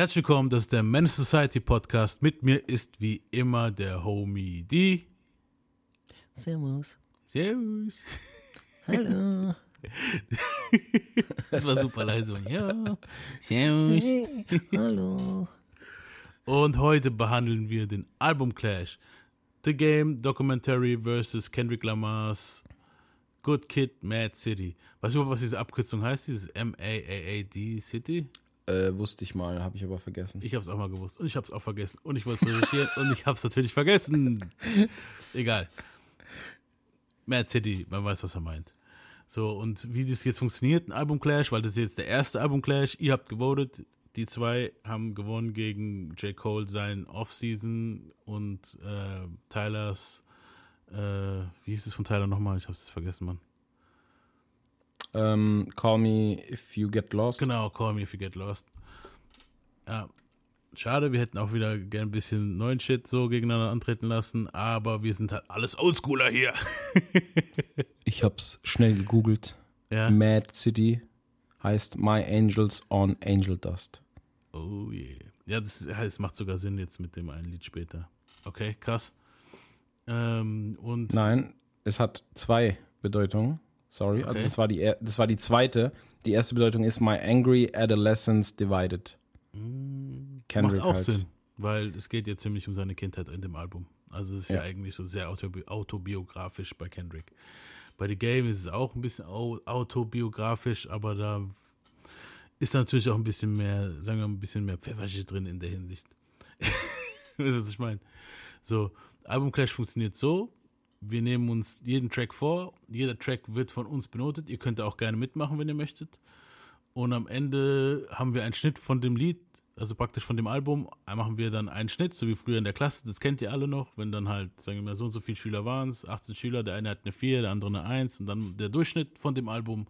Herzlich willkommen, das ist der Menace Society Podcast. Mit mir ist wie immer der Homie D. Servus. Servus. Hallo. Das war super leise. Ja. Servus. Hallo. Und heute behandeln wir den Album Clash. The Game Documentary versus Kendrick Lamar's Good Kid, Mad City. Weißt du, was diese Abkürzung heißt? Dieses M-A-A-A-D City? Äh, wusste ich mal, habe ich aber vergessen. Ich habe es auch mal gewusst und ich habe es auch vergessen und ich wollte es recherchieren und ich habe es natürlich vergessen. Egal. Mad City, man weiß, was er meint. So, und wie das jetzt funktioniert, ein Album Clash, weil das ist jetzt der erste Album Clash, ihr habt gewotet, die zwei haben gewonnen gegen J. Cole sein Off-Season und äh, Tylers, äh, wie hieß es von Tyler nochmal? Ich hab's jetzt vergessen, Mann. Ähm, call me if you get lost. Genau, Call Me If You Get Lost. Ja, schade, wir hätten auch wieder gern ein bisschen neuen Shit so gegeneinander antreten lassen, aber wir sind halt alles Oldschooler hier. Ich hab's schnell gegoogelt. ja. Mad City heißt My Angels on Angel Dust. Oh yeah. Ja, das, das macht sogar Sinn jetzt mit dem einen Lied später. Okay, krass. Ähm, und Nein, es hat zwei Bedeutungen. Sorry, also Okay. das war, die, das war die zweite. Die erste Bedeutung ist My Angry Adolescence Divided. macht Kendrick auch halt. Sinn, weil es geht ja ziemlich um seine Kindheit in dem Album. Also es ist ja, Ja. eigentlich so sehr autobi autobiografisch bei Kendrick. Bei The Game ist es auch ein bisschen au autobiografisch, aber da ist natürlich auch ein bisschen mehr, sagen wir mal, ein bisschen mehr Pfefferchen drin in der Hinsicht. weißt du, was ich meine? So, Album Clash funktioniert so, wir nehmen uns jeden Track vor, jeder Track wird von uns benotet, ihr könnt auch gerne mitmachen, wenn ihr möchtet. Und am Ende haben wir einen Schnitt von dem Lied, also praktisch von dem Album, machen wir dann einen Schnitt, so wie früher in der Klasse, das kennt ihr alle noch, wenn dann halt, sagen wir mal, so und so viele Schüler waren es, 18 Schüler, der eine hat eine 4, der andere eine 1 und dann der Durchschnitt von dem Album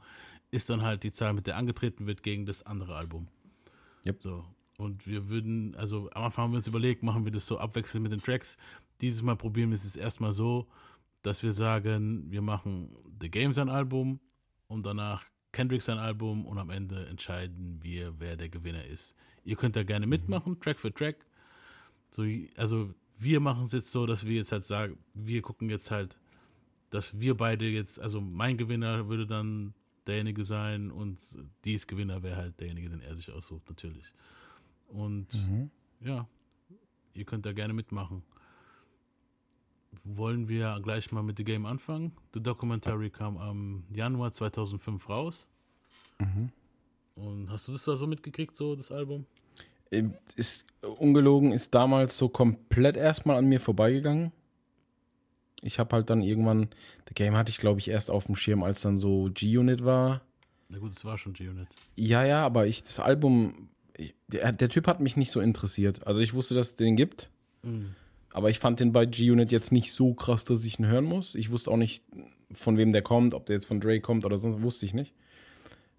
ist dann halt die Zahl, mit der angetreten wird gegen das andere Album. Yep. So. Und wir würden, also am Anfang haben wir uns überlegt, machen wir das so abwechselnd mit den Tracks. Dieses Mal probieren wir es erstmal so, dass wir sagen, wir machen The Game sein Album und danach Kendrick sein Album und am Ende entscheiden wir, wer der Gewinner ist. Ihr könnt da gerne mitmachen, Track für Track. So, also wir machen es jetzt so, dass wir jetzt halt sagen, wir gucken jetzt halt, dass wir beide jetzt, also mein Gewinner würde dann derjenige sein und dies Gewinner wäre halt derjenige, den er sich aussucht, natürlich. Und ja, ihr könnt da gerne mitmachen. Wollen wir gleich mal mit The Game anfangen? The Documentary kam am Januar 2005 raus. Und hast du das da so mitgekriegt, so das Album? Ähm, Ist ungelogen, ist damals so komplett erstmal an mir vorbeigegangen. Ich habe halt dann irgendwann, The Game hatte ich glaube ich erst auf dem Schirm, als dann so G-Unit war. Na gut, es war schon G-Unit. Ja, ja, aber ich, das Album, ich, der, der Typ hat mich nicht so interessiert. Also ich wusste, dass es den gibt, aber ich fand den bei G-Unit jetzt nicht so krass, dass ich ihn hören muss. Ich wusste auch nicht, von wem der kommt, ob der jetzt von Dre kommt oder sonst, wusste ich nicht.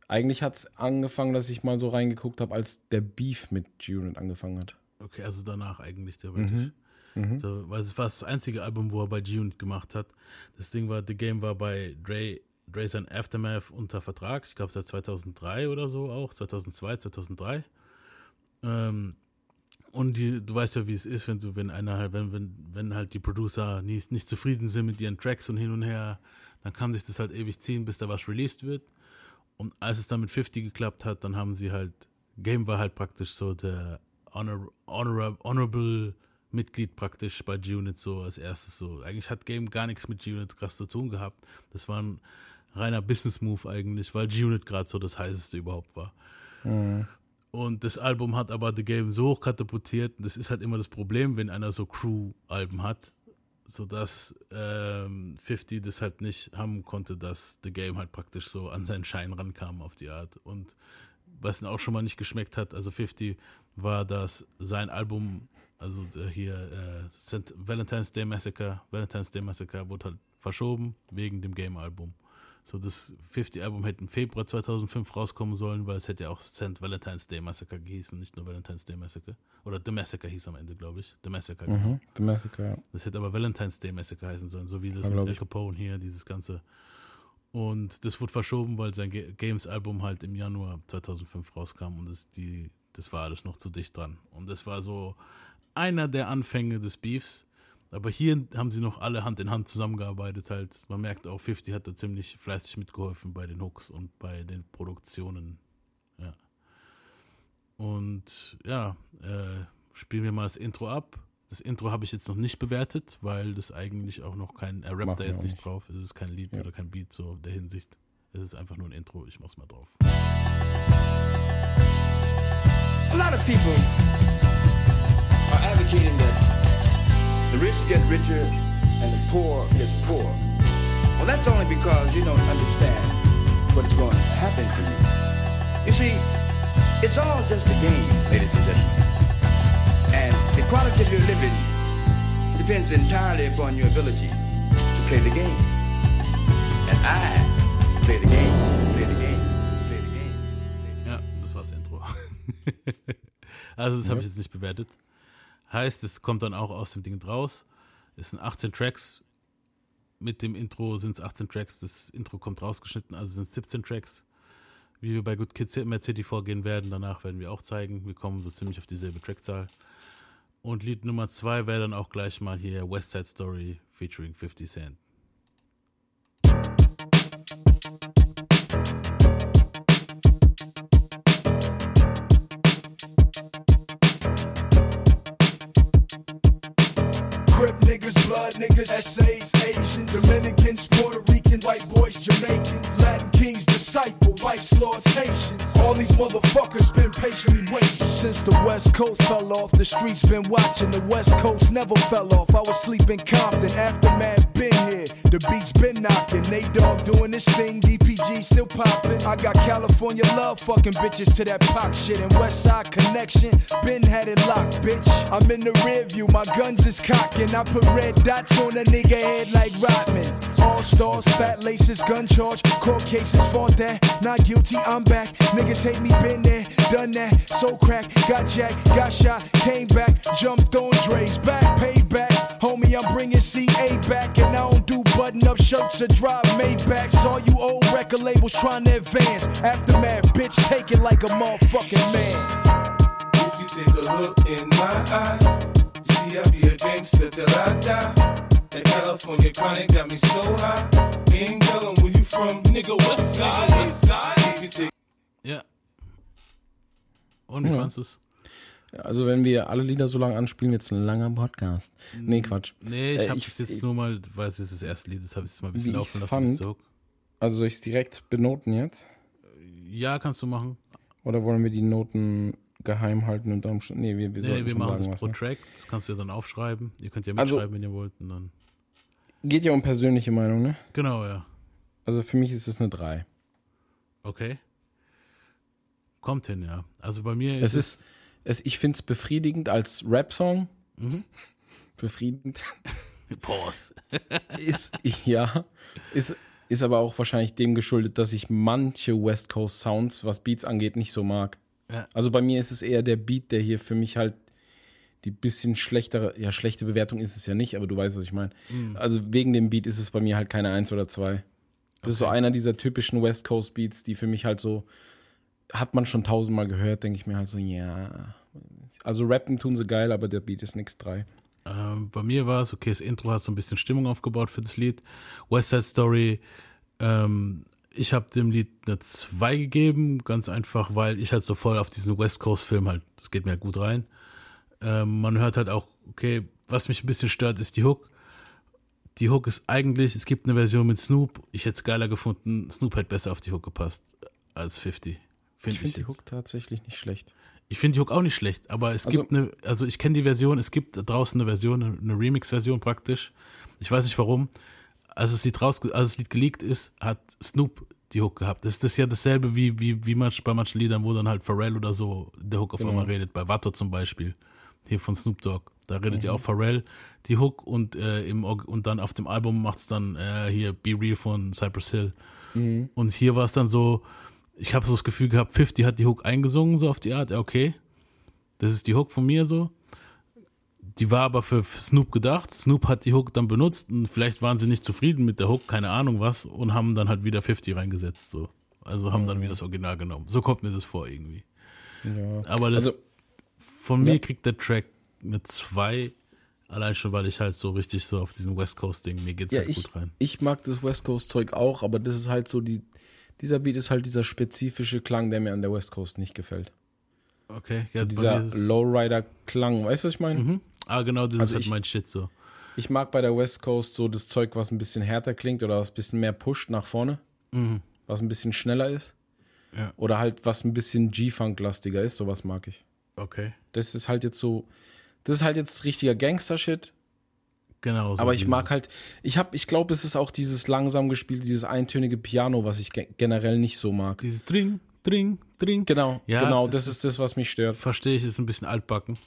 Eigentlich hat es angefangen, dass ich mal so reingeguckt habe, als der Beef mit G-Unit angefangen hat. Okay, also danach eigentlich theoretisch. So, weil es war das einzige Album, wo er bei G-Unit gemacht hat. Das Ding war, The Game war bei Dre, Dre sein Aftermath unter Vertrag. Ich glaube seit 2003 oder so auch, 2002, 2003. Ähm, und die, du weißt ja, wie es ist, wenn du, wenn einer halt, wenn, wenn, wenn halt die Producer nicht, nicht zufrieden sind mit ihren Tracks und hin und her, dann kann sich das halt ewig ziehen, bis da was released wird. Und als es dann mit 50 geklappt hat, dann haben sie halt, Game war halt praktisch so der honor, honor, honorable Mitglied praktisch bei G-Unit so als erstes so. Eigentlich hat Game gar nichts mit G-Unit krass zu tun gehabt. Das war ein reiner Business-Move eigentlich, weil G-Unit gerade so das heißeste überhaupt war. Und das Album hat aber The Game so hoch katapultiert. Das ist halt immer das Problem, wenn einer so Crew-Alben hat, sodass ähm, 50 das halt nicht haben konnte, dass The Game halt praktisch so an seinen Schein rankam auf die Art. Und was ihn auch schon mal nicht geschmeckt hat, also 50 war, dass sein Album, also hier äh. Valentine's Day Massacre, Valentine's Day Massacre wurde halt verschoben wegen dem Game-Album. So, das 50-Album hätte im Februar 2005 rauskommen sollen, weil es hätte ja auch St. Valentine's Day Massacre gehießen, nicht nur Valentine's Day Massacre. Oder The Massacre hieß am Ende, glaube ich. The Massacre, genau. Mhm. The Massacre, ja. Das hätte aber Valentine's Day Massacre heißen sollen, so wie das Ja, mit. Capone hier, dieses ganze. Und das wurde verschoben, weil sein Ga- Games-Album halt im Januar 2005 rauskam und es die Das war alles noch zu dicht dran. Und das war so einer der Anfänge des Beefs. Aber hier haben sie noch alle Hand in Hand zusammengearbeitet halt. Man merkt auch, 50 hat da ziemlich fleißig mitgeholfen bei den Hooks und bei den Produktionen. Ja. Und ja, äh, spielen wir mal das Intro ab. Das Intro habe ich jetzt noch nicht bewertet, weil das eigentlich auch noch kein, er rappt da jetzt nicht, nicht drauf. Es ist kein Lied ja. oder kein Beat so der Hinsicht. Es ist einfach nur ein Intro. Ich mach's mal drauf. A lot of people richer and the poor gets poor. Well, that's only because you don't understand what is going to happen to you. You see, it's all just a game, ladies and gentlemen. And the quality of your living depends entirely upon your ability to play the game. And I play the game, play the game, play the game. Ja, das war's Intro. also das habe ich jetzt nicht bewertet. Heißt, es kommt dann auch aus dem Ding raus. Es sind 18 Tracks. Mit dem Intro sind es 18 Tracks. Das Intro kommt rausgeschnitten, also sind es 17 Tracks. Wie wir bei Good Kids Mad City vorgehen werden, danach werden wir auch zeigen. Wir kommen so ziemlich auf dieselbe Trackzahl. Und Lied Nummer 2 wäre dann auch gleich mal hier West Side Story featuring 50 Cent. Niggas, blood niggas, essays, Asian, Dominicans, Puerto Rican, white boys, Jamaicans, Latin kings, disciple, lords, Haitians. All these motherfuckers been patiently waiting. Since the West Coast fell off, the streets been watching. The West Coast never fell off. I was sleeping Compton, aftermath been here. The beats been knocking. Nate Dogg doing this thing, DPG still popping. I got California love fucking bitches to that pop shit. And West Side connection, been had it locked, bitch. I'm in the rear view, my guns is cocking. I put red dots on a nigga head like Rodman. All stars, fat laces, gun charge, court cases, fought that. Not guilty, I'm back. Niggas hate me, been there, done that. So crack, got jacked, got shot, came back, jumped on Dre's back, payback. Homie, I'm bringing CA back, and I don't do button up shirts or drive Maybachs. All you old record labels trying to advance. Aftermath, bitch, take it like a motherfucking man. If you take a look in my eyes, see I be a gangster till I die. That California chronic got me so high. Ain't tellin' where you from, nigga, west side, west side. Ja. Und wie ja. fandest du's? Also wenn wir alle Lieder so lange anspielen, wird es ein langer Podcast. Nee, Quatsch. Nee, ich äh, hab's jetzt ich, nur mal, weil es ist das erste Lied, das habe ich jetzt mal ein bisschen laufen lassen. Fand, also soll ich es direkt benoten jetzt? Ja, kannst du machen. Oder wollen wir die Noten geheim halten und dann Nee, wir, wir, nee, wir machen das pro ne? Track. Das kannst du ja dann aufschreiben. Ihr könnt ja also mitschreiben, also, wenn ihr wollt. Und dann Geht ja um persönliche Meinung, ne? Genau, ja. Also für mich ist es eine 3. Okay. Kommt hin, ja. Also bei mir ist es. Ist, es ich finde es befriedigend als Rap-Song. Mhm. Befriedigend. Pause. ist, ja. Ist, ist aber auch wahrscheinlich dem geschuldet, dass ich manche West Coast Sounds, was Beats angeht, nicht so mag. Ja. Also bei mir ist es eher der Beat, der hier für mich halt die bisschen schlechtere, ja, schlechte Bewertung ist es ja nicht, aber du weißt, was ich meine. Mhm. Also wegen dem Beat ist es bei mir halt keine Eins oder zwei. Das okay. ist so einer dieser typischen West Coast Beats, die für mich halt so, hat man schon tausendmal gehört, denke ich mir halt so, ja. Also rappen tun sie geil, aber der Beat ist nix drei. Ähm, bei mir war es, okay, das Intro hat so ein bisschen Stimmung aufgebaut für das Lied. West Side Story, ähm, ich habe dem Lied eine 2 gegeben, ganz einfach, weil ich halt so voll auf diesen West Coast Film halt, das geht mir halt gut rein. Ähm, man hört halt auch, okay, was mich ein bisschen stört, ist die Hook. Die Hook ist eigentlich, es gibt eine Version mit Snoop. Ich hätte es geiler gefunden. Snoop hätte besser auf die Hook gepasst als 50. Find ich finde die Hook tatsächlich nicht schlecht. Ich finde die Hook auch nicht schlecht, aber es also, gibt eine, also ich kenne die Version, es gibt draußen eine Version, eine Remix-Version praktisch. Ich weiß nicht warum. Als das Lied raus, als das Lied geleakt ist, hat Snoop die Hook gehabt. Das ist das ja dasselbe wie, wie, wie manch, bei manchen Liedern, wo dann halt Pharrell oder so der Hook auf genau. einmal redet, bei Watto zum Beispiel hier von Snoop Dogg. Da redet mhm. ja auch Pharrell die Hook und, äh, im, und dann auf dem Album macht es dann äh, hier Be Real von Cypress Hill. Mhm. Und hier war es dann so, ich habe so das Gefühl gehabt, 50 hat die Hook eingesungen, so auf die Art, okay, das ist die Hook von mir so. Die war aber für Snoop gedacht. Snoop hat die Hook dann benutzt und vielleicht waren sie nicht zufrieden mit der Hook, keine Ahnung was, und haben dann halt wieder 50 reingesetzt, so. Also haben mhm. dann wieder das Original genommen. So kommt mir das vor irgendwie. Ja. Aber das, also, von mir ja. kriegt der Track eine 2, allein schon, weil ich halt so richtig so auf diesen West Coast-Ding, mir geht's ja, halt ich, gut rein. Ich mag das West Coast-Zeug auch, aber das ist halt so die, dieser Beat ist halt dieser spezifische Klang, der mir an der West Coast nicht gefällt. Okay, ja, so dieser Lowrider-Klang, weißt du, was ich meine? Mhm. Ah, genau, das also ist halt mein Shit so. Ich mag bei der West Coast so das Zeug, was ein bisschen härter klingt oder was ein bisschen mehr pusht nach vorne. Mhm. Was ein bisschen schneller ist. Ja. Oder halt was ein bisschen G-Funk-lastiger ist, sowas mag ich. Okay. Das ist halt jetzt so, das ist halt jetzt richtiger Gangster-Shit. Genau. So Aber ich mag halt, ich habe, ich glaube, es ist auch dieses langsam gespielt, dieses eintönige Piano, was ich ge generell nicht so mag. Dieses Dring, Dring, Dring. Genau, ja, genau, das, das ist das, was mich stört. Verstehe ich, ist ein bisschen altbacken.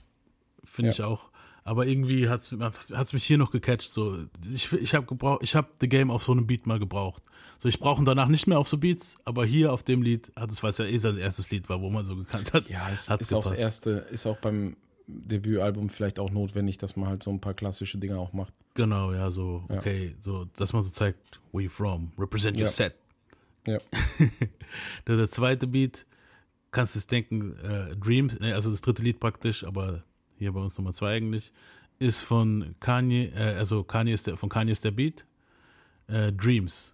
Finde ja. ich auch. Aber irgendwie hat es mich hier noch gecatcht. So. Ich, ich habe ich hab The Game auf so einem Beat mal gebraucht. So, ich brauche ihn danach nicht mehr auf so Beats, aber hier auf dem Lied hat es, weil es ja eh sein erstes Lied war, wo man so gekannt hat. Ja, es ist auch das erste, ist auch beim Debütalbum vielleicht auch notwendig, dass man halt so ein paar klassische Dinge auch macht. Genau, ja, so, ja. okay, so, dass man so zeigt, where you from, represent your ja. set. Ja. der, der, zweite Beat, kannst du es denken, äh, Dreams, also das dritte Lied praktisch, aber hier bei uns Nummer zwei eigentlich, ist von Kanye, äh, also Kanye ist der, von Kanye ist der Beat, äh, Dreams.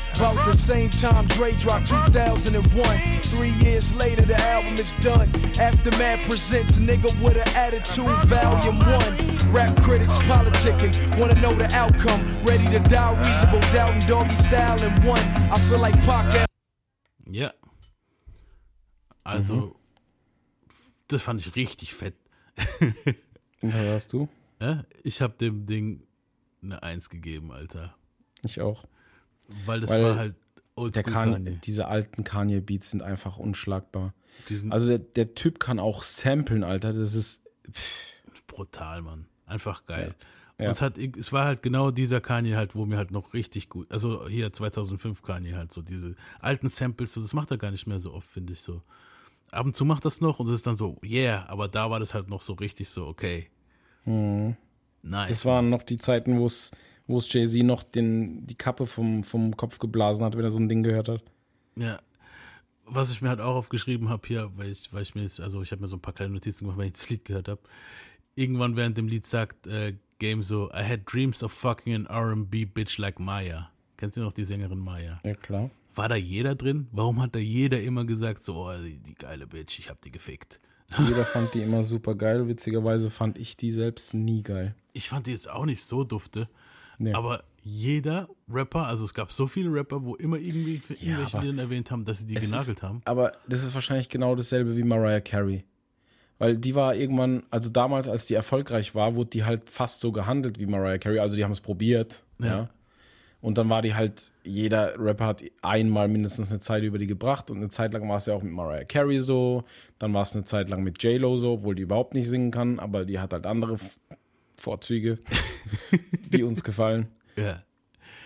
About the same time Dre dropped 2001. Three years later, the album is done. Aftermath presents Nigga with an Attitude, Volume 1. Rap critics politicking, wanna know the outcome. Ready to die, reasonable doubt and doggy style in one. I feel like Pac. Ja. Also, mhm. das fand ich richtig fett. Und was hast du? Ja, ich hab dem Ding eine Eins gegeben, Alter. Ich auch. Weil das Weil war halt oldschool Kanye. Diese alten Kanye-Beats sind einfach unschlagbar. Also der, der, Typ kann auch samplen, Alter. Das ist pff. brutal, Mann. Einfach geil. Ja. Ja. es, hat, es war halt genau dieser Kanye halt, wo mir halt noch richtig gut, also hier 2005 Kanye halt so diese alten Samples, das macht er gar nicht mehr so oft, finde ich so. Ab und zu macht das noch und es ist dann so, yeah, aber da war das halt noch so richtig so, okay. Mhm. Nice. Das waren noch die Zeiten, wo es wo es Jay-Z noch den, die Kappe vom, vom Kopf geblasen hat, wenn er so ein Ding gehört hat. Ja. Was ich mir halt auch aufgeschrieben habe hier, weil ich, weil ich mir, also ich habe mir so ein paar kleine Notizen gemacht, weil ich das Lied gehört habe. Irgendwann während dem Lied sagt äh, Game so, I had dreams of fucking an R&B bitch like Maya. Kennst du noch die Sängerin Maya? Ja, klar. War da jeder drin? Warum hat da jeder immer gesagt, so, oh, die, die geile Bitch, ich hab die gefickt? Jeder fand die immer super geil. Witzigerweise fand ich die selbst nie geil. Ich fand die jetzt auch nicht so dufte. Nee. Aber jeder Rapper, also es gab so viele Rapper, wo immer irgendwie für ja, irgendwelche Lieder erwähnt haben, dass sie die genagelt ist, haben. Aber das ist wahrscheinlich genau dasselbe wie Mariah Carey. Weil die war irgendwann, also damals, als die erfolgreich war, wurde die halt fast so gehandelt wie Mariah Carey. Also die haben es probiert. Ja. ja. Und dann war die halt, jeder Rapper hat einmal mindestens eine Zeit über die gebracht und eine Zeit lang war es ja auch mit Mariah Carey so, dann war es eine Zeit lang mit J-Lo so, obwohl die überhaupt nicht singen kann, aber die hat halt andere Vorzüge, die uns gefallen. Ja.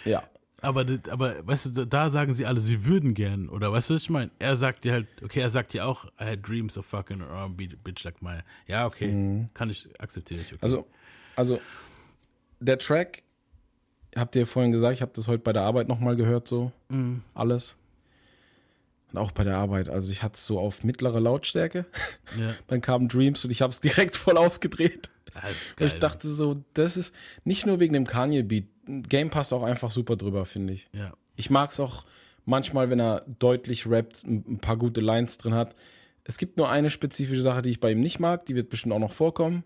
Ja. Aber, aber, weißt du, da sagen sie alle, sie würden gern, oder weißt du, was ich meine? Er sagt dir halt, okay, er sagt dir auch, I had dreams of fucking R&B bitch like Maya. Ja, okay, mhm. kann ich, akzeptiere ich. Okay. Also, also, der Track habt ihr vorhin gesagt, ich habe das heute bei der Arbeit nochmal gehört, so mhm. alles. Und auch bei der Arbeit. Also ich hatte es so auf mittlere Lautstärke. Ja. Dann kam Dreams und ich habe es direkt voll aufgedreht. Geil, ich dachte so, das ist nicht nur wegen dem Kanye-Beat. Game passt auch einfach super drüber, finde ich. Ja. Ich mag es auch manchmal, wenn er deutlich rappt, ein paar gute Lines drin hat. Es gibt nur eine spezifische Sache, die ich bei ihm nicht mag. Die wird bestimmt auch noch vorkommen.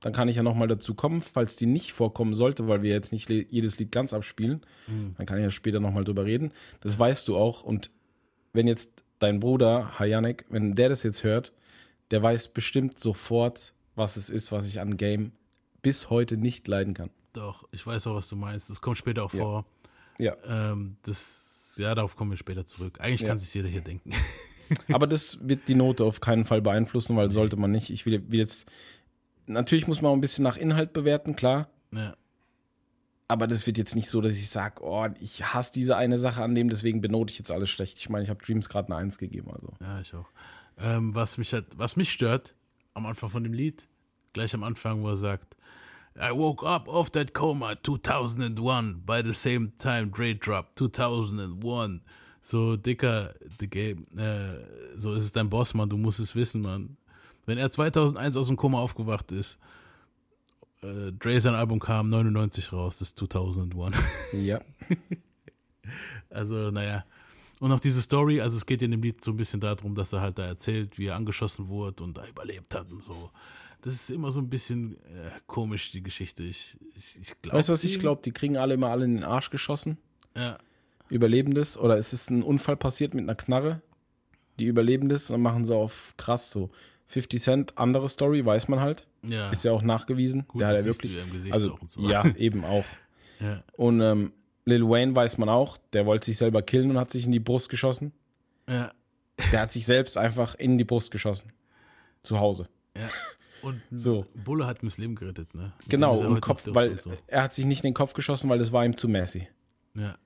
Dann kann ich ja nochmal dazu kommen, falls die nicht vorkommen sollte, weil wir jetzt nicht jedes Lied ganz abspielen. Mhm. Dann kann ich ja später nochmal drüber reden. Das weißt du auch. Und wenn jetzt dein Bruder, Hayanek, wenn der das jetzt hört, der weiß bestimmt sofort, was es ist, was ich an Game bis heute nicht leiden kann. Doch, ich weiß auch, was du meinst. Das kommt später auch ja. vor. Ja. Ähm, das, ja, darauf kommen wir später zurück. Eigentlich ja. kann sich jeder hier denken. Aber das wird die Note auf keinen Fall beeinflussen, weil sollte man nicht. Ich will, will jetzt natürlich muss man auch ein bisschen nach Inhalt bewerten, klar. Ja. Aber das wird jetzt nicht so, dass ich sage, oh, ich hasse diese eine Sache an dem, deswegen benote ich jetzt alles schlecht. Ich meine, ich habe Dreams gerade eine Eins gegeben. Also. Ja, ich auch. Ähm, was, mich halt, was mich stört am Anfang von dem Lied, gleich am Anfang, wo er sagt, I woke up off that coma 2001 by the same time Dre dropped 2001. So dicker, the game, äh, so ist es dein Boss, Mann, du musst es wissen, Mann. Wenn er 2001 aus dem Koma aufgewacht ist, äh, Dre sein Album kam 99 raus, das ist 2001. Ja. Also, naja. Und auch diese Story, also es geht in dem Lied so ein bisschen darum, dass er halt da erzählt, wie er angeschossen wurde und da überlebt hat und so. Das ist immer so ein bisschen äh, komisch, die Geschichte. Ich, ich, ich glaube. Weißt du, was ich glaube? Die kriegen alle immer alle in den Arsch geschossen. Ja, Überlebendes. Oder es ist ein Unfall passiert mit einer Knarre. Die Überlebendes. Und dann machen sie auf krass so. 50 Cent, andere Story, weiß man halt. ja. Ist ja auch nachgewiesen. Gut, der hat ja wirklich. ja im Gesicht also, so. ja, eben auch. ja. Und ähm, Lil Wayne weiß man auch. Der wollte sich selber killen und hat sich in die Brust geschossen. ja. Der hat sich selbst einfach in die Brust geschossen. Zu Hause. Ja. Und So. Bulle hat mir das Leben gerettet, ne? Mit Genau, er im Kopf, weil so. er hat sich nicht in den Kopf geschossen, weil das war ihm zu messy. Ja.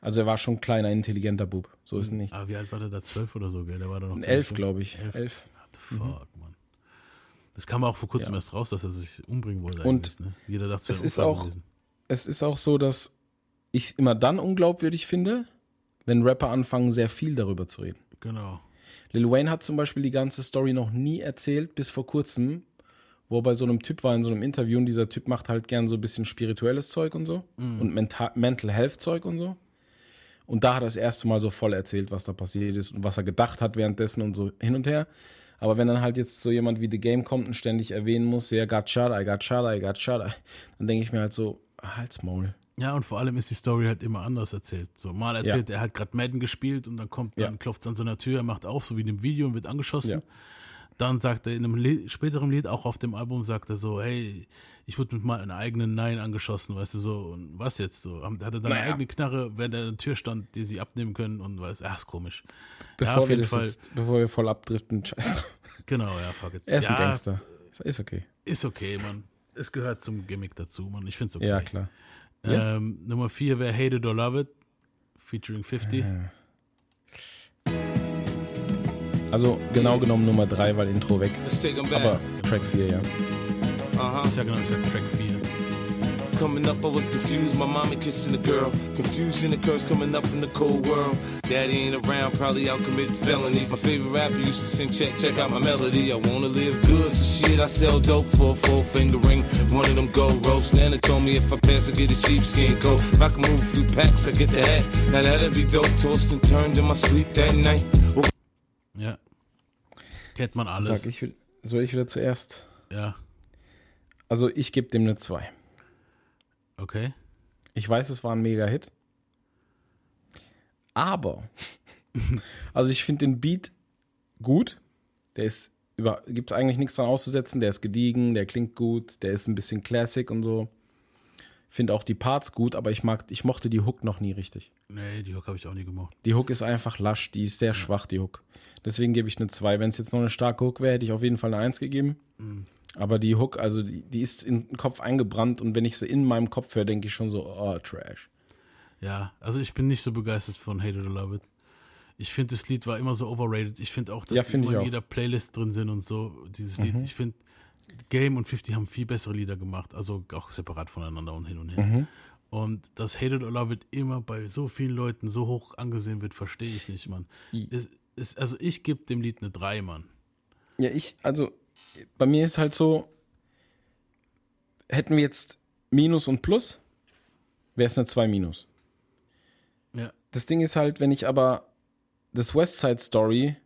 Also er war schon ein kleiner, intelligenter Bub. So ist es nicht. Aber wie alt war der da? Zwölf oder so, gell? Der war da noch Elf, glaube ich. Elf. Elf. What the fuck, Mann. Das kam auch vor kurzem Ja. erst raus, dass er sich umbringen wollte. Und ne? Jeder dachte, es ist auch- gewesen. Es ist auch so, dass ich immer dann unglaubwürdig finde, wenn Rapper anfangen, sehr viel darüber zu reden. Genau. Lil Wayne hat zum Beispiel die ganze Story noch nie erzählt, bis vor kurzem, wo er bei so einem Typ war in so einem Interview und dieser Typ macht halt gern so ein bisschen spirituelles Zeug und so und Mental, Mental Health Zeug und so. Und da hat er das erste Mal so voll erzählt, was da passiert ist und was er gedacht hat währenddessen und so hin und her. Aber wenn dann halt jetzt so jemand wie The Game kommt und ständig erwähnen muss, ja, got shot, I got shot, I got shot, dann denke ich mir halt so, halt's Maul. Ja, und vor allem ist die Story halt immer anders erzählt. So, mal erzählt, er hat gerade Madden gespielt und dann kommt, dann Ja. klopft es an seiner Tür, er macht auf, so wie in dem Video und wird angeschossen. Ja. Dann sagt er in einem Lied, späteren Lied, auch auf dem Album, sagt er so, hey, ich wurde mit meinem eigenen Nein angeschossen, weißt du so, und was jetzt so? Hat er dann eine Naja. eigene Knarre, während er an der Tür stand, die sie abnehmen können und weiß, ach, ist komisch. Bevor, auf wir, jeden das Fall. jetzt, bevor wir voll abdriften, scheiß. Genau, ja, fuck it. Er ist ja, ein Gangster. Ist okay. Ist okay, Mann. Es gehört zum Gimmick dazu, Mann. Ich find's okay. Ja, klar. Ja. Ähm, Nummer 4 wäre Hate It or Love It, featuring 50. Also genau genommen Nummer 3, weil Intro weg. Aber Track 4, ja. uh-huh. Ich sag genau, ich sag Track 4. Coming up, I was confused. My mommy kissing a girl. Confusion occurs coming up in the cold world. Daddy ain't around, probably out committing felonies. My favorite rapper used to sing, check, check out my melody. I wanna live good, so shit, I sell dope for a four finger ring. One of them gold ropes. Nana told me if I pass, I get a sheepskin coat. If I can move a few packs, I get the hat. Now that'd be dope. Tossed and turned in my sleep that night. Ja. Kennt man alles. Sag ich, will- soll ich wieder zuerst? Ja, Also ich gebe dem eine 2. okay. Ich weiß, es war ein Mega-Hit. Aber, also ich finde den Beat gut. Der ist, über, gibt es eigentlich nichts dran auszusetzen. Der ist gediegen, der klingt gut, der ist ein bisschen Classic und so. Finde auch die Parts gut, aber ich mag, ich mochte die Hook noch nie richtig. Nee, die Hook habe ich auch nie gemocht. Die Hook ist einfach lasch, die ist sehr schwach, die Hook. Deswegen gebe ich eine 2. Wenn es jetzt noch eine starke Hook wäre, hätte ich auf jeden Fall eine 1 gegeben. Aber die Hook, also die, die ist in den Kopf eingebrannt und wenn ich sie in meinem Kopf höre, denke ich schon so, oh, Trash. Ja, also ich bin nicht so begeistert von Hate It or Love It. Ich finde, das Lied war immer so overrated. Ich finde auch, dass Ja, die immer in jeder Playlist drin sind und so, dieses Lied. Ich finde, Game und 50 haben viel bessere Lieder gemacht, also auch separat voneinander und hin und her. Und dass Hate It or Love It immer bei so vielen Leuten so hoch angesehen wird, verstehe ich nicht, Mann. Es, es, also ich gebe dem Lied eine 3, Mann. Ja, ich, also bei mir ist halt so, hätten wir jetzt Minus und Plus, wäre es eine 2 Minus. Ja, Das Ding ist halt, wenn ich aber das Westside Story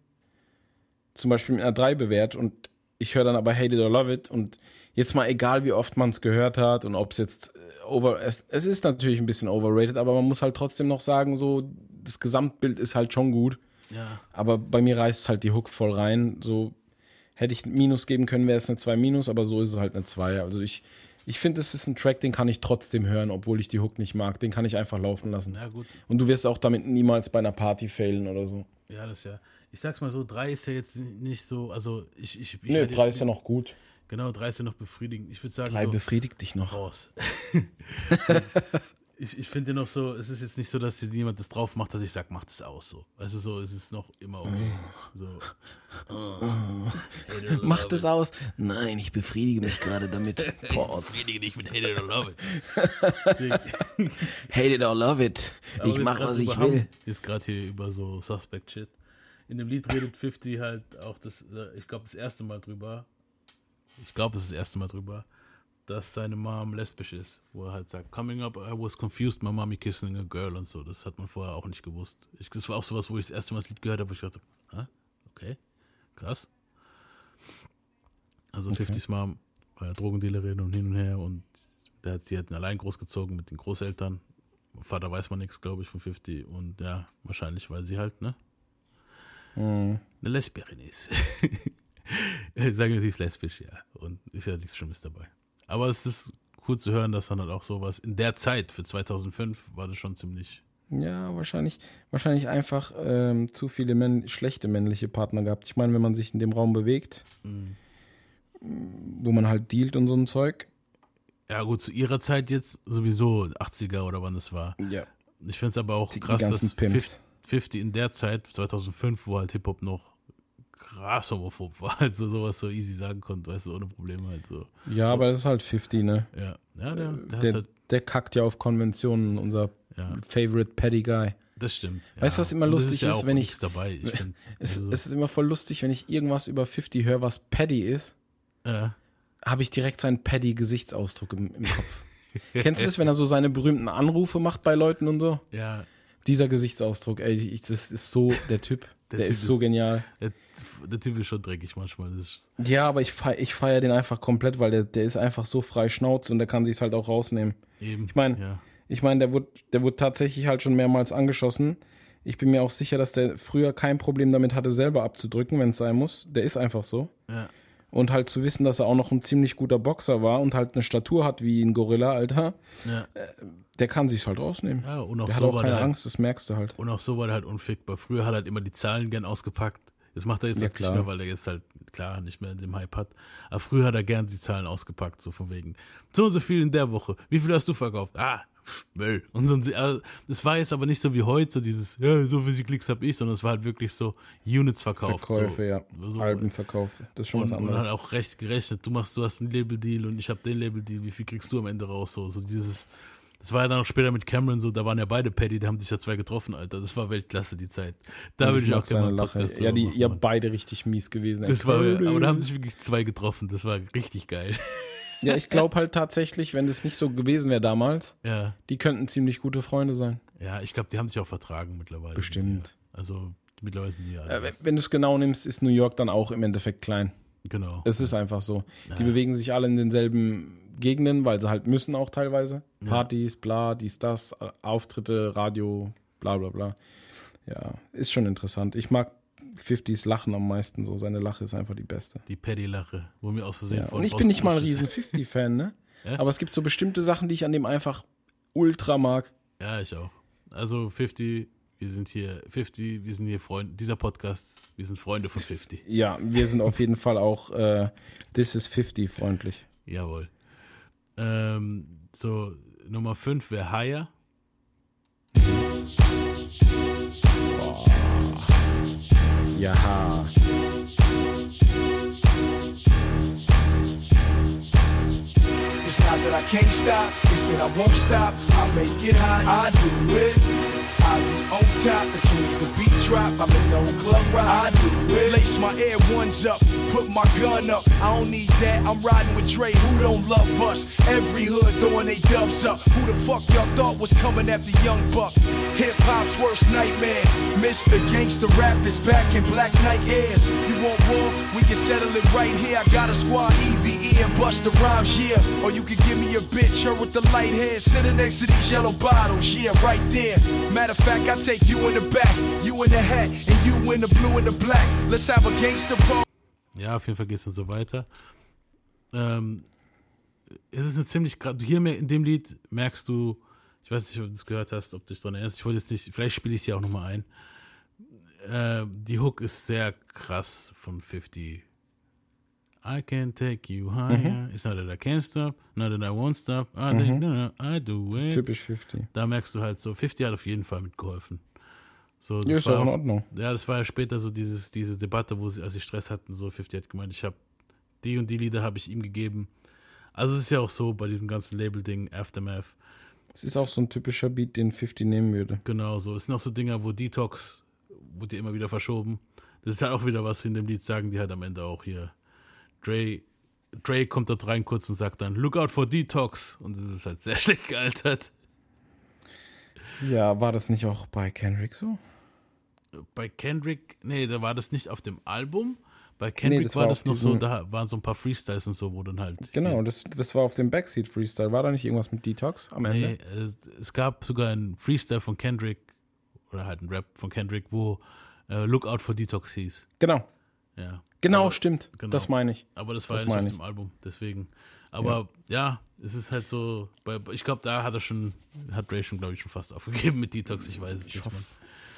zum Beispiel mit einer 3 bewerte und ich höre dann aber Hate It or Love It und jetzt mal egal, wie oft man es gehört hat und ob es jetzt äh, over, es, es ist natürlich ein bisschen overrated, aber man muss halt trotzdem noch sagen, so, das Gesamtbild ist halt schon gut. ja, Aber bei mir reißt halt die Hook voll rein. So hätte ich ein Minus geben können, wäre es eine 2 Minus, aber so ist es halt eine 2. Also ich, ich finde, es ist ein Track, den kann ich trotzdem hören, obwohl ich die Hook nicht mag. Den kann ich einfach laufen lassen. ja gut. Und du wirst auch damit niemals bei einer Party failen oder so. Ja, das ja. Ich sag's mal so, 3 ist ja jetzt nicht so, also ich, ich, ich Nee, werd 3 jetzt- ist ja noch gut. Genau, drei ist ja noch befriedigend. Ich würde sagen, Drei so, befriedigt dich noch. raus. ich ich finde noch so, es ist jetzt nicht so, dass dir jemand das drauf macht, dass ich sage, macht es aus so. Also so ist es noch immer okay. So. Macht es aus. Nein, ich befriedige mich gerade damit. Pause. Befriedige dich mit Hate it or love it. Hate it or love it. Aber Ich mache, was ich will. Ist gerade hier über so Suspect Shit. In dem Lied redet 50 halt auch das, äh, ich glaube, das erste Mal drüber. Ich glaube, es ist das erste Mal drüber, dass seine Mom lesbisch ist. Wo er halt sagt, coming up, I was confused, my mommy kissing a girl und so. Das hat man vorher auch nicht gewusst. Ich, das war auch sowas, wo ich das erste Mal das Lied gehört habe, wo ich dachte, hä? Okay, krass. Also 50s Mom war ja Drogendealerin und hin und her und der hat sie halt allein großgezogen mit den Großeltern. Vater weiß man nichts, glaube ich, von 50 und ja, wahrscheinlich, weil sie halt, ne? Hm. Eine Lesbierin ist. Sagen wir, sie ist lesbisch, ja. Und ist ja nichts Schlimmes dabei. Aber es ist cool zu hören, dass dann halt auch sowas in der Zeit, für 2005, war das schon ziemlich. Ja, wahrscheinlich, wahrscheinlich einfach ähm, zu viele männ schlechte männliche Partner gehabt. Ich meine, wenn man sich in dem Raum bewegt, wo man halt dealt und so ein Zeug. Ja, gut, zu ihrer Zeit jetzt sowieso 80er oder wann es war. Ja. Ich finde es aber auch Die, die krass, ganzen dass Pimps. 50 in der Zeit, 2005, wo halt Hip-Hop noch krass homophob war, also sowas so easy sagen konnte, weißt du, ohne Probleme halt so. Ja, aber das ist halt 50, ne? Ja, ja der, der, hat's Der, halt, der kackt ja auf Konventionen, unser ja, favorite Paddy Guy. das stimmt. Weißt du, ja. was immer lustig ja ist, auch wenn ich- dabei. Ich find, Es, also, es ist immer voll lustig, wenn ich irgendwas über 50 höre, was Paddy ist, ja. habe ich direkt seinen Paddy-Gesichtsausdruck im, im Kopf. Kennst du das, wenn er so seine berühmten Anrufe macht bei Leuten und so? ja, Dieser Gesichtsausdruck, ey, ich, das ist so der Typ. Der Der, Typ ist so ist- genial. der, der Typ ist schon dreckig manchmal. Ist, Ja, aber ich feiere ich feier den einfach komplett, weil der, der ist einfach so frei Schnauze und der kann sich's halt auch rausnehmen. eben. Ich meine, ja. ich meine, der wurde, der wurde tatsächlich halt schon mehrmals angeschossen. Ich bin mir auch sicher, dass der früher kein Problem damit hatte, selber abzudrücken, wenn es sein muss. Der ist einfach so. Ja. Und halt zu wissen, dass er auch noch ein ziemlich guter Boxer war und halt eine Statur hat wie ein Gorilla, Alter, Ja. der kann sich's halt rausnehmen. ja, und auch Der hat so auch war keine halt, Angst, das merkst du halt. Und auch so war der halt unfickbar. Früher hat er halt immer die Zahlen gern ausgepackt. Das macht er jetzt Ja, halt nicht mehr, weil er jetzt halt, klar, nicht mehr in dem Hype hat. Aber früher hat er gern die Zahlen ausgepackt, so von wegen, so und so viel in der Woche. Wie viel hast du verkauft? Ah, Müll. Und so, ein- also, das war jetzt aber nicht so wie heute, so dieses, ja, so viele Klicks habe ich, sondern es war halt wirklich so Units verkauft. Verkäufe, so, ja. So, Alben verkauft. Das ist schon und, was und anderes. hat auch recht gerechnet. Du machst, du hast einen Label-Deal und ich habe den Label-Deal. Wie viel kriegst du am Ende raus? So, so dieses, das war ja dann auch später mit Cameron so, da waren ja beide Paddy, da haben sich ja zwei getroffen, Alter. Das war Weltklasse, die Zeit. Da würde ich mag auch gerne mal. Podcast Ja, die, ihr Mann. beide richtig mies gewesen. Das war, aber da haben sich wirklich zwei getroffen. Das war richtig geil. Ja, ich glaube halt tatsächlich, wenn das nicht so gewesen wäre damals, ja. die könnten ziemlich gute Freunde sein. Ja, ich glaube, die haben sich auch vertragen mittlerweile. Bestimmt. Also, mittlerweile sind die ja. Äh, wenn du es genau nimmst, ist New York dann auch im Endeffekt klein. genau. Es ist einfach so. Die Ja. bewegen sich alle in denselben Gegenden, weil sie halt müssen auch teilweise. Partys, bla, dies, das, Auftritte, Radio, bla bla bla. Ja, ist schon interessant. Ich mag 50s Lachen am meisten so. Seine Lache ist einfach die beste. Die Paddy-Lache, wo mir aus Versehen Ja. Und ich bin nicht mal ein riesen 50-Fan, ne? Ja? Aber es gibt so bestimmte Sachen, die ich an dem einfach ultra mag. Ja, ich auch. Also 50, wir sind hier 50, wir sind hier Freunde, dieser Podcast, wir sind Freunde von 50. Ja, wir sind auf jeden Fall auch äh, This is 50 freundlich. Jawohl. Ähm, so, Nummer 5 wäre Higher. Ja. That I can't stop, it's that I won't stop. I make it hot, I do it. I be on top as soon as the beat drop. I'm in the club ride, I do it. Lace my air ones up, put my gun up. I don't need that, I'm riding with Dre. Who don't love us? Every hood throwing they dubs up. Who the fuck y'all thought was coming after Young Buck? Hip hop's worst nightmare. Mr. Gangsta Rap is back in Black Night airs. You want war? We can settle it right here. I got a squad, EVE and Busta Rhymes, yeah. Or you could give me a bitch, her with the light hair, sitting next to these yellow bottles, yeah, right there. Matter of fact, I take you in the back, you in the hat, and you in the blue and the black. Let's have a gangster party. Ja, auf jeden Fall geht es dann so weiter. Ähm, es ist eine ziemlich, gra- hier in dem Lied merkst du, ich weiß nicht, ob du das gehört hast, ob du dich daran erinnerst, ich wollte jetzt nicht, vielleicht spiele ich es ja auch nochmal ein. Äh, die Hook ist sehr krass von 50 I can take you higher. It's not that I can't stop, not that I won't stop. I, think, no, no, I do Das ist it. typisch 50. Da merkst du halt so, 50 hat auf jeden Fall mitgeholfen. So, das Ja, ist war auch in Ordnung. Ja, das war ja später so dieses, diese Debatte, wo sie, als sie Stress hatten, so 50 hat gemeint, ich habe die und die Lieder habe ich ihm gegeben. Also es ist ja auch so bei diesem ganzen Label-Ding, Aftermath, Es ist auch so ein typischer Beat, den 50 nehmen würde. genau so. Es sind auch so Dinger, wo Detox, wurde immer wieder verschoben. Das ist halt auch wieder was in dem Lied, sagen die halt am Ende auch hier. Dre, Dre kommt dort rein kurz und sagt dann, look out for Detox. Und das ist halt sehr schlecht gealtert. Ja, war das nicht auch bei Kendrick so? Bei Kendrick, nee, da war das nicht auf dem Album. Bei Kendrick das war war das noch so, da waren so ein paar Freestyles und so, wo dann halt. Genau, das, das war auf dem Backseat Freestyle. War da nicht irgendwas mit Detox am Ende? Nee, es, es gab sogar einen Freestyle von Kendrick, oder halt einen Rap von Kendrick, wo äh, Look Out for Detox hieß. Genau, Ja. Genau, Aber- stimmt. genau. Das meine ich. Aber das war Das ja nicht auf dem Album, deswegen. Aber ja, es ist halt so, ich glaube, da hat er schon, hat Ray schon, glaube ich, schon fast aufgegeben mit Detox, ich weiß es Ich nicht. hoffe,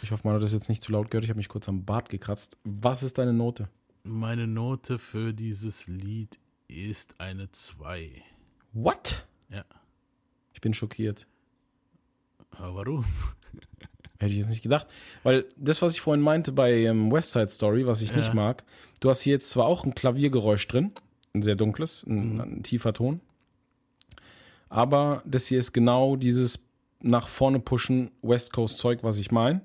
ich hoffe, man hat das jetzt nicht zu laut gehört. Ich habe mich kurz am Bart gekratzt. Was ist deine Note? Meine Note für dieses Lied ist eine 2. What? Ja. Ich bin schockiert. Aber warum? Hätte ich jetzt nicht gedacht. Weil das, was ich vorhin meinte bei ähm, West Side Story, was ich Ja. nicht mag, du hast hier jetzt zwar auch ein Klaviergeräusch drin, ein sehr dunkles, ein, Mhm. ein tiefer Ton, aber das hier ist genau dieses nach vorne pushen West Coast Zeug, was ich meine.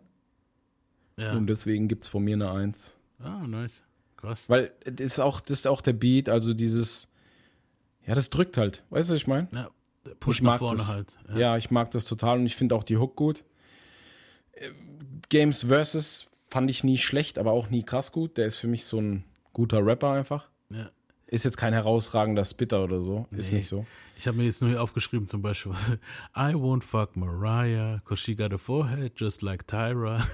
Ja. Und deswegen gibt es von mir eine Eins. Ah, nice. Krass. Weil das ist auch, das ist auch der Beat, also dieses, ja, das drückt halt. Weißt du, was ich meine? Ja, Push Ich nach mag vorne das. halt. Ja. ich mag das total und ich finde auch die Hook gut. Games Versus fand ich nie schlecht, aber auch nie krass gut. Der ist für mich so ein guter Rapper einfach. ja. Ist jetzt kein herausragender Spitter oder so. Ist Nee. nicht so. Ich habe mir jetzt nur hier aufgeschrieben, zum Beispiel, I won't fuck Mariah, cause she got a forehead just like Tyra.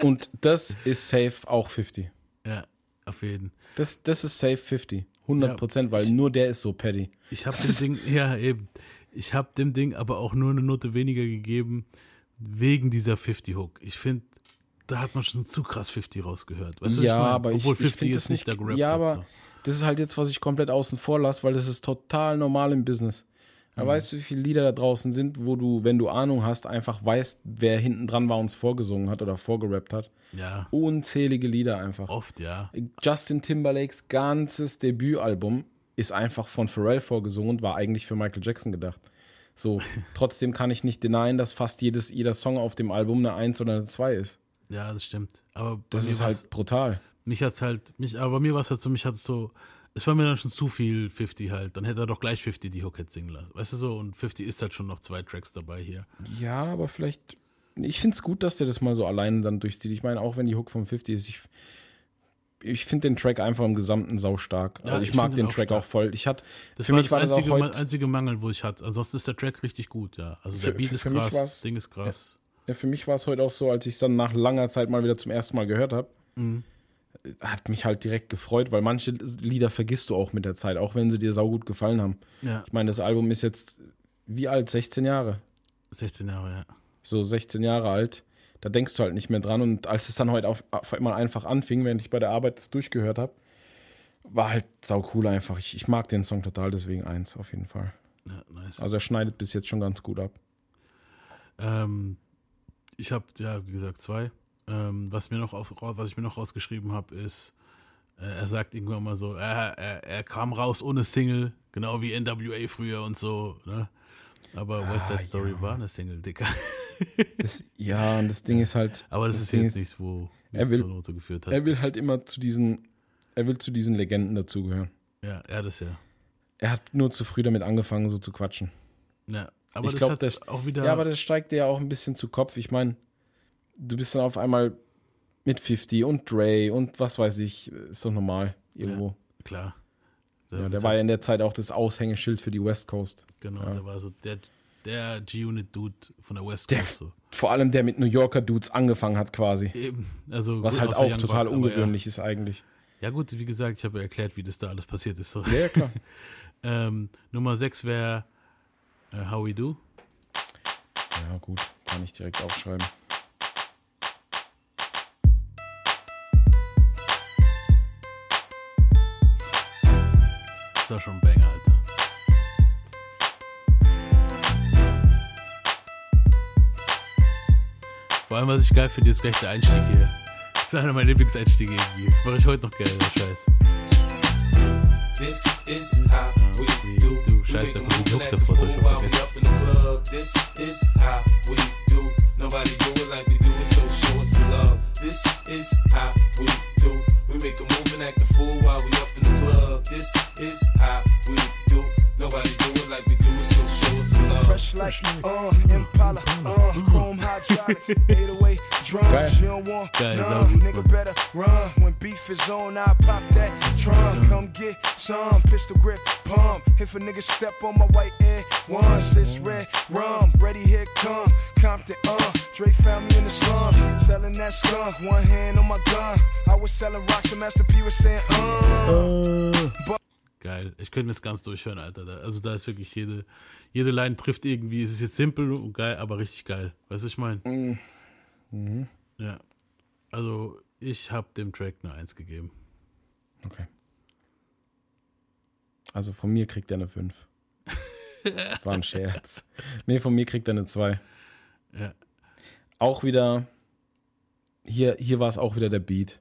Und das ist safe auch 50. ja, auf jeden. Das, das ist safe 50. 100 Prozent, weil ich- nur der ist so petty. Ich habe dem Ding, ja eben, ich habe dem Ding aber auch nur eine Note weniger gegeben, wegen dieser 50-Hook. Ich finde, da hat man schon zu krass 50 rausgehört. Weißt du, ja, ich mein? aber Obwohl ich 50 finde jetzt das nicht. nicht da gerappt ja, hat. aber So. das ist halt jetzt, was ich komplett außen vor lasse, weil das ist total normal im Business. Da Mhm. weißt du, wie viele Lieder da draußen sind, wo du, wenn du Ahnung hast, einfach weißt, wer hinten dran war und es vorgesungen hat oder vorgerappt hat. Ja, Unzählige Lieder einfach. oft, ja. Justin Timberlakes ganzes Debütalbum ist einfach von Pharrell vorgesungen und war eigentlich für Michael Jackson gedacht. So, trotzdem kann ich nicht denyen, dass fast jedes, jeder Song auf dem Album eine 1 oder eine 2 ist. Ja, das stimmt. Aber Das ist halt brutal. mich hat's halt, mich, aber bei mir war es halt so, mich hat es so, es war mir dann schon zu viel 50 halt. Dann hätte er doch gleich 50 die Hook jetzt singen lassen. Weißt du so? Und 50 ist halt schon noch zwei Tracks dabei hier. Ja, aber vielleicht. Ich finde es gut, dass der das mal so alleine dann durchzieht. Ich meine, auch wenn die Hook von 50 ist, ich, ich finde den Track einfach im Gesamten sau stark. Ja, also ich, ich mag den den auch Track stark. auch voll. Ich hatte, Das für war mich das war das auch einzige, heute. einzige Mangel, wo ich hatte. Ansonsten ist der Track richtig gut, ja. Also der Für- Beat ist krass, das Ding ist krass. Ja, für mich war es heute auch so, als ich es dann nach langer Zeit mal wieder zum ersten Mal gehört habe, Mhm. hat mich halt direkt gefreut, weil manche Lieder vergisst du auch mit der Zeit, auch wenn sie dir saugut gefallen haben. Ja, Ich meine, das Album ist jetzt wie alt? 16 Jahre. 16 Jahre, ja. So 16 Jahre alt. Da denkst du halt nicht mehr dran. Und als es dann heute auf, auf einmal einfach anfing, während ich bei der Arbeit das durchgehört habe, war halt sau cool einfach. Ich, ich mag den Song total, deswegen eins auf jeden Fall. ja nice. Also er schneidet bis jetzt schon ganz gut ab. Ähm, ich habe, ja, wie gesagt, zwei. Ähm, was, mir noch auf, was ich mir noch rausgeschrieben habe, ist, äh, er sagt irgendwann mal so, er, er, er kam raus ohne Single, genau wie NWA früher und so. Ne? Aber Ah, West Side Story ja. war eine Single, Dicker. Das, ja, und das Ding ist halt. Aber das, das ist Ding jetzt nichts, wo er es will- zur Note geführt hat. Er will halt immer zu diesen, er will zu diesen Legenden dazugehören. ja, er das ja. Er hat nur zu früh damit angefangen, so zu quatschen. Ja, aber Ich das glaub, das- auch wieder. Ja, aber das steigt dir ja auch ein bisschen zu Kopf. Ich meine, du bist dann auf einmal mit 50 und Dre und was weiß ich, ist doch normal irgendwo. klar. Ja, der war ja in der Zeit auch das Aushängeschild für die West Coast. Genau, ja. der war so der, der G-Unit-Dude von der West Der- Coast. So. Vor allem der mit New Yorker Dudes angefangen hat quasi. Eben, also Was halt auch Young total Buck, ungewöhnlich ist eigentlich. Ja. ja gut, wie gesagt, ich habe ja erklärt, wie das da alles passiert ist. So. Ja, ja klar. Ähm, Nummer 6 wäre äh, How We Do. ja gut, kann ich direkt aufschreiben. Das war schon ein allem, was ich geil finde, ist gleich der Einstieg hier. Das ist einer meiner Lieblingseinstiege irgendwie. Das mache ich heute noch gerne, der Scheiß. This is how we do. Du, scheiße, da kommt act a davor, soll ich we vergessen. This is how we do. Nobody do it like we do it, so show us some love. This is how we do. We make a move and act a fool while we up in the club. This is how we do. Nobody do it like we do it, so show us love. Fresh like uh Impala, uh chrome hydraulics, 808 drums. You don't want none, nigga better run. When beef is on, I pop that trunk. Come get some pistol grip pump. If a nigga step on my white air once, it's red rum. Ready, here come Compton, uh. Dre found me in the slums, selling that skunk. One hand on my gun. I was selling rocks, and Master P was saying, uh. Geil. Ich könnte mir das ganz durchhören, Alter. Also da ist wirklich jede, jede Line trifft irgendwie. Es ist jetzt simpel und geil, aber richtig geil. Weißt du, ich meine? Ja. Also ich habe dem Track eine Eins gegeben. Okay. Also von mir kriegt er eine 5. War ein Scherz. Nee, von mir kriegt er eine 2. Ja. Auch wieder, hier, hier war es auch wieder der Beat.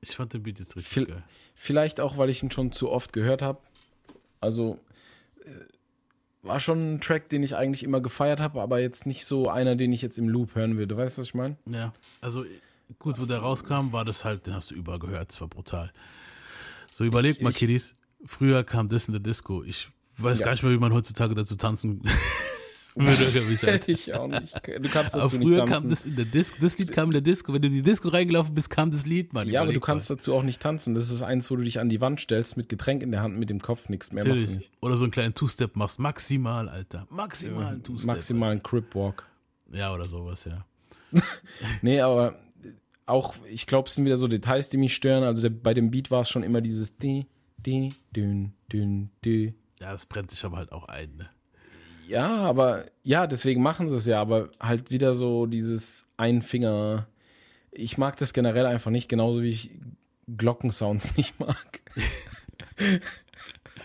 Ich fand den Beat jetzt richtig Viel- geil. Vielleicht auch, weil ich ihn schon zu oft gehört habe. Also äh, war schon ein Track, den ich eigentlich immer gefeiert habe, aber jetzt nicht so einer, den ich jetzt im Loop hören würde. Weißt du, was ich meine? Ja. Also gut, wo der rauskam, war das halt, den hast du überall gehört. Es war brutal. So überlegt mal, Kiddies. Früher kam das in der Disco. Ich weiß Ja. gar nicht mehr, wie man heutzutage dazu tanzen würde. ich, Alter. ich auch nicht. Du kannst Aber dazu nicht früher kam tanzen. das in der Disco. Das Lied kam in der Disco. Wenn du in die Disco reingelaufen bist, kam das Lied, Mann. ja, aber du kannst mal. dazu auch nicht tanzen. Das ist eins, wo du dich an die Wand stellst mit Getränk in der Hand, mit dem Kopf nichts mehr machst du Natürlich. nicht. Oder so einen kleinen Two-Step machst. Maximal, Alter. Maximal ein Two-Step. Maximal ein Crip Walk. Ja, oder sowas, ja. Nee, aber auch, ich glaube, es sind wieder so Details, die mich stören. Also der, bei dem Beat war es schon immer dieses di, di, dün, dün, dü. Ja, das brennt sich aber halt auch ein, ne? Ja, aber ja, deswegen machen sie es ja, aber halt wieder so dieses Einfinger. Ich mag das generell einfach nicht, genauso wie ich Glockensounds nicht mag.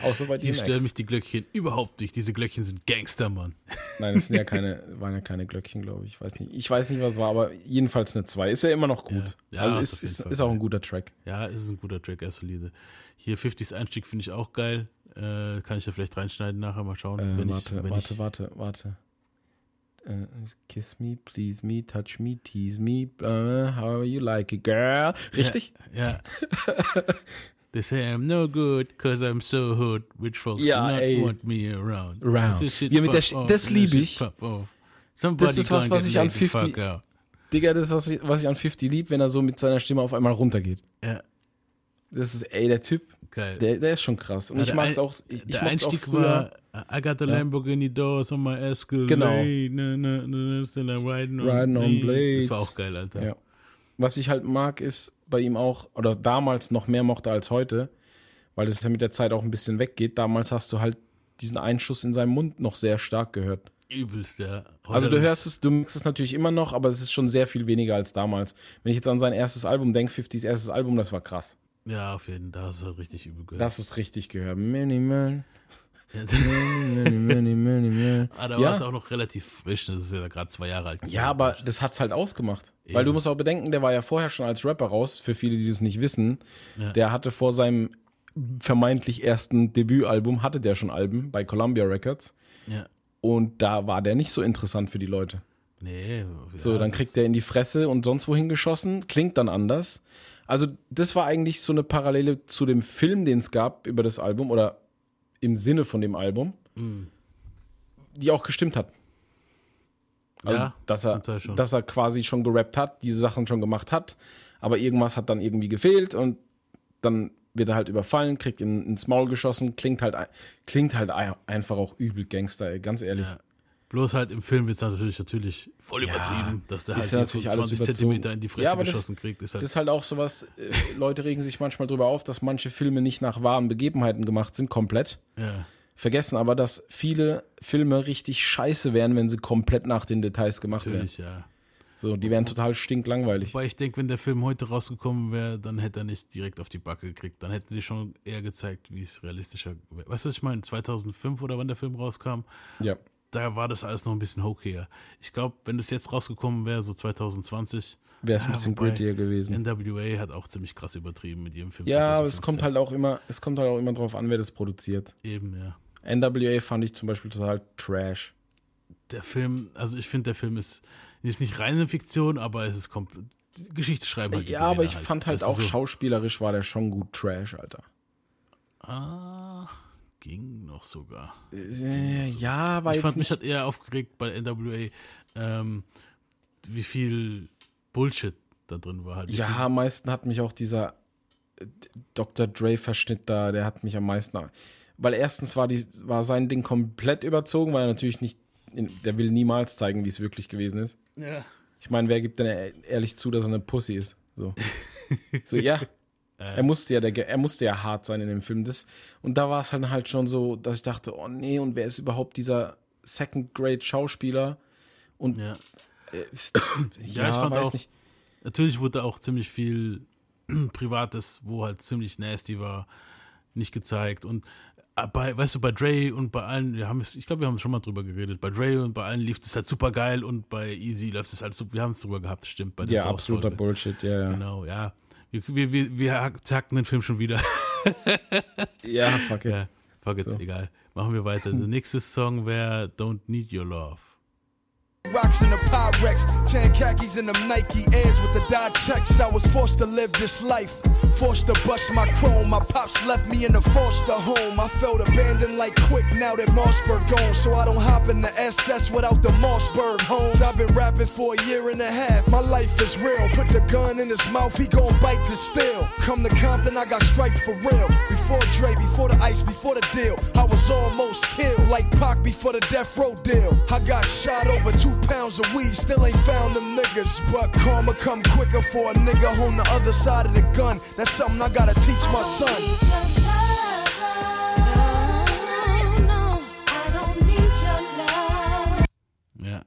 Außer bei Hier DMX. stören mich die Glöckchen überhaupt nicht. Diese Glöckchen sind Gangster, Mann. Nein, das sind ja keine, waren ja keine Glöckchen, glaube ich. Ich weiß nicht. Ich weiß nicht, was war, aber jedenfalls eine 2. Ist ja immer noch gut. Ja, also ist ist, ist, auch ein guter Track. Ja, es ist ein guter Track, er ist solide. Hier 50s Einstieg finde ich auch geil. Äh, kann ich ja vielleicht reinschneiden nachher, mal schauen. Äh, wenn warte, ich, wenn warte, ich, warte, warte. Äh, kiss me, please me, touch me, tease me, uh, how you like it, girl. Richtig? Ja. They say I'm no good, cause I'm so hood. Rich folks Ja, do not ey. want me around. Shit Ja, mit der Sch- off, das this lieb shit ich. Somebody ist was, was ich an laid the 50 fuck out. Digga, das ist, was ich, was ich an 50 lieb, wenn er so mit seiner Stimme auf einmal runtergeht. Ja, Das ist, ey, der Typ, geil. der, der ist schon krass. Und Ja, ich mag es auch, ich, der auch Einstieg früher. war I got the Lamborghini doors on my Escalade. Genau. Na, na, na, still riding on, Riding on blades. Das war auch geil, Alter. Ja. Was ich halt mag, ist bei ihm auch, oder damals noch mehr mochte als heute, weil das ja mit der Zeit auch ein bisschen weggeht. Damals hast du halt diesen Einschuss in seinem Mund noch sehr stark gehört. Übelst, ja. Heute Also du hörst es, du merkst es natürlich immer noch, aber es ist schon sehr viel weniger als damals. Wenn ich jetzt an sein erstes Album denke, 50s erstes Album, das war krass. Ja, auf jeden Fall. Da hast du halt richtig übel gehört. Das ist richtig gehört. Ja, man. ah, da war es Ja, auch noch relativ frisch. Das ist ja gerade zwei Jahre alt. ja, aber das hat's halt ausgemacht. Weil du musst auch bedenken, der war ja vorher schon als Rapper raus, für viele, die das nicht wissen. Ja. Der hatte vor seinem vermeintlich ersten Debütalbum, hatte der schon Alben bei Columbia Records. Ja. Und da war der nicht so interessant für die Leute. Nee. So, dann kriegt er in die Fresse und sonst wohin geschossen, klingt dann anders. Also, das war eigentlich so eine Parallele zu dem Film, den es gab über das Album oder im Sinne von dem Album, die auch gestimmt hat. Also, Ja, dass, er, dass er quasi schon gerappt hat, diese Sachen schon gemacht hat, aber irgendwas hat dann irgendwie gefehlt und dann wird er halt überfallen, kriegt in, ins Maul geschossen, klingt halt, klingt halt ein- einfach auch übel Gangster, ey, ganz ehrlich. Ja. Bloß halt im Film wird es natürlich, natürlich voll Ja, übertrieben, dass der halt ja hier natürlich so alles 20 überzogen. Zentimeter in die Fresse Ja, aber das- geschossen kriegt. Ist halt, Das ist halt auch sowas, äh, Leute regen sich manchmal drüber auf, dass manche Filme nicht nach wahren Begebenheiten gemacht sind, komplett. ja. Vergessen aber, dass viele Filme richtig scheiße wären, wenn sie komplett nach den Details gemacht Natürlich, ja. So, die wären total stinklangweilig. Weil ich denke, wenn der Film heute rausgekommen wäre, dann hätte er nicht direkt auf die Backe gekriegt. Dann hätten sie schon eher gezeigt, wie es realistischer wäre. Weißt du, was ich meine? 2005 oder wann der Film rauskam, Ja. Da war das alles noch ein bisschen hokier. Ich glaube, wenn das jetzt rausgekommen wäre, so 2020, Wäre es ein bisschen grittier gewesen. NWA hat auch ziemlich krass übertrieben mit ihrem Film. Ja, aber es 2015. kommt halt auch immer, es kommt halt auch immer drauf an, wer das produziert. Eben, ja. NWA fand ich zum Beispiel total trash. Der Film, also ich finde, der Film ist, ist nicht reine Fiktion, aber es ist komplett. Geschichte schreiben halt. Ja, aber ich fand halt Weißt auch so, schauspielerisch war der schon gut trash, Alter. Ah, ging noch sogar. Äh, ja, war ich jetzt fand, mich hat eher aufgeregt bei NWA, ähm, wie viel Bullshit da drin war. Halt. Ja, am meisten hat mich auch dieser äh, Dr. Dre-Verschnitt da, der hat mich am meisten. Weil erstens war, die, war sein Ding komplett überzogen, weil er natürlich nicht, in, der will niemals zeigen, wie es wirklich gewesen ist. ja. Ich meine, wer gibt denn e- ehrlich zu, dass er eine Pussy ist? So, so ja. Er musste ja, der, er musste ja hart sein in dem Film. Das, und da war es halt, halt schon so, dass ich dachte, oh nee, und wer ist überhaupt dieser Second-Grade-Schauspieler? Und ja. äh, Ja, ich fand weiß auch- nicht. Natürlich wurde auch ziemlich viel Privates, wo halt ziemlich nasty war, nicht gezeigt. Und äh, bei, weißt du, bei Dre und bei allen, wir haben es, ich glaube, wir haben es schon mal drüber geredet, bei Dre und bei allen lief es halt super geil und bei Easy läuft es halt super, wir haben es drüber gehabt, stimmt, bei der Ja, absoluter. Bullshit, ja, ja. Genau, ja. Wir, wir, wir, zacken den Film schon wieder. Ja, fuck it. ja, fuck it, So. egal. Machen wir weiter. Der nächste Song wäre Don't Need Your Love. Rocks in the Pyrex, tan khakis in them Nike Airs with the dye checks. I was forced to live this life, forced to bust my chrome. My pops left me in a foster home. I felt abandoned like quick now that Mossberg gone. So I don't hop in the SS without the Mossberg homes. I've been rapping for a year and a half. My life is real. Put the gun in his mouth, he gon' bite the steel. Come to Compton, I got stripes for real. Before Dre, before the ice, before the deal. I was almost killed like Pac before the death row deal. I got shot over two pounds of weed, still ain't found them niggas. But karma come quicker for a nigga on the other side of the gun. That's something I gotta teach my son. Ja.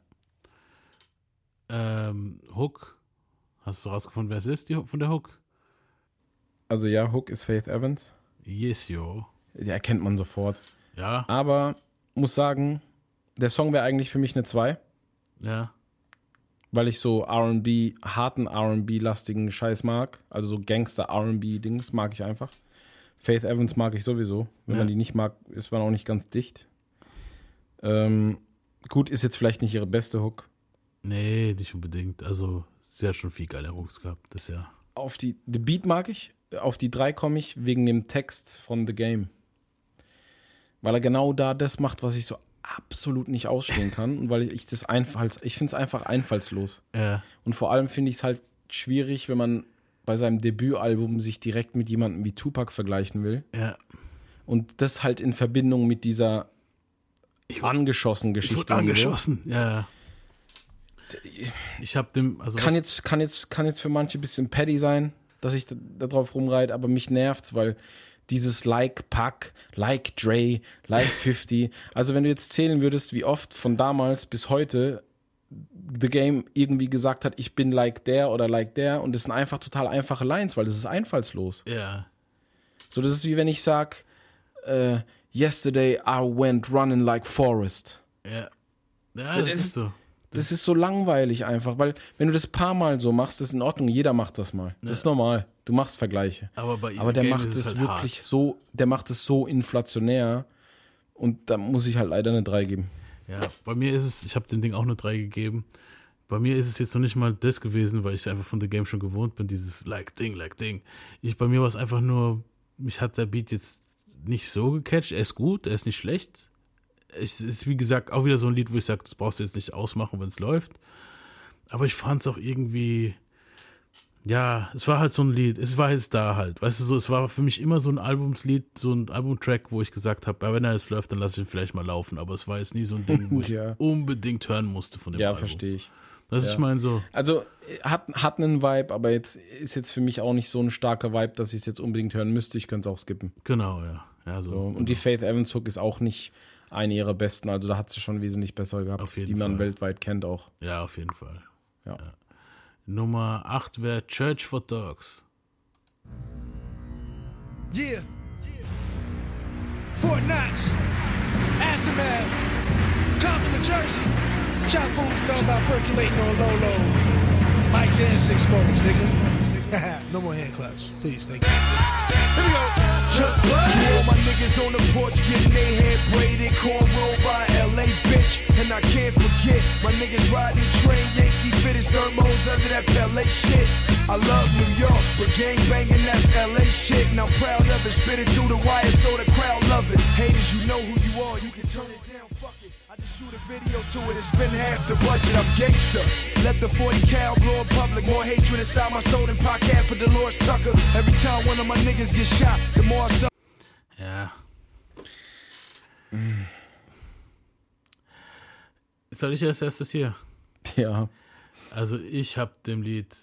Ähm, Hook. Hast du rausgefunden, wer es ist, die, von der Hook? Also ja, Hook ist Faith Evans. Yes, yo. Die erkennt man sofort. Ja, Aber muss sagen, der Song wäre eigentlich für mich eine 2, ja. weil ich so RB, harten RB-lastigen Scheiß mag. Also so Gangster-RB-Dings mag ich einfach. Faith Evans mag ich sowieso. Wenn Ja. man die nicht mag, ist man auch nicht ganz dicht. Ähm, gut, ist jetzt vielleicht nicht ihre beste Hook. Nee, nicht unbedingt. Also, sie hat schon viel geile Hooks gehabt, das Jahr. Auf die, The Beat mag ich. Auf die 3 komme ich wegen dem Text von The Game. Weil er genau da das macht, was ich so absolut nicht ausstehen kann. und weil ich das einfalls, ich finde es einfach einfallslos. Ja, Und vor allem finde ich es halt schwierig, wenn man bei seinem Debütalbum sich direkt mit jemandem wie Tupac vergleichen will. ja. Und das halt in Verbindung mit dieser angeschossen Ich Geschichte. wurde und so. angeschossen, ja. Ich habe dem, also Kann jetzt, kann, jetzt, kann jetzt für manche ein bisschen petty sein, dass ich da, da drauf rumreite, aber mich nervt's, weil dieses Like Pack, Like Dre, Like 50, also wenn du jetzt zählen würdest, wie oft von damals bis heute The Game irgendwie gesagt hat, ich bin like der oder like der und das sind einfach total einfache Lines, weil das ist einfallslos. ja, So, das ist wie wenn ich sag, äh, yesterday I went running like Forrest. ja. Ja, das Das ist ist- so. Das ist so langweilig einfach, weil wenn du das paar Mal so machst, ist in Ordnung, jeder macht das mal. Das ist normal. Du machst Vergleiche. Aber bei Aber der Game macht es halt wirklich hart. so, der macht es so inflationär und da muss ich halt leider eine 3 geben. Ja, bei mir ist es, ich habe dem Ding auch eine 3 gegeben. Bei mir ist es jetzt noch nicht mal das gewesen, weil ich einfach von The Game schon gewohnt bin, dieses like Ding, like Ding. Ich, bei mir war es einfach nur, mich hat der Beat jetzt nicht so gecatcht. Er ist gut, er ist nicht schlecht. Es ist, wie gesagt, auch wieder so ein Lied, wo ich sage, das brauchst du jetzt nicht ausmachen, wenn es läuft. Aber ich fand es auch irgendwie, ja, es war halt so ein Lied, es war jetzt da halt, weißt du so, es war für mich immer so ein Albumslied, so ein Albumtrack, wo ich gesagt habe, wenn er jetzt läuft, dann lasse ich ihn vielleicht mal laufen, aber es war jetzt nie so ein Ding, wo ich Ja. unbedingt hören musste von dem Ja, Album. verstehe ich. Das Ja. ich meine so, Also hat, hat einen Vibe, aber jetzt ist jetzt für mich auch nicht so ein starker Vibe, dass ich es jetzt unbedingt hören müsste. Ich könnte es auch skippen. genau, ja. Ja, so. So. Und die Faith Evans Hook ist auch nicht eine ihrer besten. Also da hat sie schon wesentlich besser gehabt, die man Fall. weltweit kennt auch. ja, auf jeden Fall. Ja. Nummer 8 wäre Church for Dogs. Yeah. Fort Knox. Aftermath. Compton, New Jersey. Chop fools know about percolating on low low. Mike's six smokes, niggas. no more hand claps. Please, thank you. Here we go. Just blood. To all my niggas on the porch getting their hair braided, cornrow by LA bitch. And I can't forget my niggas riding the train, Yankee fitted thermos under that Pele shit. I love New York, but gang banging that's LA shit. And I'm proud of it. Spit it through the wire so the crowd love it. Haters, you know who you are, you can turn it shoot a video to it and spend half the budget. I'm gangster. Let the 40 cal blow in public. More hatred inside my soul than podcast for Dolores Tucker. Every time one of my niggas get shot, the more I suffer. Ja. Soll ich als erstes hier? Ja. Also ich habe dem Lied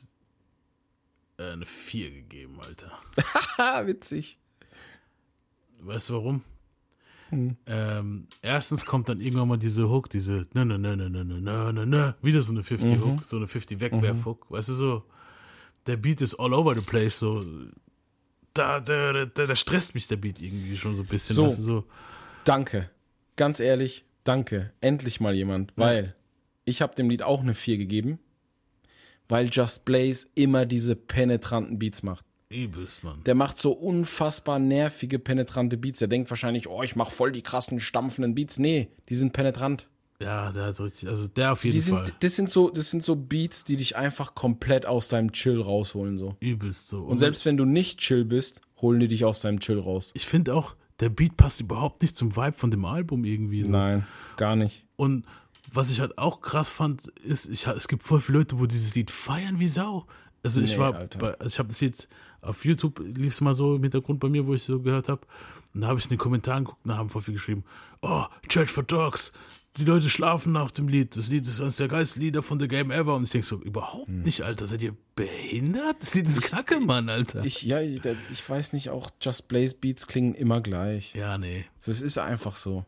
äh, eine 4 gegeben, Alter. Witzig. Weißt du warum? Ähm, erstens kommt dann irgendwann mal diese Hook, diese ne ne ne ne ne ne ne ne ne wieder so eine 50 Hook, so eine 50 Wegwerf Hook, weißt du so, der Beat ist all over the place, so da da da, da, da stresst mich der Beat irgendwie schon so ein bisschen, So. weißt du, so Danke. Ganz ehrlich, danke. Endlich mal jemand, weil ich habe dem Lied auch eine 4 gegeben, weil Just Blaze immer diese penetranten Beats macht. Übelst, Mann. Der macht so unfassbar nervige, penetrante Beats. Der denkt wahrscheinlich, oh, ich mache voll die krassen, stampfenden Beats. Nee, die sind penetrant. Ja, der hat richtig, also der auf jeden Die Fall sind, das, sind so, das sind so Beats, die dich einfach komplett aus deinem Chill rausholen. So. übelst so. Und selbst wenn du nicht chill bist, holen die dich aus deinem Chill raus. ich finde auch, der Beat passt überhaupt nicht zum Vibe von dem Album irgendwie. So. Nein, gar nicht. Und was ich halt auch krass fand, ist, ich, es gibt voll viele Leute, wo dieses Lied feiern wie Sau. Also ich Nee, war, Alter. bei, also ich habe das jetzt auf YouTube lief es mal so im Hintergrund bei mir, wo ich so gehört habe. Und da habe ich in den Kommentaren geguckt und da haben voll viel geschrieben, oh, Church for Dogs, die Leute schlafen nach dem Lied. Das Lied ist eines der geilsten Lieder von The Game Ever. Und ich denke so, überhaupt Hm. nicht, Alter. Seid ihr behindert? Das Lied ist kacke, Mann, Alter. Ich, ja, ich, ich weiß nicht, auch Just Blaze Beats klingen immer gleich. ja, nee. Das ist einfach so.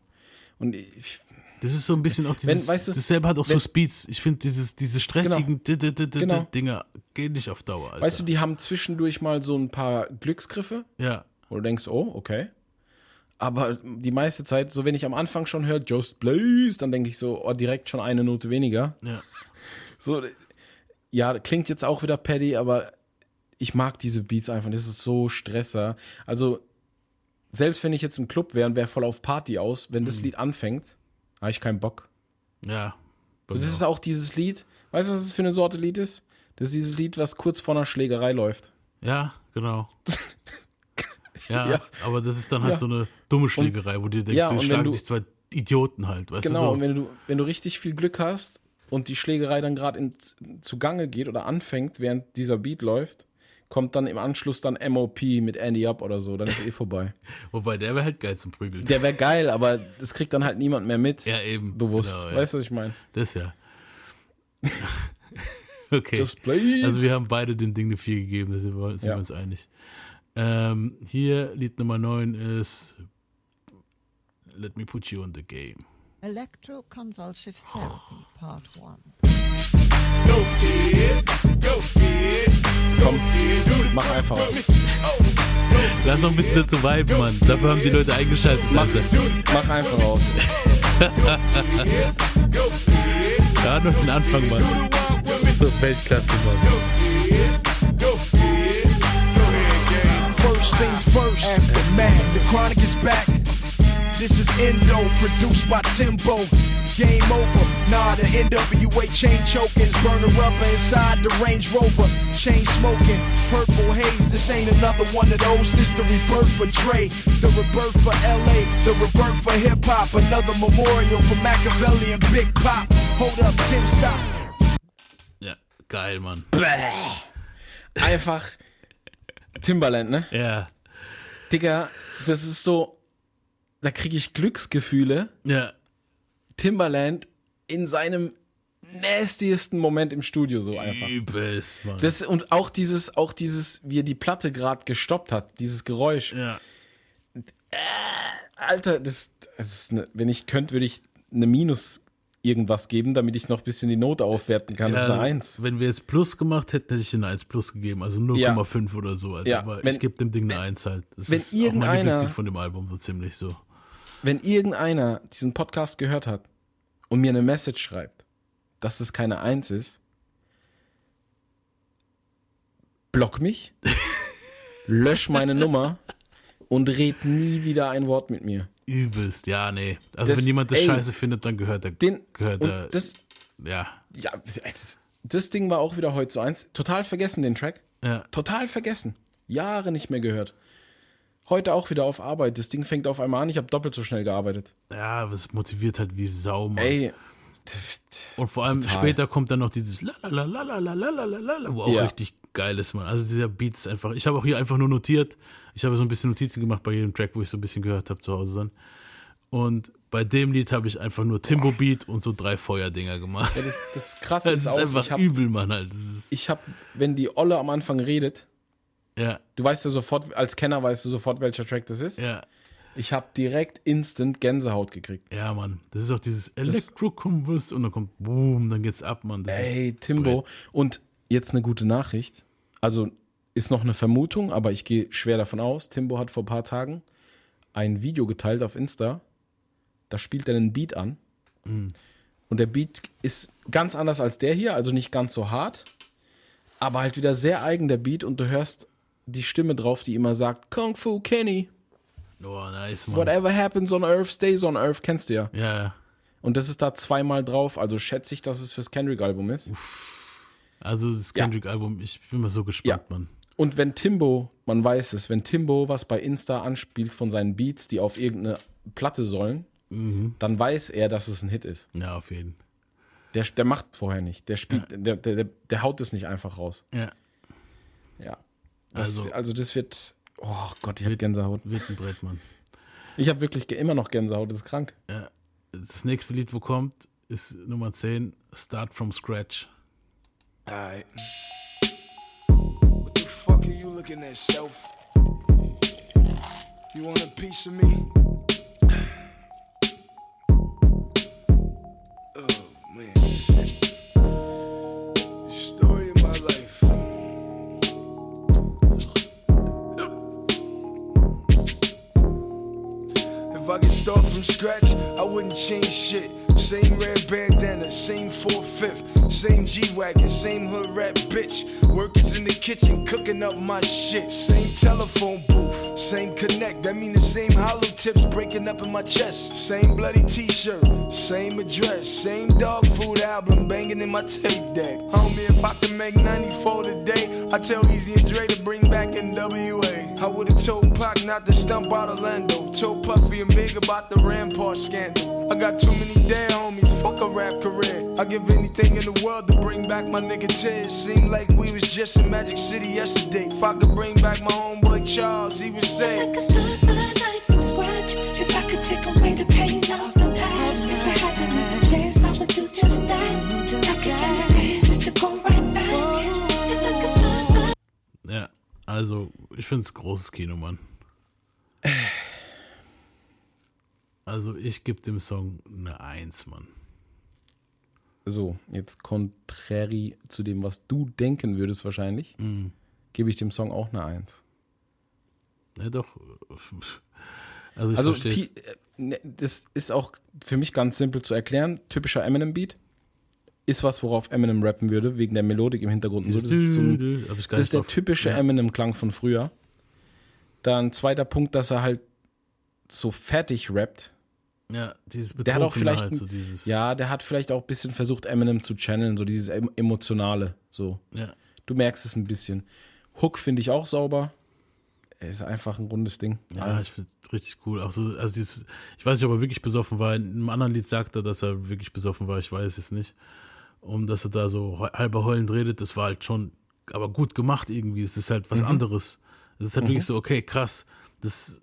Und ich, Das ist so ein bisschen auch dieses, weißt du, dasselbe hat auch so wenn- Speeds. Ich finde dieses, diese stressigen d- d- d- d- Genau. Dinger gehen nicht auf Dauer, Alter. weißt du, die haben zwischendurch mal so ein paar Glücksgriffe, ja. wo du denkst, oh, okay. Aber die meiste Zeit, so wenn ich am Anfang schon höre, Just Blaze, dann denke ich so, oh, direkt schon eine Note weniger. Ja. So, ja, klingt jetzt auch wieder Paddy, aber ich mag diese Beats einfach. Das ist so Stresser. Also, selbst wenn ich jetzt im Club wäre und wäre voll auf Party aus, wenn das Lied anfängt, habe ich keinen Bock. Ja. So, das ist auch dieses Lied. Weißt du, was das für eine Sorte Lied ist? Das ist dieses Lied, was kurz vor einer Schlägerei läuft. Ja, genau. Ja, Ja. aber das ist dann halt Ja. so eine dumme Schlägerei, wo du denkst, Ja, und schlagen du- sich zwei Idioten halt, weißt Genau, du und so. wenn du, wenn du richtig viel Glück hast und die Schlägerei dann gerade zugange geht oder anfängt, während dieser Beat läuft, kommt dann im Anschluss dann MOP mit Andy Up oder so, dann ist eh vorbei. Wobei, der wäre halt geil zum Prügeln. Der wäre geil, aber das kriegt dann halt niemand mehr mit. ja, eben. bewusst. Genau, ja. Weißt du, was ich meine? Das ja. okay. Just Blaze. Also wir haben beide dem Ding eine 4 gegeben, da sind wir, sind Ja. wir uns einig. Ähm, hier, Lied Nummer 9 ist Let Me Put You on the Game. Electroconvulsive Therapy, Part 1. Komm, mach einfach aus. Lass noch ein bisschen dazu viben, Mann. Dafür haben die Leute eingeschaltet. Alter. Mach einfach aus. Ja, noch den Anfang, Mann. So Weltklasse, Mann. First things first, aftermath. The chronic is back. This is Endo, produced by Timbo. Game over. Nah, the NWA chain chokings, burning rubber inside the Range Rover. Chain smoking, purple haze. This ain't another one of those. This the rebirth for Dre, the rebirth for LA, the rebirth for hip hop. Another memorial for Machiavelli and Big Pop. Hold up, Tim, stop. Ja, geil, Mann. Einfach Timberland, ne? Ja, Digga, das ist so, da kriege ich Glücksgefühle. ja, Timberland in seinem nastiesten Moment im Studio so einfach. übelst, Mann. Das, und auch dieses, auch dieses, wie er die Platte gerade gestoppt hat, dieses Geräusch. ja, Alter, das, das ist ne, wenn ich könnte, würde ich eine Minus irgendwas geben, damit ich noch ein bisschen die Note aufwerten kann. das ist eine Ja, 1. Wenn wir jetzt Plus gemacht hätten, hätte ich eine 1 Plus gegeben, also 0,5 oder so. Also, Ja, aber wenn- ich gebe dem Ding eine 1 halt. Das wenn ist auch mein irgendeiner- Lieblingslied von dem Album, so ziemlich so. Wenn irgendeiner diesen Podcast gehört hat und mir eine Message schreibt, dass es keine 1 ist, block mich, lösch meine Nummer und red nie wieder ein Wort mit mir. Übelst, ja, nee. Also Das- wenn jemand das ey, scheiße findet, dann gehört der, Den, gehört der, das, ja, ja, das, das Ding war auch wieder heute so eins. Total vergessen den Track. ja, Total vergessen. Jahre nicht mehr gehört. Heute auch wieder auf Arbeit. Das Ding fängt auf einmal an. Ich habe doppelt so schnell gearbeitet. ja, was motiviert halt wie Sau, Mann. Ey. Und vor allem Total. später kommt dann noch dieses la la la la la la la la la la, wo auch Ja. richtig geil ist, Mann. Also dieser Beat ist einfach, ich habe auch hier einfach nur notiert. Ich habe so ein bisschen Notizen gemacht bei jedem Track, wo ich so ein bisschen gehört habe zu Hause dann. Und bei dem Lied habe ich einfach nur Timbo Beat und so drei Feuerdinger gemacht. Ja, das, das Krasse Das ist ist auch, einfach habe, übel, Mann, halt. Das ich hab, wenn die Olle am Anfang redet, ja, du weißt ja sofort, als Kenner weißt du sofort, welcher Track das ist. ja, Ich habe direkt instant Gänsehaut gekriegt. ja, Mann. Das ist auch dieses Elektro-Kombust und dann kommt Boom, dann geht's ab, Mann. Das Ey, Timbo. Und jetzt eine gute Nachricht. Also ist noch eine Vermutung, aber ich gehe schwer davon aus. Timbo hat vor ein paar Tagen ein Video geteilt auf Insta. Da spielt er einen Beat an. Und der Beat ist ganz anders als der hier, also nicht ganz so hart, aber halt wieder sehr eigen der Beat und du hörst die Stimme drauf, die immer sagt: Kung Fu Kenny, Oh, nice, Mann. whatever happens on Earth stays on Earth, kennst du ja. Ja, ja. Und das ist da zweimal drauf, also schätze ich, dass es fürs Kendrick-Album ist. Also das Kendrick-Album, ich bin mal so gespannt, Ja. Mann. Und wenn Timbo, man weiß es, wenn Timbo was bei Insta anspielt von seinen Beats, die auf irgendeine Platte sollen, dann weiß er, dass es ein Hit ist. Ja, auf jeden. Der, der macht vorher nicht. Der spielt, der, der, der, der haut es nicht einfach raus. Ja, Ja. Das, Also- also, das wird. Oh Gott, ich habe Gänsehaut. wird ein Brett, Mann. Ich habe wirklich immer noch Gänsehaut, das ist krank. Ja. Das nächste Lied, wo kommt, ist Nummer 10, Start from Scratch. Alright. What the fuck are you looking at, self? You want a piece of me? Oh man, scratch, I wouldn't change shit. Same red bandana, same 4-5, same G-Wagon, same hood rat bitch. Workers in the kitchen cooking up my shit. Same telephone booth, same connect. That mean the same hollow tips breaking up in my chest. Same bloody t-shirt, same address, same dog food album banging in my tape deck. Homie, if I could make 94 today, I tell Easy and Dre to bring back NWA. I would've told Pac not to stump out Orlando. Told Puffy and Big about the Rampart scandal. I got too many dead homies, fuck a rap career. I give anything in the world to bring back my nigga Tiz. Seemed like we was just in Magic City yesterday. If I could bring back my homeboy Charles, he would I say. could start my life from scratch. If I could take away the pain of my past. If I had another chance, I would do just that. I give anything just to go right back. If I could start my Ja, also ich finde es großes Kino, Mann. Also ich gebe dem Song eine 1, Mann. So, jetzt contrary zu dem, was du denken würdest wahrscheinlich, gebe ich dem Song auch eine 1. Ja, doch. Also ich Also viel, äh, ne, das ist auch für mich ganz simpel zu erklären. Typischer Eminem-Beat ist was, worauf Eminem rappen würde, wegen der Melodik im Hintergrund. Und so. Das ist, so ein, das ist der typische ja. Eminem-Klang von früher. Dann zweiter Punkt, dass er halt so fertig rappt. Ja, dieses Der hat auch vielleicht, halt, so dieses, ja, der hat vielleicht auch ein bisschen versucht, Eminem zu channeln, so dieses em- emotionale, so. ja. Du merkst es ein bisschen. Hook finde ich auch sauber. Er ist einfach ein rundes Ding. Ja, ich finde richtig cool. Auch so, also dieses, ich weiß nicht, ob er wirklich besoffen war. In einem anderen Lied sagt er, dass er wirklich besoffen war. Ich weiß es nicht. Und dass er da so halber heulend redet, das war halt schon, aber gut gemacht irgendwie. Es ist halt was anderes. Es ist halt wirklich so, okay, krass. Das,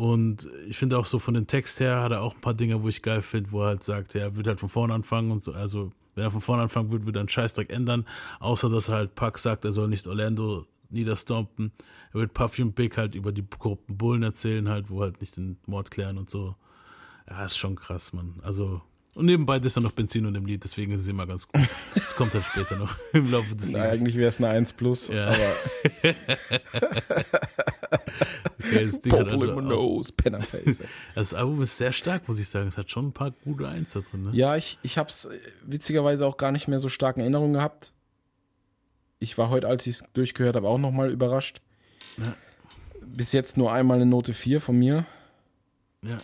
und ich finde auch so von dem Text her hat er auch ein paar Dinge, wo ich geil finde, wo er halt sagt, ja, er wird halt von vorne anfangen und so. Also, wenn er von vorne anfangen würde, würde er einen Scheißdreck ändern. Außer, dass er halt Pack sagt, er soll nicht Orlando niederstompen. Er wird Puffy und Big halt über die korrupten Bullen erzählen, halt, wo halt nicht den Mord klären und so. Ja, ist schon krass, Mann. Also, Und nebenbei ist dann noch Benzin und im Lied, deswegen ist es immer ganz gut. Das kommt dann später noch im Laufe des Na, Liedes. eigentlich wäre es eine 1 plus, Ja. aber Das, Ding hat also nose, Pennerface. das Album ist sehr stark, muss ich sagen. Es hat schon ein paar gute Eins da drin. Ne? Ja, ich, ich habe es witzigerweise auch gar nicht mehr so stark in Erinnerung gehabt. Ich war heute, als ich es durchgehört habe, auch nochmal überrascht. Ja. Bis jetzt nur einmal eine Note 4 von mir. Ja.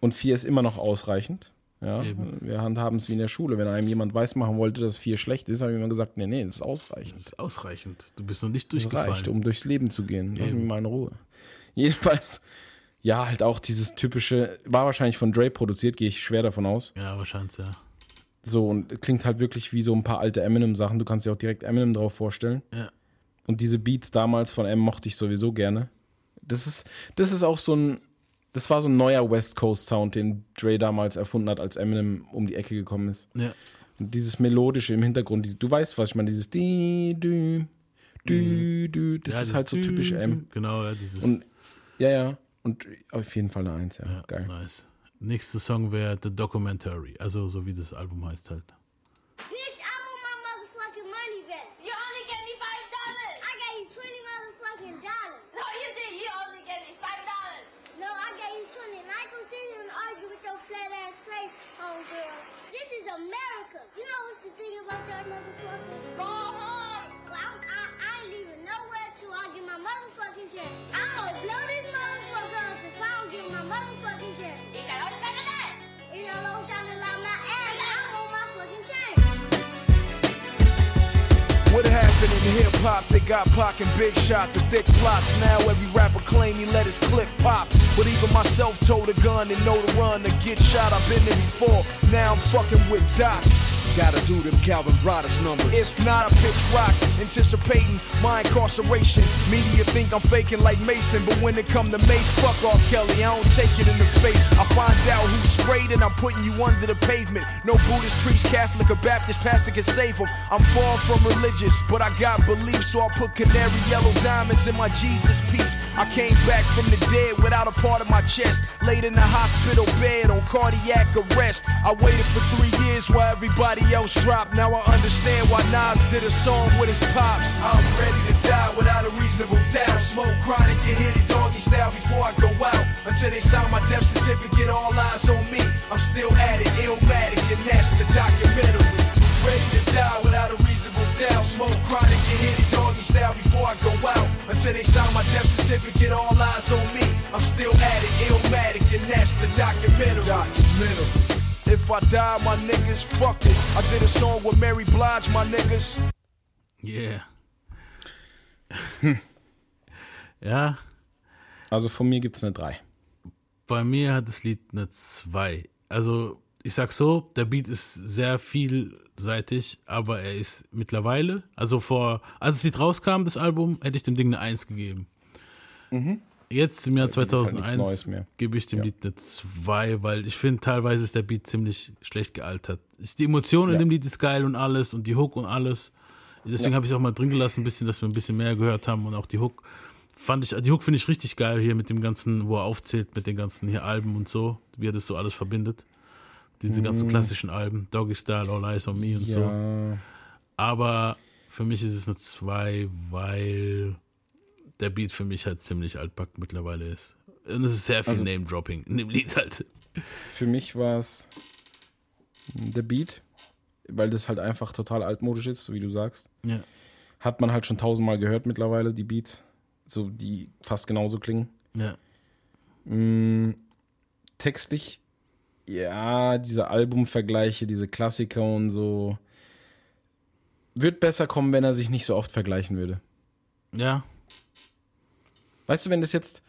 Und 4 ist immer noch ausreichend. Ja, Eben. wir handhaben es wie in der Schule. Wenn einem jemand weismachen wollte, dass 4 schlecht ist, habe ich immer gesagt, nee, nee, das ist ausreichend. Das ist ausreichend. Du bist noch nicht Das durchgefallen. reicht, um durchs Leben zu gehen. Lass mich mal in Ruhe. Jedenfalls, ja, halt auch dieses typische, war wahrscheinlich von Dre produziert, gehe ich schwer davon aus. Ja, wahrscheinlich, ja. So, und klingt halt wirklich wie so ein paar alte Eminem-Sachen. Du kannst dir auch direkt Eminem drauf vorstellen. Ja. Und diese Beats damals von M mochte ich sowieso gerne. Das ist, das ist auch so ein, das war so ein neuer West Coast Sound, den Dre damals erfunden hat, als Eminem um die Ecke gekommen ist. Ja. Und dieses melodische im Hintergrund, die- du weißt, was ich meine, dieses di, dü, dü, dü, das Ja, ist halt so typisch M. Genau, ja, dieses. Und ja, ja. Und auf jeden Fall eine Eins, ja. ja, Geil. Nice. Nächster Song wäre The Documentary, also so wie das Album heißt halt. Bitch, I America. You know what's the thing about that motherfucker? Go home. Well, I'm, I, I ain't leaving nowhere till I get my motherfucking check. I'm gonna blow this motherfucker up if I don't get my motherfucking check. You know what's that? You know what's shining like my ass? I want my fucking check. What happened in hip hop? They got Pac and Big Shot, the thick plots. Now every rapper claim he let his clip pop. But even myself told a gun and know to run to get shot. I've been there before. Now I'm fucking with Doc. Gotta do them Calvin Broadus numbers. If not, I pitch rocks, anticipating my incarceration. Media think I'm faking like Mason, but when it come to Mace, fuck off Kelly, I don't take it in the face. I find out who sprayed and I'm putting you under the pavement. No Buddhist, priest, Catholic, or Baptist pastor can save them. I'm far from religious, but I got beliefs, so I put canary yellow diamonds in my Jesus piece. I came back from the dead without a part of my chest. Laid in the hospital bed on cardiac arrest. I waited for three years while everybody else dropped. Now I understand why Nas did a song with his pops. I'm ready to die without a reasonable doubt. Smoke chronic, get hit it doggy style before I go out. Until they sign my death certificate, all eyes on me. I'm still at it, illmatic, and that's the documentary. Ready to die without a reasonable doubt. Smoke chronic, get hit it doggy style before I go out. Until they sign my death certificate, all eyes on me. I'm still at it, illmatic, and that's the documentary. Documentary. If I die, my niggas, fuck it. I did a song with Mary Blige, my niggas. Yeah. ja, Also von mir gibt es eine 3. bei mir hat das Lied eine 2. Also, ich sag so, der Beat ist sehr vielseitig, aber er ist mittlerweile, also vor, als das Lied rauskam, das Album, hätte ich dem Ding eine 1 gegeben. Jetzt im Jahr Beat ist halt nichts 2001 Neues mehr. gebe ich dem Ja. Lied eine 2, weil ich finde, teilweise ist der Beat ziemlich schlecht gealtert. Die Emotion in Ja. dem Lied ist geil und alles und die Hook und alles. Deswegen Ja. habe ich es auch mal drin gelassen, ein bisschen, dass wir ein bisschen mehr gehört haben und auch die Hook fand ich, die Hook finde ich richtig geil hier mit dem ganzen, wo er aufzählt, mit den ganzen hier Alben und so, wie er das so alles verbindet. Diese ganzen klassischen Alben, Doggy Style, All Eyes on Me und so. Aber für mich ist es eine 2, weil der Beat für mich halt ziemlich altback mittlerweile ist. Und es ist sehr viel Also- Name-Dropping in dem Lied halt. Für mich war es der Beat, weil das halt einfach total altmodisch ist, so wie du sagst. Ja. Hat man halt schon tausendmal gehört mittlerweile, die Beats, so die fast genauso klingen. Ja. Mm, textlich, ja, diese Albumvergleiche, diese Klassiker und so. Wird besser kommen, wenn er sich nicht so oft vergleichen würde. Ja. Weißt du, wenn das jetzt,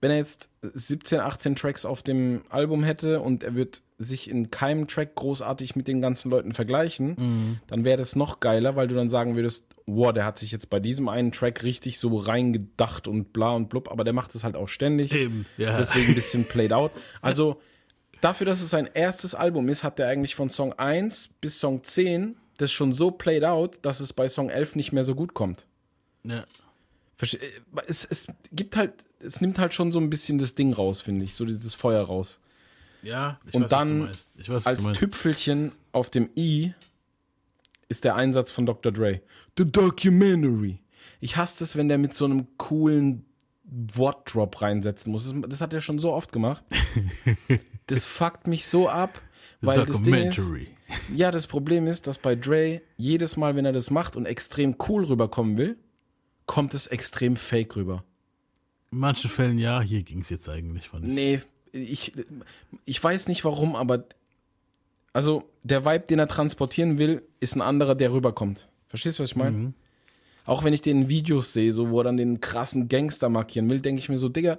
wenn er jetzt 17, 18 Tracks auf dem Album hätte und er wird sich in keinem Track großartig mit den ganzen Leuten vergleichen, dann wäre das noch geiler, weil du dann sagen würdest, wow, der hat sich jetzt bei diesem einen Track richtig so reingedacht und bla und blub, aber der macht es halt auch ständig. Eben, ja. Deswegen ein bisschen played out. Also dafür, dass es sein erstes Album ist, hat er eigentlich von Song 1 bis Song 10 das schon so played out, dass es bei Song 11 nicht mehr so gut kommt. Ja. Äh, Es, es gibt halt, es nimmt halt schon so ein bisschen das Ding raus, finde ich, so dieses Feuer raus. Ja, ich Und weiß, was dann. Ich weiß, was als. Tüpfelchen auf dem I ist der Einsatz von Dr. Dre. The Documentary. Ich hasse es, wenn der mit so einem coolen Wortdrop reinsetzen muss. Das- hat er schon so oft gemacht. Das fuckt mich so ab, The weil das Ding ist, Documentary. ja, das Problem ist, dass bei Dre jedes Mal, wenn er das macht und extrem cool rüberkommen will, kommt es extrem fake rüber. In manchen Fällen ja, hier ging es jetzt eigentlich, fand ich. Nee, ich, ich weiß nicht warum, aber also der Vibe, den er transportieren will, ist ein anderer, der rüberkommt. Verstehst du, was ich meine? Auch wenn ich den Videos sehe, so wo er dann den krassen Gangster markieren will, denke ich mir so, Digga,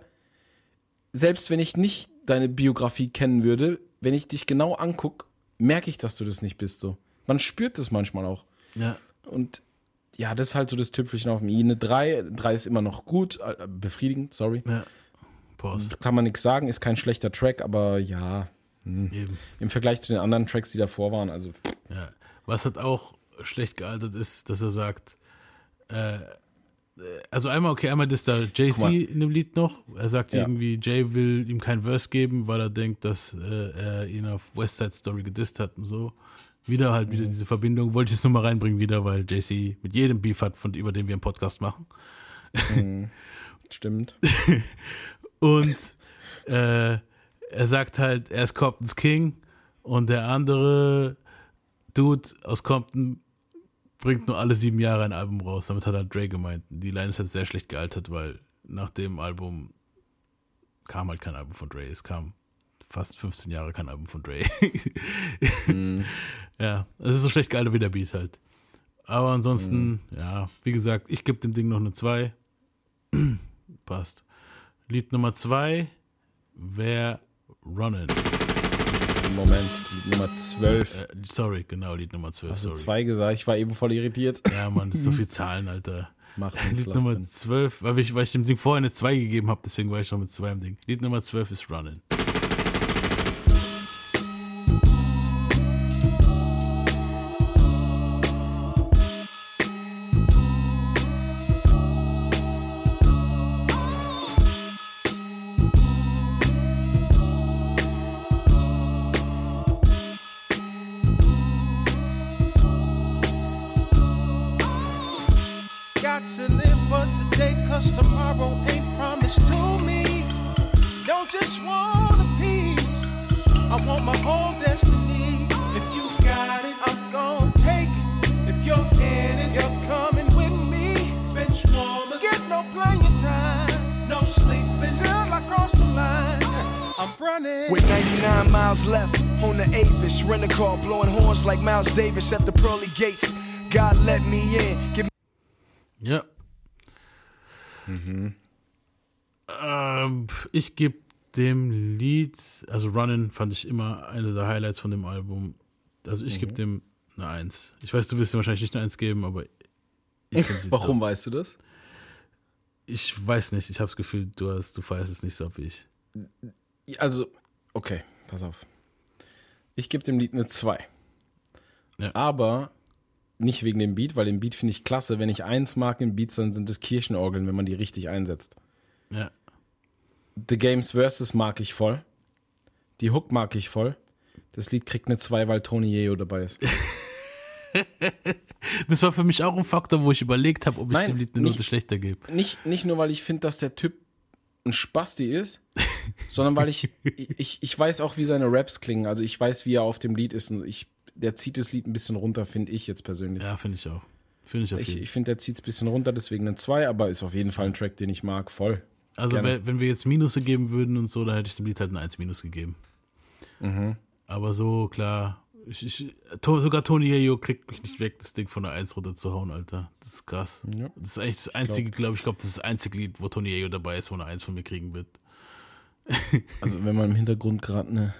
selbst wenn ich nicht deine Biografie kennen würde, wenn ich dich genau angucke, merke ich, dass du das nicht bist. So. Man spürt das manchmal auch. Ja, Und ja, das ist halt so das Tüpfelchen auf dem I. Eine 3, 3 ist immer noch gut, äh, befriedigend, sorry. ja. Pause. Kann man nichts sagen, ist kein schlechter Track, aber ja, Eben. im Vergleich zu den anderen Tracks, die davor waren, also Ja. Was halt auch schlecht gealtert ist, dass er sagt, äh, also einmal, okay, einmal ist da. Jay-Z in dem Lied noch. Er sagt Ja. irgendwie, Jay will ihm kein Verse geben, weil er denkt, dass äh, er ihn auf West Side Story gedisst hat und so. Wieder halt Mhm. wieder diese Verbindung. Wollte ich jetzt nur mal reinbringen wieder, weil Jay-Z mit jedem Beef hat, von, über den wir einen Podcast machen. stimmt. Und äh, er sagt halt, er ist Comptons King und der andere Dude aus Compton bringt nur alle sieben Jahre ein Album raus. Damit hat halt Dre gemeint. Die Line ist halt sehr schlecht gealtert, weil nach dem Album kam halt kein Album von Dre. Es kam fast 15 Jahre kein Album von Dre. Ja, es ist so schlecht gealtert wie der Beat halt. Aber ansonsten, ja, wie gesagt, ich gebe dem Ding noch eine 2. Passt. Lied Nummer 2 wäre Runnin'. Moment, Lied Nummer 12. Äh, sorry, genau, Lied Nummer 12, Also sorry. zwei gesagt, ich war eben voll irritiert. Ja, Mann, so viel Zahlen, Alter. Macht Lied Nummer drin. 12, weil ich, weil ich dem Ding vorher eine 2 gegeben habe, deswegen war ich schon mit 2 im Ding. Lied Nummer 12 ist Runnin'. Dem Lied, also Runnin' fand ich immer eine der Highlights von dem Album. Also ich gebe dem eine 1. Ich weiß, du wirst ihm wahrscheinlich nicht eine 1 geben, aber ich sie Warum top. weißt du das? Ich weiß nicht, ich habe das Gefühl, du hast, du feierst es nicht so wie ich. Also, okay, pass auf. Ich gebe dem Lied eine 2. Ja. Aber nicht wegen dem Beat, weil den Beat finde ich klasse. Wenn ich eins mag in Beats, dann sind es Kirchenorgeln, wenn man die richtig einsetzt. Ja. The Games Versus mag ich voll. Die Hook mag ich voll. Das Lied kriegt eine 2, weil Tony Yeo dabei ist. Das war für mich auch ein Faktor, wo ich überlegt habe, ob ich Nein, dem Lied eine nicht- Note schlechter gebe. Nicht, nicht nur, weil ich finde, dass der Typ ein Spasti ist, sondern weil ich, ich, ich weiß auch, wie seine Raps klingen. Also ich weiß, wie er auf dem Lied ist. Und ich, der zieht das Lied ein bisschen runter, finde ich jetzt persönlich. Ja, finde ich auch. Finde ich auf Ich, ich finde, der zieht es ein bisschen runter, deswegen eine 2, aber ist auf jeden Fall ein Track, den ich mag, voll. Also Gerne. wenn, wir jetzt Minusse geben würden und so, dann hätte ich dem Lied halt eine 1 Minus gegeben. Mhm. Aber so, klar, ich, ich, to, sogar Tony Ayo kriegt mich nicht weg, das Ding von der 1 runterzuhauen, Alter. Das ist krass. Ja. Das ist eigentlich das einzige, glaube ich, glaube, das ist das einzige Lied, wo Tony Ayo dabei ist, wo eine 1 von mir kriegen wird. Also wenn man im Hintergrund gerade eine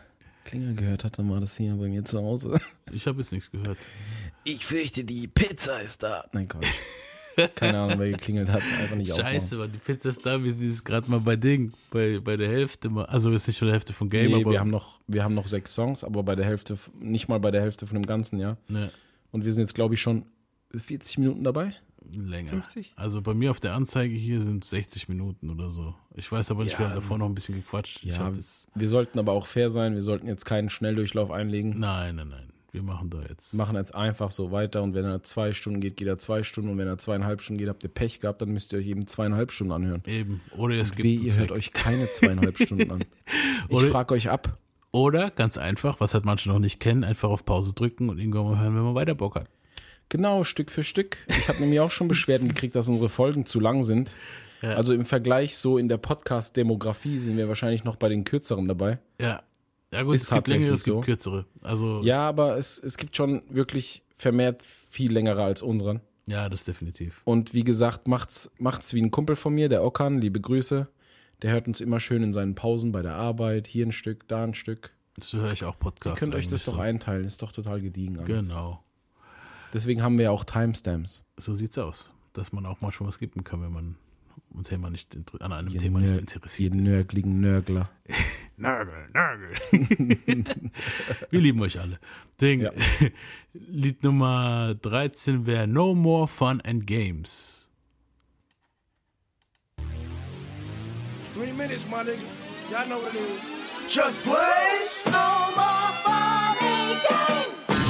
Klingel gehört hat, dann war das hier bei mir zu Hause. Ich habe jetzt nichts gehört. Ich fürchte, die Pizza ist da. Nein, Quatsch. Keine Ahnung, wer geklingelt hat. Einfach nicht Scheiße, Mann, die Pizza ist da, wie sie es gerade mal bei Ding, bei, bei der Hälfte mal. Also ist nicht von der Hälfte von Game, Nee, aber. wir haben, noch, wir haben noch sechs Songs, aber bei der Hälfte, nicht mal bei der Hälfte von dem Ganzen, ja. ja, Und wir sind jetzt, glaube ich, schon 40 Minuten dabei. Länger. 50? Also bei mir auf der Anzeige hier sind 60 Minuten oder so. Ich weiß aber nicht, Ja, wir haben davor noch ein bisschen gequatscht. Ja, wir sollten aber auch fair sein. Wir sollten jetzt keinen Schnelldurchlauf einlegen. nein, nein, nein. Wir machen da jetzt. machen jetzt einfach so weiter und wenn er zwei Stunden geht, geht er zwei Stunden und wenn er zweieinhalb Stunden geht, habt ihr Pech gehabt, dann müsst ihr euch eben zweieinhalb Stunden anhören. Eben. Oder es gibt Weh, es ihr hört weg. euch keine zweieinhalb Stunden an. Ich frage euch ab. Oder ganz einfach, was halt manche noch nicht kennen, einfach auf Pause drücken und irgendwann mal hören, wenn man weiter Bock hat. Genau, Stück für Stück. Ich habe nämlich auch schon Beschwerden gekriegt, dass unsere Folgen zu lang sind. Ja. Also im Vergleich so in der Podcast-Demografie sind wir wahrscheinlich noch bei den kürzeren dabei. Ja. Ja gut, Ist es gibt längere, es gibt so. kürzere. Also Ja, aber es, es gibt schon wirklich vermehrt viel längere als unseren. Ja, das definitiv. Und wie gesagt, macht's, macht's wie ein Kumpel von mir, der Okan, liebe Grüße. Der hört uns immer schön in seinen Pausen bei der Arbeit, hier ein Stück, da ein Stück. So höre ich auch Ihr Podcasts. könnt euch das doch so. einteilen, ist doch total gediegen. Alles. Genau. Deswegen haben wir ja auch Timestamps. So sieht's aus. Dass man auch manchmal was skippen kann, wenn man ein Thema nicht an einem Ihr Thema nicht Nör- interessiert ihr ist. nörgligen Nörgler. Nörgel, Nörgel. Wir lieben euch alle. Ding. Ja. Lied Nummer 13 wäre No More Fun and Games. Three minutes, my nigga. Y'all know what it is. Just blaze. No more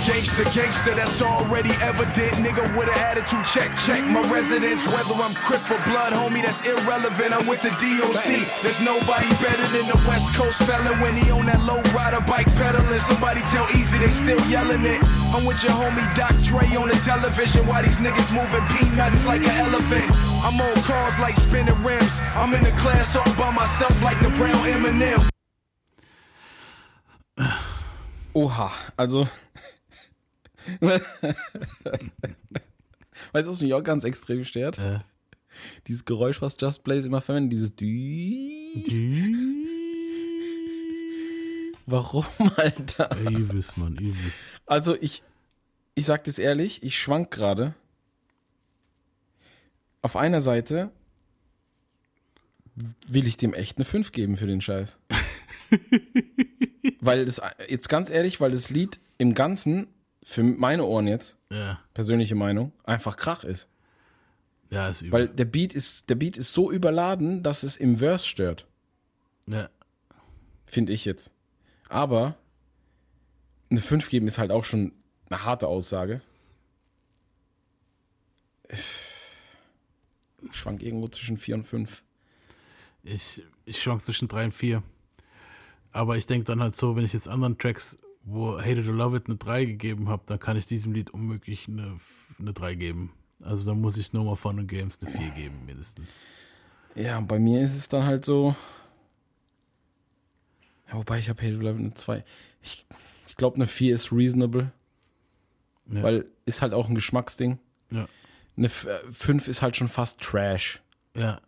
Gangsta, gangsta, that's already evident. Nigga with an attitude, check, check my residence. Whether I'm Crip or Blood, homie, that's irrelevant. I'm with the DOC. There's nobody better than the West Coast felon when he on that low rider bike pedaling. Somebody tell Easy, they still yelling it. I'm with your homie Doc Dre on the television. Why these niggas moving peanuts like an elephant? I'm on cars like spinning rims. I'm in the class all by myself like the brown Eminem. Oha, also. weißt du, was mich auch ganz extrem stört? Äh. Dieses Geräusch, was Just Blaze immer verwendet, dieses Dü. Warum, Alter? Übelst, Mann, übelst. Also ich, ich sag das ehrlich, ich schwank gerade. Auf einer Seite will ich dem echt eine 5 geben für den Scheiß. weil das, jetzt ganz ehrlich, weil das Lied im Ganzen, für meine Ohren jetzt, Ja, persönliche Meinung, einfach Krach ist. ja, ist übel. Weil der Beat ist, der Beat ist so überladen, dass es im Verse stört, ja. finde ich jetzt. Aber eine 5 geben ist halt auch schon eine harte Aussage. Ich schwank irgendwo zwischen 4 und 5. Ich, ich schwank zwischen 3 und 4. Aber ich denke dann halt so, wenn ich jetzt anderen Tracks, wo Hate It or Love It eine 3 gegeben habe, dann kann ich diesem Lied unmöglich eine, eine 3 geben. Also dann muss ich No More Fun and Games eine 4 geben, mindestens. Ja, bei mir ist es dann halt so. Ja, wobei ich habe Hate Level eine 2. Ich, ich glaube, eine 4 ist reasonable. Ja. Weil ist halt auch ein Geschmacksding. Ja. Eine 5 ist halt schon fast Trash. Ja.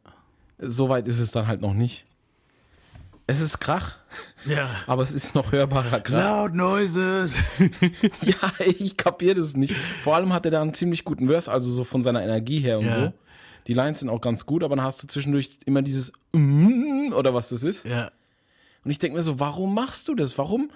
So weit ist es dann halt noch nicht. Es ist Krach, Ja. aber es ist noch hörbarer Krach. Loud Noises. Ja, ich kapiere das nicht. Vor allem hat er da einen ziemlich guten Verse, also so von seiner Energie her und Ja. so. Die Lines sind auch ganz gut, aber dann hast du zwischendurch immer dieses oder was das ist. ja. Und ich denke mir so, warum machst du das? Warum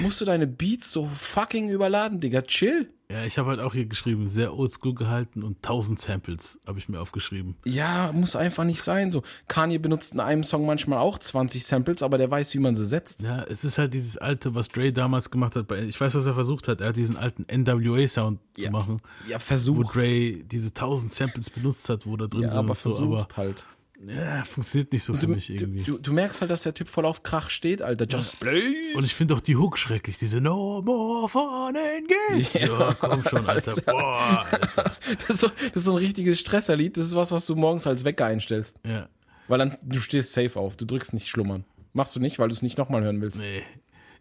musst du deine Beats so fucking überladen, Digga? Chill. Ja, ich habe halt auch hier geschrieben, sehr oldschool gehalten und 1000 Samples habe ich mir aufgeschrieben. Ja, muss einfach nicht sein. So, Kanye benutzt in einem Song manchmal auch 20 Samples, aber der weiß, wie man sie setzt. Ja, es ist halt dieses alte, was Dre damals gemacht hat. Bei, ich weiß, was er versucht hat. Er hat diesen alten NWA-Sound zu Ja. machen. Ja, Wo versucht. Dre diese 1000 Samples benutzt hat, wo da drin ja, sind aber so. versucht Aber halt. Ja, funktioniert nicht so für Du, mich irgendwie. du, du merkst halt, dass der Typ voll auf Krach steht, Alter. Just Blaze. und ich finde auch die Hook schrecklich. Diese No more fun and games. Ja. Ja, komm schon, Alter. Boah, Alter. Das ist, so, das ist so ein richtiges Stresserlied. Das ist was, was du morgens als Wecker einstellst. Ja, Weil dann, du stehst safe auf. Du drückst nicht schlummern. Machst du nicht, weil du es nicht nochmal hören willst. nee.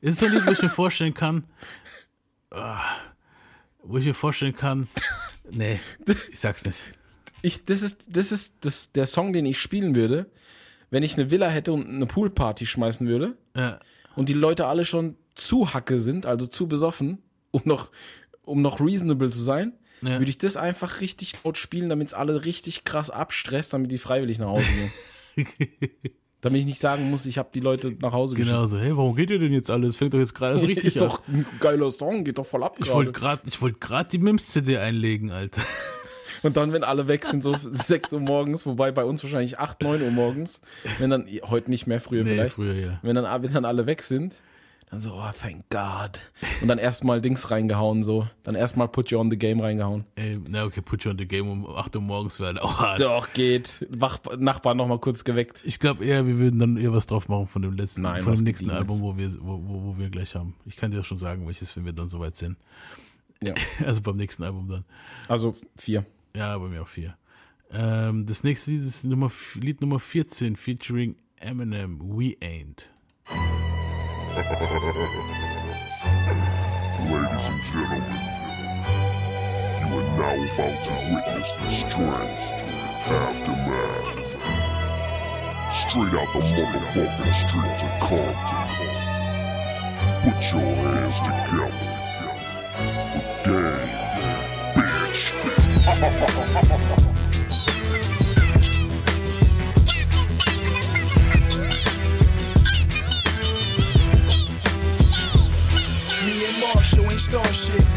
Ist so ein Lied, wo ich mir vorstellen kann, ah, wo ich mir vorstellen kann, nee, ich sag's nicht. Ich, das ist, das ist das, der Song, den ich spielen würde, wenn ich eine Villa hätte und eine Poolparty schmeißen würde Ja, und die Leute alle schon zu hacke sind, also zu besoffen, um noch, um noch reasonable zu sein, Ja. würde ich das einfach richtig laut spielen, damit es alle richtig krass abstresst, damit die freiwillig nach Hause gehen. damit ich nicht sagen muss, ich habe die Leute nach Hause genau so. Hey, warum geht ihr denn jetzt alles? Fängt doch jetzt gerade geschickt. richtig Ist an. doch ein geiler Song, geht doch voll ab Ich wollte gerade. gerade wollt grad die Mims-CD einlegen, Alter. Und dann, wenn alle weg sind, so 6 Uhr morgens, wobei bei uns wahrscheinlich 8, 9 Uhr morgens, wenn dann, heute nicht mehr, früher Nee, vielleicht, früher, ja. wenn dann, wenn dann alle weg sind, dann so, oh, thank God. Und dann erstmal Dings reingehauen, so. Dann erstmal Put You on the Game reingehauen. Ey, na okay, put you on the game um 8 Uhr morgens wäre auch hart. Doch, geht. Wach, Nachbarn nochmal kurz geweckt. Ich glaube eher, wir würden dann eher was drauf machen von dem letzten, Nein, von dem nächsten Album, wo wir, wo, wo, wo wir gleich haben. Ich kann dir schon sagen, welches, wenn wir dann soweit sind. Ja. Also beim nächsten Album dann. Also vier. Ja, bei mir auch vier. Ähm, das nächste Lied ist Nummer, Lied Nummer 14, featuring Eminem, We Ain't. Ladies and gentlemen, you are now about to witness the strength aftermath. Straight out the motherfucking streets of Compton. Put your hands together for game,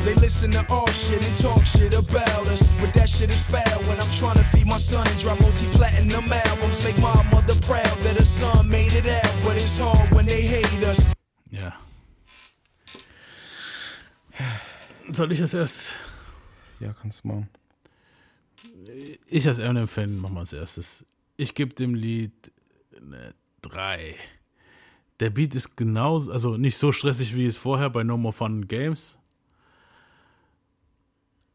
They listen to our shit and talk shit about us. But that shit is foul when I'm trying to feed my son and drop multi-platinum albums. Make my mother proud that her son made it out. But it's hard when they hate us. Ja. Soll ich als erstes? Ja, kannst du machen. Ich als Eminem-Fan mach mal als erstes. Ich gebe dem Lied eine 3. Der Beat ist genauso, also nicht so stressig wie es vorher bei No More Fun Games.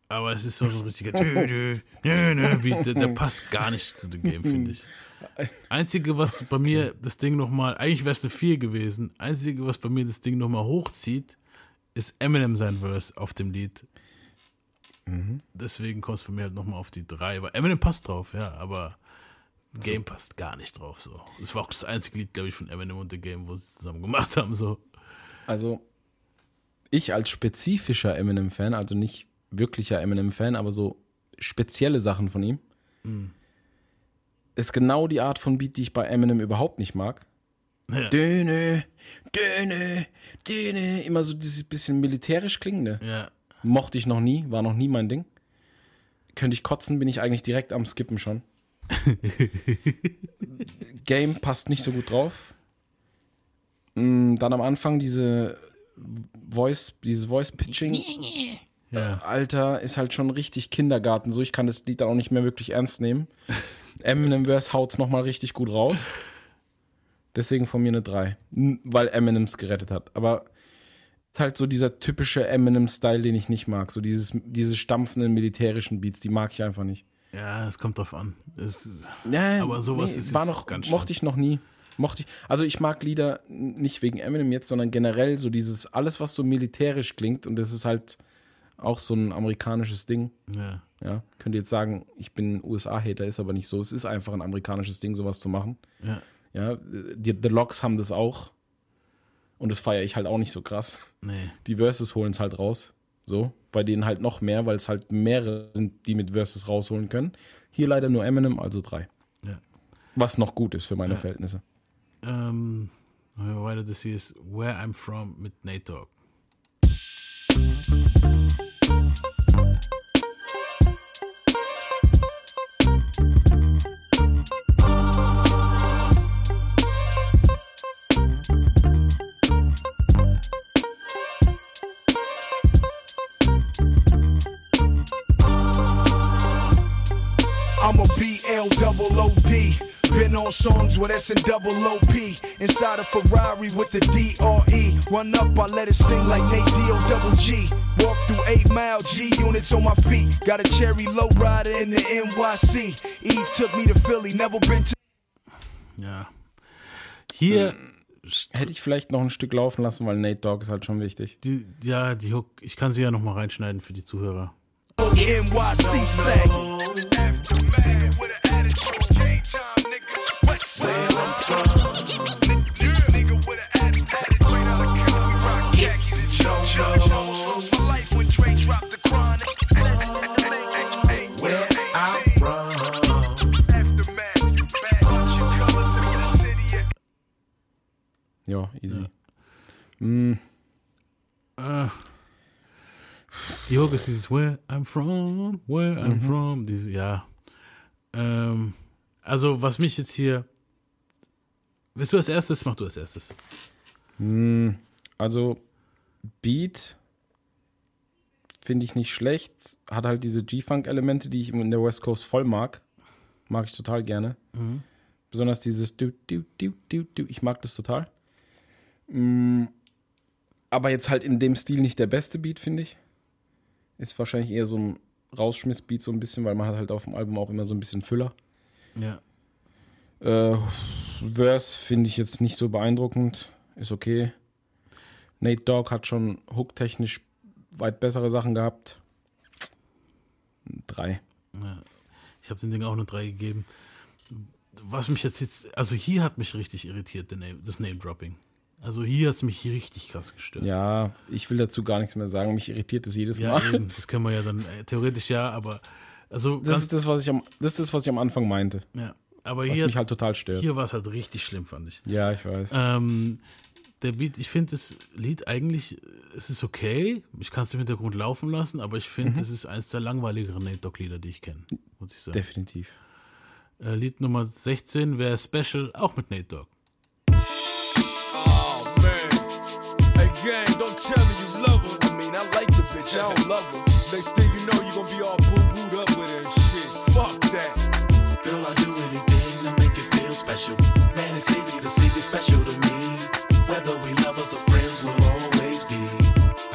Aber es ist so ein richtiger dö, dö, dö Beat. Der, der passt gar nicht zu dem Game, finde ich. Einzige, was bei mir das Ding nochmal, eigentlich wäre es eine 4 gewesen. Einzige, was bei mir das Ding nochmal hochzieht, ist Eminem sein Verse auf dem Lied. Deswegen kommt es bei mir halt nochmal auf die 3. Weil Eminem passt drauf, ja, aber Game passt gar nicht drauf. So. Das war auch das einzige Lied, glaube ich, von Eminem und The Game, wo sie zusammen gemacht haben. So. Also, ich als spezifischer Eminem-Fan, also nicht wirklicher Eminem-Fan, aber so spezielle Sachen von ihm, ist genau die Art von Beat, die ich bei Eminem überhaupt nicht mag. Ja. Döne, döne, döne. Immer so dieses bisschen militärisch klingende. ja. Mochte ich noch nie, war noch nie mein Ding. Könnte ich kotzen, bin ich eigentlich direkt am Skippen schon. Game passt nicht so gut drauf. Mm, Dann am Anfang diese Voice, dieses Voice-Pitching. ja. Alter, ist halt schon richtig Kindergarten. So, ich kann das Lied dann auch nicht mehr wirklich ernst nehmen. Eminem Verse haut's nochmal richtig gut raus. Deswegen von mir eine 3. N- Weil Eminem's gerettet hat. Aber ist halt so dieser typische Eminem-Style, den ich nicht mag. So dieses, diese stampfenden militärischen Beats, die mag ich einfach nicht. Ja, es kommt drauf an. Es, Ja, Aber sowas ist war noch, ganz mochte ich noch nie. Mochte ich. Also ich mag Lieder nicht wegen Eminem jetzt, sondern generell so dieses, alles, was so militärisch klingt und das ist halt auch so ein amerikanisches Ding. ja. Ja, könnt ihr jetzt sagen, ich bin USA-Hater, ist aber nicht so. Es ist einfach ein amerikanisches Ding, sowas zu machen. Ja. Ja, die The Locks haben das auch. Und das feiere ich halt auch nicht so krass. Nee. Die Verses holen es halt raus. So. Bei denen halt noch mehr, weil es halt mehrere sind, die mit Verses rausholen können. Hier leider nur Eminem, also drei. Ja. Was noch gut ist für meine Verhältnisse. Ähm, weiter, das hier ist Where I'm From mit Nate Dogg. On songs with S and double OP. Inside a Ferrari with the DRE. Run up, I let it sing like Nate D.O. double G. Walk through 8 mile G units on my feet. Got a cherry low rider in the NYC. Eve took me to Philly, never been to. Ja. Hier, Hätte ich vielleicht noch ein Stück laufen lassen, weil Nate Dogg ist halt schon wichtig. die, ja, die Hook, ich kann sie ja nochmal reinschneiden für die Zuhörer. NYC where I'm from. Nigga Ja, easy. Ja. Mm. Ah. Uh. Diogo ist dieses Where I'm from, where I'm mhm. from, dieses, ja. Ähm, also, was mich jetzt hier Willst du als erstes? Mach du als erstes. Also Beat finde ich nicht schlecht. Hat halt diese G-Funk-Elemente, die ich in der West Coast voll mag. Mag ich total gerne. Besonders dieses du, du, du, du, du. Ich mag das total. Mm, Aber jetzt halt in dem Stil nicht der beste Beat, finde ich. Ist wahrscheinlich eher so ein Rausschmiss-Beat so ein bisschen, weil man hat halt auf dem Album auch immer so ein bisschen Füller. Ja. Äh, Verse finde ich jetzt nicht so beeindruckend. Ist okay. Nate Dogg hat schon hooktechnisch weit bessere Sachen gehabt. Drei. Ich habe dem Ding auch eine 3 gegeben. Was mich jetzt jetzt, also hier hat mich richtig irritiert, Name, das Name-Dropping. Also hier hat es mich richtig krass gestört. Ja, ich will dazu gar nichts mehr sagen. Mich irritiert es jedes Ja, Mal. eben, das können wir ja dann, äh, theoretisch ja, aber, also, Das ist das, was ich am, das ist das, was ich am Anfang meinte. ja, aber Was hier, mich halt total stört. hier war es halt richtig schlimm, fand ich. Ja, ich weiß. Ähm, der Beat, ich finde das Lied eigentlich, es ist okay. Ich kann es im Hintergrund laufen lassen, aber ich finde, es ist eines der langweiligeren Nate Dogg-Lieder, die ich kenne, muss ich sagen. Definitiv. Äh, Lied Nummer 16 wäre Special, auch mit Nate Dogg. Oh man. Hey gang, don't tell me you love her. I mean, I like the bitch, I don't love her. Next thing you know, you gonna be all boo booed up special. Man, it's easy to see you special to me. Whether we lovers or friends, we'll always be.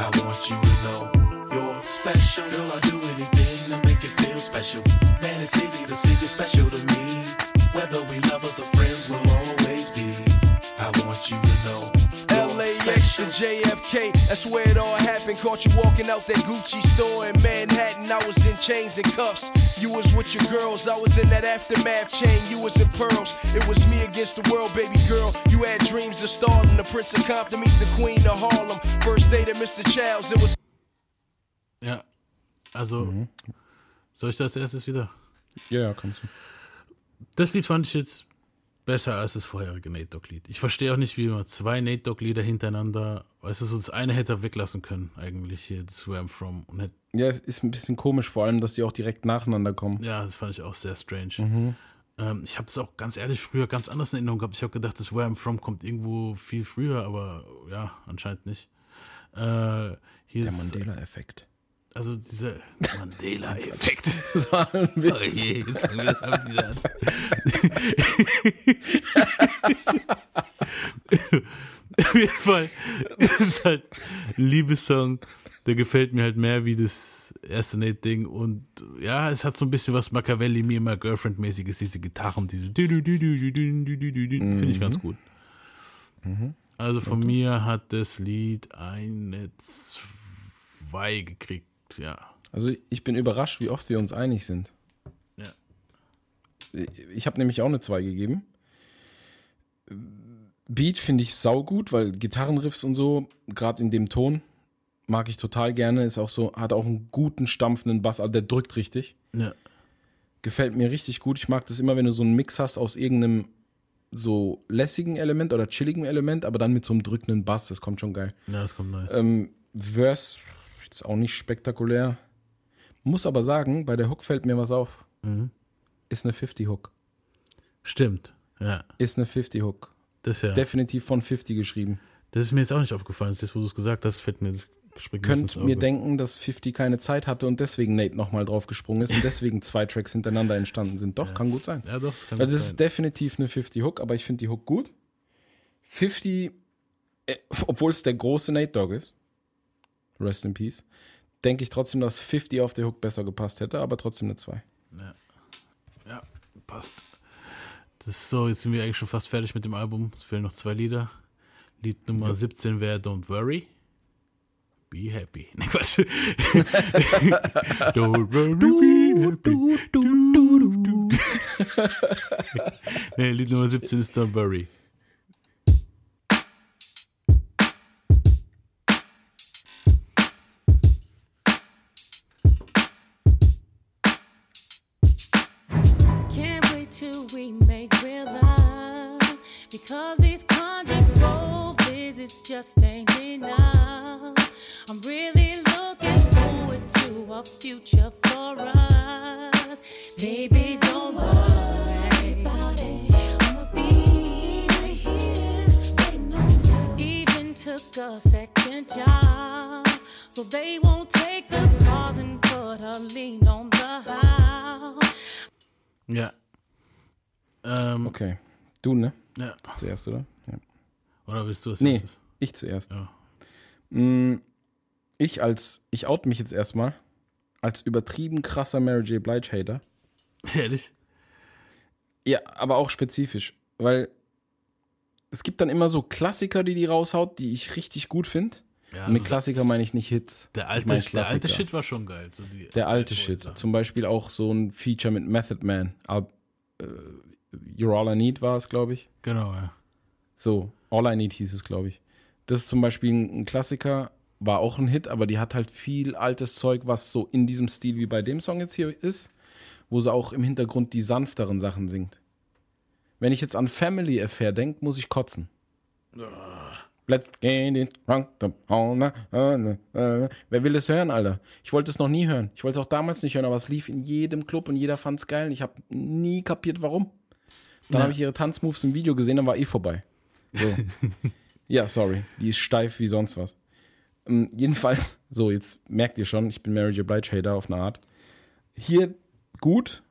I want you to know you're special. Girl, I do anything to make you feel special. Man, it's easy to see you special to me. Whether we lovers or friends, JFK, that's where it all happened. Caught you walking out that Gucci store in Manhattan. I was in chains and cuffs. You was with your girls, I was in that aftermath chain. You was in pearls. It was me against the world, baby girl. You had dreams of stardom. The Prince of Compton meets the Queen of Harlem. First date at Mr. Childs, it was Ja, also, mhm. soll ich das erstes wieder? Ja, ja, kannst du. Das Lied fand ich jetzt besser als das vorherige Nate Dogg-Lied. Ich verstehe auch nicht, wie man zwei Nate Dogg-Lieder hintereinander, weißt du, so das eine hätte er weglassen können, eigentlich hier, das Where I'm From. Ja, es ist ein bisschen komisch, vor allem, dass die auch direkt nacheinander kommen. ja, das fand ich auch sehr strange. Mhm. Ähm, ich habe es auch ganz ehrlich früher ganz anders in Erinnerung gehabt. Ich habe gedacht, das Where I'm From kommt irgendwo viel früher, aber ja, anscheinend nicht. Äh, Der Mandela-Effekt. Also dieser Mandela-Effekt. das war. Oh je, jetzt fangen wir an wieder an. Auf jeden Fall, das ist halt ein Liebessong. Der gefällt mir halt mehr wie das erste Nate-Ding. Und ja, es hat so ein bisschen was Machiavelli, mir immer Girlfriend-mäßiges, diese Gitarren, diese. Finde ich ganz mhm. gut. Mhm. Also von mir hat das Lied eine 2 gekriegt ja. Also ich bin überrascht, wie oft wir uns einig sind. Ja. Ich habe nämlich auch eine 2 gegeben. Beat finde ich saugut, weil Gitarrenriffs und so, gerade in dem Ton, mag ich total gerne. Ist auch so, hat auch einen guten, stampfenden Bass, also der drückt richtig. Ja. Gefällt mir richtig gut. Ich mag das immer, wenn du so einen Mix hast aus irgendeinem so lässigen Element oder chilligen Element, aber dann mit so einem drückenden Bass. Das kommt schon geil. Ja, das kommt nice. Ähm, Verse ist auch nicht spektakulär. Muss aber sagen, bei der Hook fällt mir was auf. Mhm. Ist eine 50-Hook. Stimmt, ja. Ist eine 50-Hook. Das ja. Definitiv von 50 geschrieben. Das ist mir jetzt auch nicht aufgefallen. Das ist, wo du es gesagt hast, fällt mir mir Könnt mir denken, dass 50 keine Zeit hatte und deswegen Nate nochmal drauf gesprungen ist und deswegen zwei Tracks hintereinander entstanden sind. Doch, kann gut sein. Ja, doch, das kann Weil das sein. ist definitiv eine 50-Hook, aber ich finde die Hook gut. 50, äh, obwohl es der große Nate Dogg ist, rest in peace, denke ich trotzdem, dass 50 auf der Hook besser gepasst hätte, aber trotzdem eine 2. Ja, passt. Das ist so, jetzt sind wir eigentlich schon fast fertig mit dem Album. Es fehlen noch zwei Lieder. Lied Nummer 17 wäre Don't Worry. Be happy. Ne, Quatsch. Don't worry, be happy. Du, du, du. nee, Lied Nummer 17 ist Don't Worry. Zuerst, oder? Ja. Oder willst du es Nee, erstes? ich zuerst. Ja. Mm, Ich als, ich out mich jetzt erstmal als übertrieben krasser Mary J. Blige Hater. Ehrlich? Ja, aber auch spezifisch, weil es gibt dann immer so Klassiker, die die raushaut, die ich richtig gut finde. Ja, mit also Klassiker meine ich nicht Hits. Der ich alte, mein der alte. Shit war schon geil. So Der alte Shit. Sachen. Zum Beispiel auch so ein Feature mit Method Man. Ab, äh, You're All I Need war es, glaube ich. Genau, ja. So, All I Need hieß es, glaube ich. Das ist zum Beispiel ein, Klassiker, war auch ein Hit, aber die hat halt viel altes Zeug, was so in diesem Stil wie bei dem Song jetzt hier ist, wo sie auch im Hintergrund die sanfteren Sachen singt. Wenn ich jetzt an Family Affair denke, muss ich kotzen. Let's get it night, uh, uh, uh. Wer will es hören, Alter? Ich wollte es noch nie hören. Ich wollte es auch damals nicht hören, aber es lief in jedem Club und jeder fand es geil und ich habe nie kapiert, warum. Dann Ja. habe ich ihre Tanzmoves im Video gesehen, dann war eh vorbei. So. ja, sorry. Die ist steif wie sonst was. Ähm, jedenfalls, so, jetzt merkt ihr schon, ich bin Mary J. Blige Hater auf eine Art. Hier gut.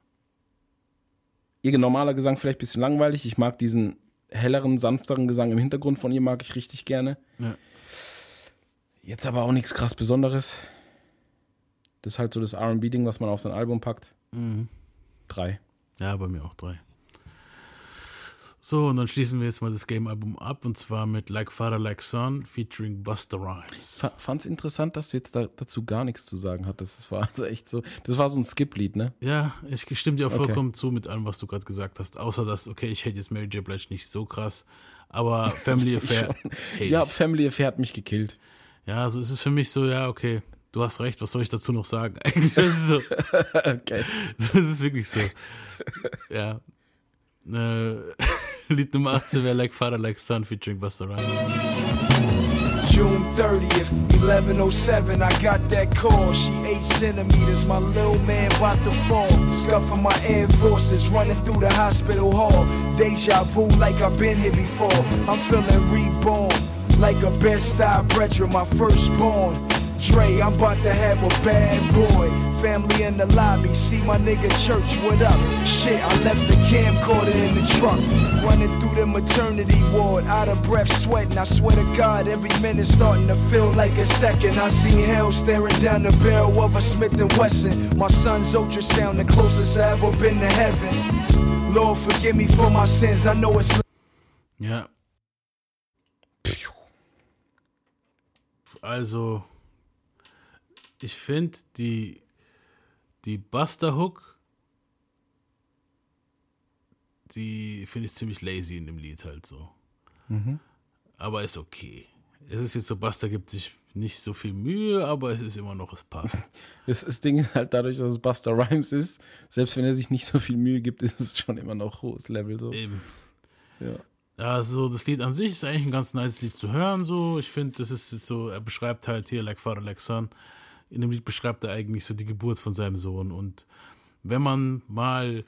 Ihr normaler Gesang vielleicht ein bisschen langweilig. Ich mag diesen helleren, sanfteren Gesang im Hintergrund von ihr, mag ich richtig gerne. Ja. Jetzt aber auch nichts krass Besonderes. Das ist halt so das RB-Ding, was man auf sein Album packt. Mhm. Drei. Ja, bei mir auch drei. So, und dann schließen wir jetzt mal das Game-Album ab und zwar mit Like Father, Like Son featuring Buster Rhymes. Fa- Fand's interessant, dass du jetzt da, dazu gar nichts zu sagen hattest. Das war also echt so. Das war so ein Skip-Lied, ne? Ja, ich stimme dir auch Okay. vollkommen zu mit allem, was du gerade gesagt hast. Außer dass, okay, ich hätte jetzt Mary J. Blige nicht so krass, aber Family Affair. Ja, ich. Family Affair hat mich gekillt. ja, so ist es für mich so, ja, okay, du hast recht, was soll ich dazu noch sagen? Eigentlich ist es so. Okay. So ist es wirklich so. Ja. Äh, 18 wäre Like Father, Like Son featuring Buster Rhymes. June 30th, 1107, I got that call. She eight centimeters, my little man about to fall. Scuffing my Air Forces, running through the hospital hall. Deja vu like I've been here before. I'm feeling reborn, like a best-style brethren, my firstborn. Dre, I'm about to have a bad boy. Family in the lobby, see my nigga church, what up? Shit, I left the camcorder in the truck. Running through the maternity ward, out of breath, sweating. I swear to God, every minute starting to feel like a second. I see hell staring down the barrel of a Smith and Wesson. My son's ultrasound, the closest I ever been to heaven. Lord, forgive me for my sins. I know it's Ja. Also, ich finde die, die Buster Hook, die finde ich ziemlich lazy in dem Lied halt so. Aber ist okay. Es ist jetzt so, Buster gibt sich nicht so viel Mühe, aber es ist immer noch, es passt. Das, das Ding ist halt dadurch, dass es Buster Rhymes ist, selbst wenn er sich nicht so viel Mühe gibt, ist es schon immer noch hohes Level so. Eben. Ja. Also das Lied an sich ist eigentlich ein ganz nice Lied zu hören. So, ich finde, das ist so. Er beschreibt halt hier Like Father, Like Son. In dem Lied beschreibt er eigentlich so die Geburt von seinem Sohn. Und wenn man mal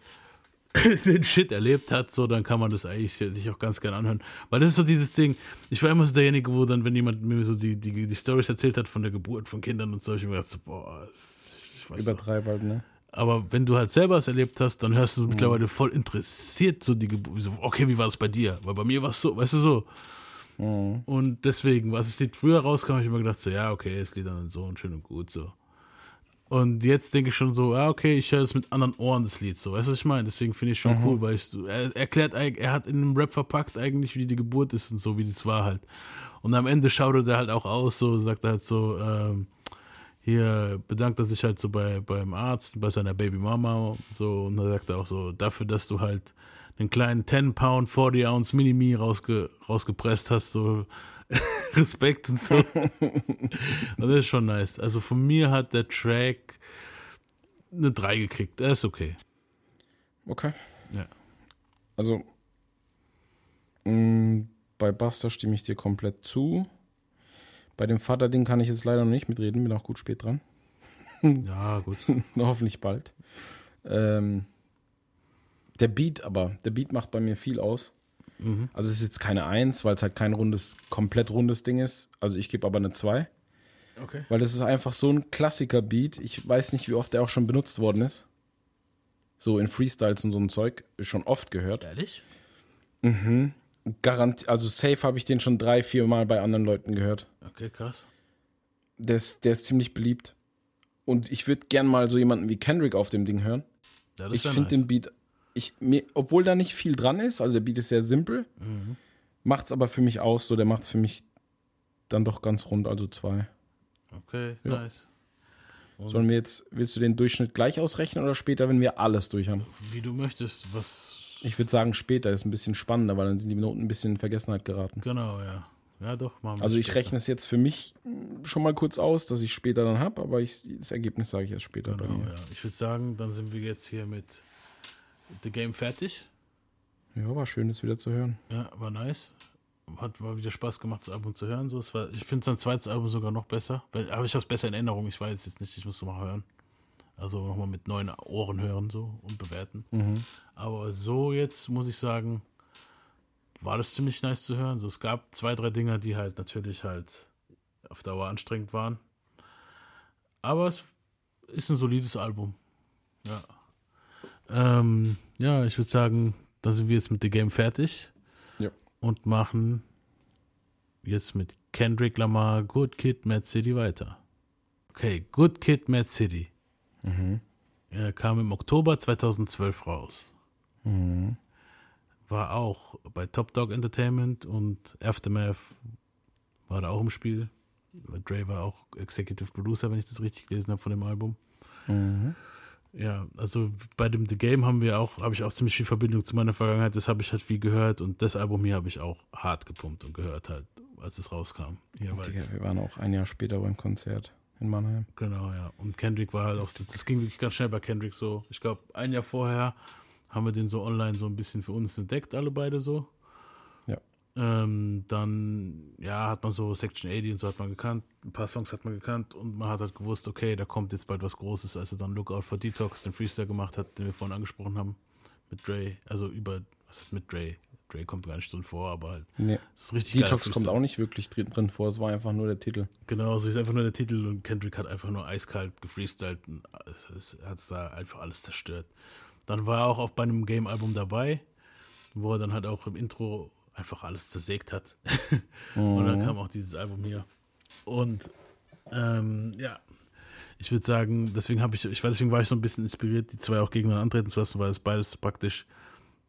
den Shit erlebt hat, so, dann kann man das eigentlich sich auch ganz gerne anhören. Weil das ist so dieses Ding. Ich war immer so derjenige, wo dann, wenn jemand mir so die die, die Stories erzählt hat von der Geburt von Kindern und so, ich mir gedacht, so, boah, das- ich weiß. Übertreib halt, ne? Aber wenn du halt selber es erlebt hast, dann hörst du mittlerweile voll interessiert so die Geburt. So, okay, wie war das bei dir? Weil bei mir war es so, weißt du so. Und deswegen, was das Lied früher rauskam, habe ich immer gedacht, so, ja, okay, das Lied dann so und schön und gut, so. Und jetzt denke ich schon so, ja, okay, ich höre es mit anderen Ohren, das Lied, so. Weißt du, was ich meine? Deswegen finde ich schon cool, weil ich, er erklärt, er hat in einem Rap verpackt eigentlich, wie die Geburt ist und so, wie das war halt. Und am Ende schaut er halt auch aus, so, sagt er halt so, ähm, hier bedankt er sich halt so bei beim Arzt, bei seiner Babymama so und dann sagt er auch so, dafür, dass du halt einen kleinen 10 Pound 40 Ounce Mini-Me rausge, rausgepresst hast, so Respekt und so. und das ist schon nice. Also von mir hat der Track eine 3 gekriegt. Er ist okay. Okay. Ja. Also, mh, bei Buster stimme ich dir komplett zu. Bei dem Vater-Ding kann ich jetzt leider noch nicht mitreden, bin auch gut spät dran. Ja, gut. Hoffentlich bald. Ähm, der Beat aber, der Beat macht bei mir viel aus. Mhm. Also es ist jetzt keine Eins, weil es halt kein rundes, komplett rundes Ding ist. Also ich gebe aber eine Zwei. Okay. Weil das ist einfach so ein Klassiker-Beat. Ich weiß nicht, wie oft der auch schon benutzt worden ist. So in Freestyles und so ein Zeug. Schon oft gehört. Ehrlich? Mhm. Garant also safe habe ich den schon drei, vier Mal bei anderen Leuten gehört. Okay, krass. Der ist, der ist ziemlich beliebt. Und ich würde gern mal so jemanden wie Kendrick auf dem Ding hören. Ja, ich finde nice. den Beat, ich, mir, obwohl da nicht viel dran ist, also der Beat ist sehr simpel, Mhm. macht es aber für mich aus, so der macht es für mich dann doch ganz rund, also zwei. Okay, Ja. nice. Und Sollen wir jetzt, willst du den Durchschnitt gleich ausrechnen oder später, wenn wir alles durch haben? wie du möchtest, was. Ich würde sagen, später ist ein bisschen spannender, weil dann sind die Noten ein bisschen in Vergessenheit geraten. Genau, ja. Ja, doch, machen wir Also ich später. rechne es jetzt für mich mm, schon mal kurz aus, dass ich später dann habe, aber ich, das Ergebnis sage ich erst später bei Genau, mir. ja. Ich würde sagen, dann sind wir jetzt hier mit The Game fertig. Ja, war schön, das wieder zu hören. Ja, war nice. Hat mal wieder Spaß gemacht, das Album zu hören. So, es war, ich finde sein zweites Album sogar noch besser. Weil- Aber ich habe es besser in Erinnerung. Ich weiß jetzt nicht, ich muss mal hören. Also nochmal mit neuen Ohren hören so und bewerten. Mhm. Aber so jetzt muss ich sagen, war das ziemlich nice zu hören. So, es gab zwei, drei Dinger, die halt natürlich halt auf Dauer anstrengend waren. Aber es ist ein solides Album. Ja. Ähm, ja, ich würde sagen, dann sind wir jetzt mit The Game fertig. Ja. Und machen jetzt mit Kendrick Lamar Good Kid, Mad City weiter. Okay, Good Kid, Mad City. Mhm. Er kam im Oktober 2012 raus. Mhm. War auch bei Top Dog Entertainment und Aftermath war da auch im Spiel. Dre war auch Executive Producer, wenn ich das richtig gelesen habe von dem Album. Mhm. Ja, also bei dem The Game haben wir auch, habe ich auch ziemlich viel Verbindung zu meiner Vergangenheit. Das habe ich halt viel gehört und das Album hier habe ich auch hart gepumpt und gehört halt, als es rauskam. Hier, Digga, wir waren auch ein Jahr später beim Konzert in Mannheim. genau, ja. Und Kendrick war halt auch, das ging wirklich ganz schnell bei Kendrick so. Ich glaube, ein Jahr vorher haben wir den so online so ein bisschen für uns entdeckt, alle beide so. Ähm, dann, ja, hat man so Section 80 und so hat man gekannt, ein paar Songs hat man gekannt und man hat halt gewusst, okay, da kommt jetzt bald was Großes, als er dann Lookout for Detox, den Freestyle gemacht hat, den wir vorhin angesprochen haben, mit Dre, also über, was heißt mit Dre? Dre kommt gar nicht drin vor, aber halt, Nee. es ist richtig Detox kommt auch nicht wirklich drin, drin vor, es war einfach nur der Titel. Genau, so ist einfach nur der Titel und Kendrick hat einfach nur eiskalt gefreestylt und es, es hat da einfach alles zerstört. Dann war er auch auf bei einem Game-Album dabei, wo er dann halt auch im Intro einfach alles zersägt hat. und dann Mhm. kam auch dieses Album hier. Und ähm, ja, ich würde sagen, deswegen habe ich, ich weiß, deswegen war ich so ein bisschen inspiriert, die zwei auch gegeneinander antreten zu lassen, weil es beides praktisch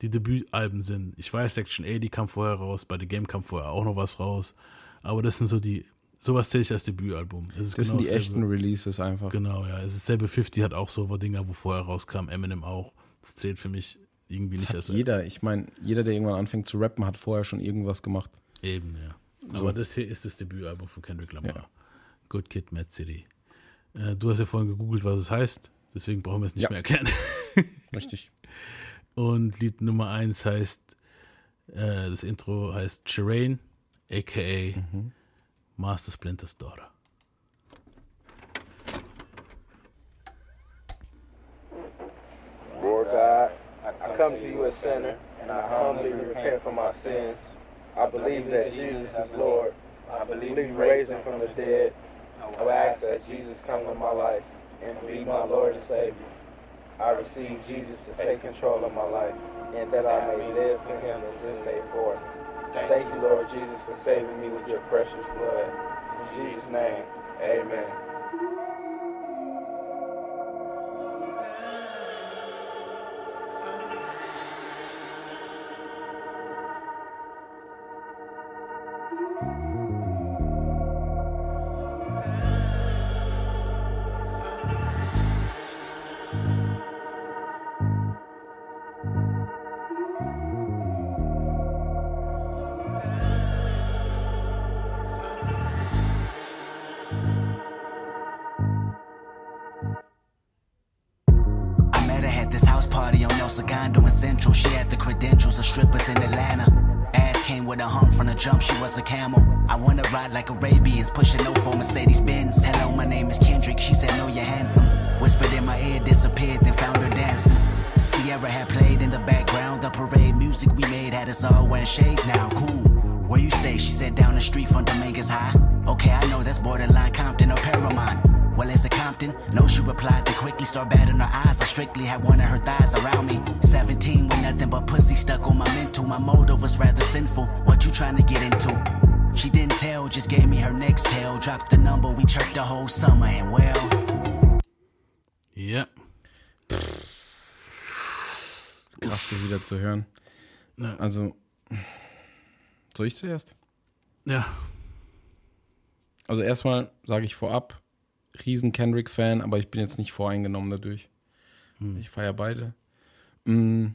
die Debütalben sind. Ich weiß, Section A, die kam vorher raus, bei The Game kam vorher auch noch was raus. Aber das sind so die, sowas zähle ich als Debütalbum. Das sind die echten Releases einfach. Genau, ja. Es ist selbe 50 hat auch so Dinger, wo vorher rauskam, Eminem auch. Das zählt für mich irgendwie Das nicht hat jeder, ich meine, jeder, der irgendwann anfängt zu rappen, hat vorher schon irgendwas gemacht. Eben, ja. So. Aber das hier ist das Debütalbum von Kendrick Lamar. Ja. Good Kid, Mad City. Äh, du hast ja vorhin gegoogelt, was es heißt. Deswegen brauchen wir es nicht Ja. mehr erklären. Richtig. Und Lied Nummer 1 heißt, äh, das Intro heißt Shireen, a.k.a. Mhm. Master Splinter's Daughter. Come to you a sinner, and I humbly repent for my sins. I believe that Jesus is Lord. I believe you raised him from the dead. I ask that Jesus come to my life and be my Lord and Savior. I receive Jesus to take control of my life, and that I may live for him in this day forth. Thank you, Lord Jesus, for saving me with your precious blood. In Jesus' name, amen. camel. I wanna ride like Arabians, pushing no for Mercedes Benz. Hello, my name is Kendrick. She said, No, you're handsome. Whispered in my ear, disappeared, then found her dancing. Sierra had played in the background. The parade music we made had us all wearing shades now. Cool. Where you stay? She said, Down the street from Dominguez High. Okay, I know that's borderline Compton or Paramount. Well, is it Compton? No, she replied. Then quickly start batting her eyes. I strictly had one zu hören. Ja. Also, soll ich zuerst? Ja. Also erstmal sage ich vorab, riesen Kendrick-Fan, aber ich bin jetzt nicht voreingenommen dadurch. Hm. Ich feiere beide. Mm,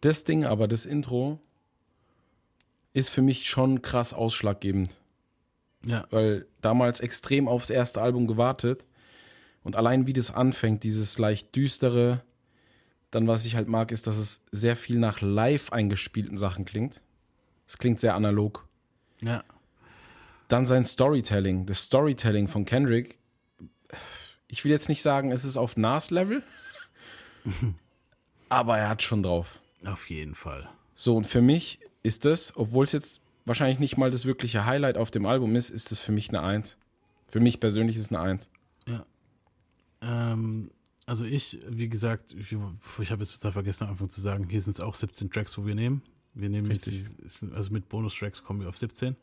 Das Ding, aber das Intro ist für mich schon krass ausschlaggebend. Ja. Weil damals extrem aufs erste Album gewartet und allein wie das anfängt, dieses leicht düstere, dann was ich halt mag, ist, dass es sehr viel nach live eingespielten Sachen klingt. Es klingt sehr analog. Ja. Dann sein Storytelling. Das Storytelling von Kendrick. Ich will jetzt nicht sagen, es ist auf Nas-Level, aber er hat schon drauf. Auf jeden Fall. So, und für mich ist das, obwohl es jetzt wahrscheinlich nicht mal das wirkliche Highlight auf dem Album ist, ist das für mich eine Eins. Für mich persönlich ist es eine Eins. Ja. Ähm, also ich, wie gesagt, ich, ich habe jetzt total vergessen am Anfang zu sagen, hier sind es auch 17 Tracks, wo wir nehmen. Wir nehmen jetzt, Richtig. also mit Bonustracks kommen wir auf 17.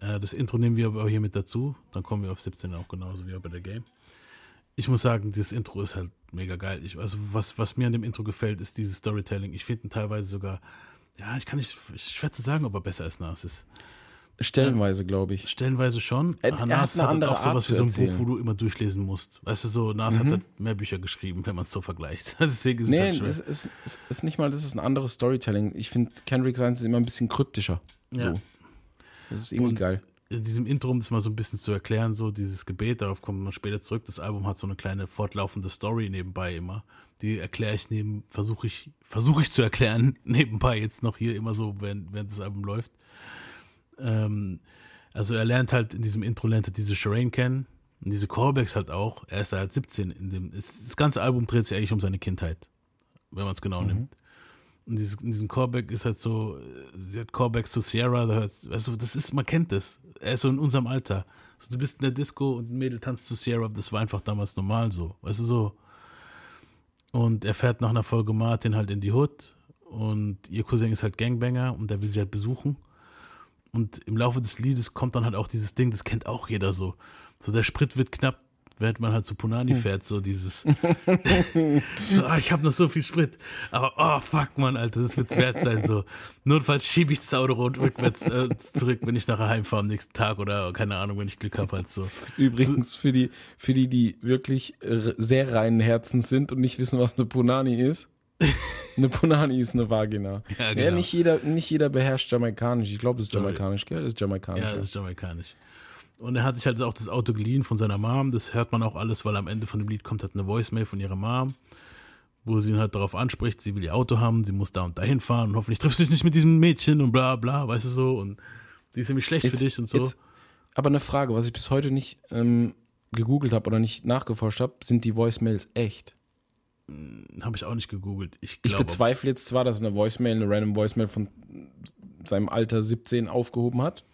Äh, das Intro nehmen wir aber hier mit dazu, dann kommen wir auf 17 auch genauso wie bei der Game. Ich muss sagen, das Intro ist halt mega geil. Ich, also was, was mir an dem Intro gefällt, ist dieses Storytelling. Ich finde ihn teilweise sogar, ja, ich kann nicht, ich schwer zu sagen, ob er besser als Nas ist. Stellenweise, glaube ich. Stellenweise schon. Er- aber er hat Nas hat halt andere auch sowas Art wie so ein Buch, wo du immer durchlesen musst. Weißt du, so, Nas hat Mhm. halt mehr Bücher geschrieben, wenn man es so vergleicht. Deswegen ist es Nee, halt schwer. es ist, es ist nicht mal, das ist ein anderes Storytelling. Ich finde, Kendrick Seins ist immer ein bisschen kryptischer. Ja. So. Das ist irgendwie Und geil. In diesem Intro, um das mal so ein bisschen zu erklären, so dieses Gebet, darauf kommt man später zurück. Das Album hat so eine kleine fortlaufende Story nebenbei immer. Die erkläre ich neben, versuche ich, versuche ich zu erklären, nebenbei jetzt noch hier immer so, während, während das Album läuft. Ähm, also er lernt halt in diesem Intro lernt er diese Shireen kennen und diese Callbacks halt auch. Er ist halt 17 in dem, es- das ganze Album dreht sich eigentlich um seine Kindheit, wenn man es genau nimmt. Und dieses, in diesem Callback ist halt so, äh, sie hat Callbacks zu Sierra, da hört, weißt du, das ist, man kennt das. Er ist so in unserem Alter. Also du bist in der Disco und ein Mädel tanzt zu Sierra, das war einfach damals normal so, weißt du so. Und er fährt nach einer Folge Martin halt in die Hood und ihr Cousin ist halt Gangbanger und der will sie halt besuchen. Und im Laufe des Liedes kommt dann halt auch dieses Ding, das kennt auch jeder so. So der Sprit wird knapp, während man halt zu Punani Hm. fährt, so dieses. so, ah, ich habe noch so viel Sprit. Aber oh fuck, Mann, Alter, das wird's wert sein. So. Notfalls schiebe ich das Auto rund rückwärts äh, zurück, wenn ich nachher heimfahre am nächsten Tag oder keine Ahnung, wenn ich Glück habe halt so. Übrigens, für die, für die, die wirklich sehr reinen Herzens sind und nicht wissen, was eine Punani ist. Eine Punani ist eine Vagina. Ja, Ja, genau. nicht, jeder, nicht jeder beherrscht Jamaikanisch. Ich glaube, es ist Sorry. Jamaikanisch, gell? Das ist Jamaikanisch. Ja, das ist jamaikanisch. Und er hat sich halt auch das Auto geliehen von seiner Mom. Das hört man auch alles, weil am Ende von dem Lied kommt halt eine Voicemail von ihrer Mom, wo sie ihn halt darauf anspricht, sie will ihr Auto haben, sie muss da und dahin fahren und hoffentlich triffst du dich nicht mit diesem Mädchen und bla bla, weißt du so. Und die ist nämlich schlecht Jetzt- für dich und so. jetzt- aber eine Frage, was ich bis heute nicht ähm, gegoogelt habe oder nicht nachgeforscht habe, sind die Voicemails echt? Habe ich auch nicht gegoogelt. Ich, Ich glaube, bezweifle jetzt zwar, dass eine Voicemail, eine random Voicemail von seinem Alter 17 aufgehoben hat,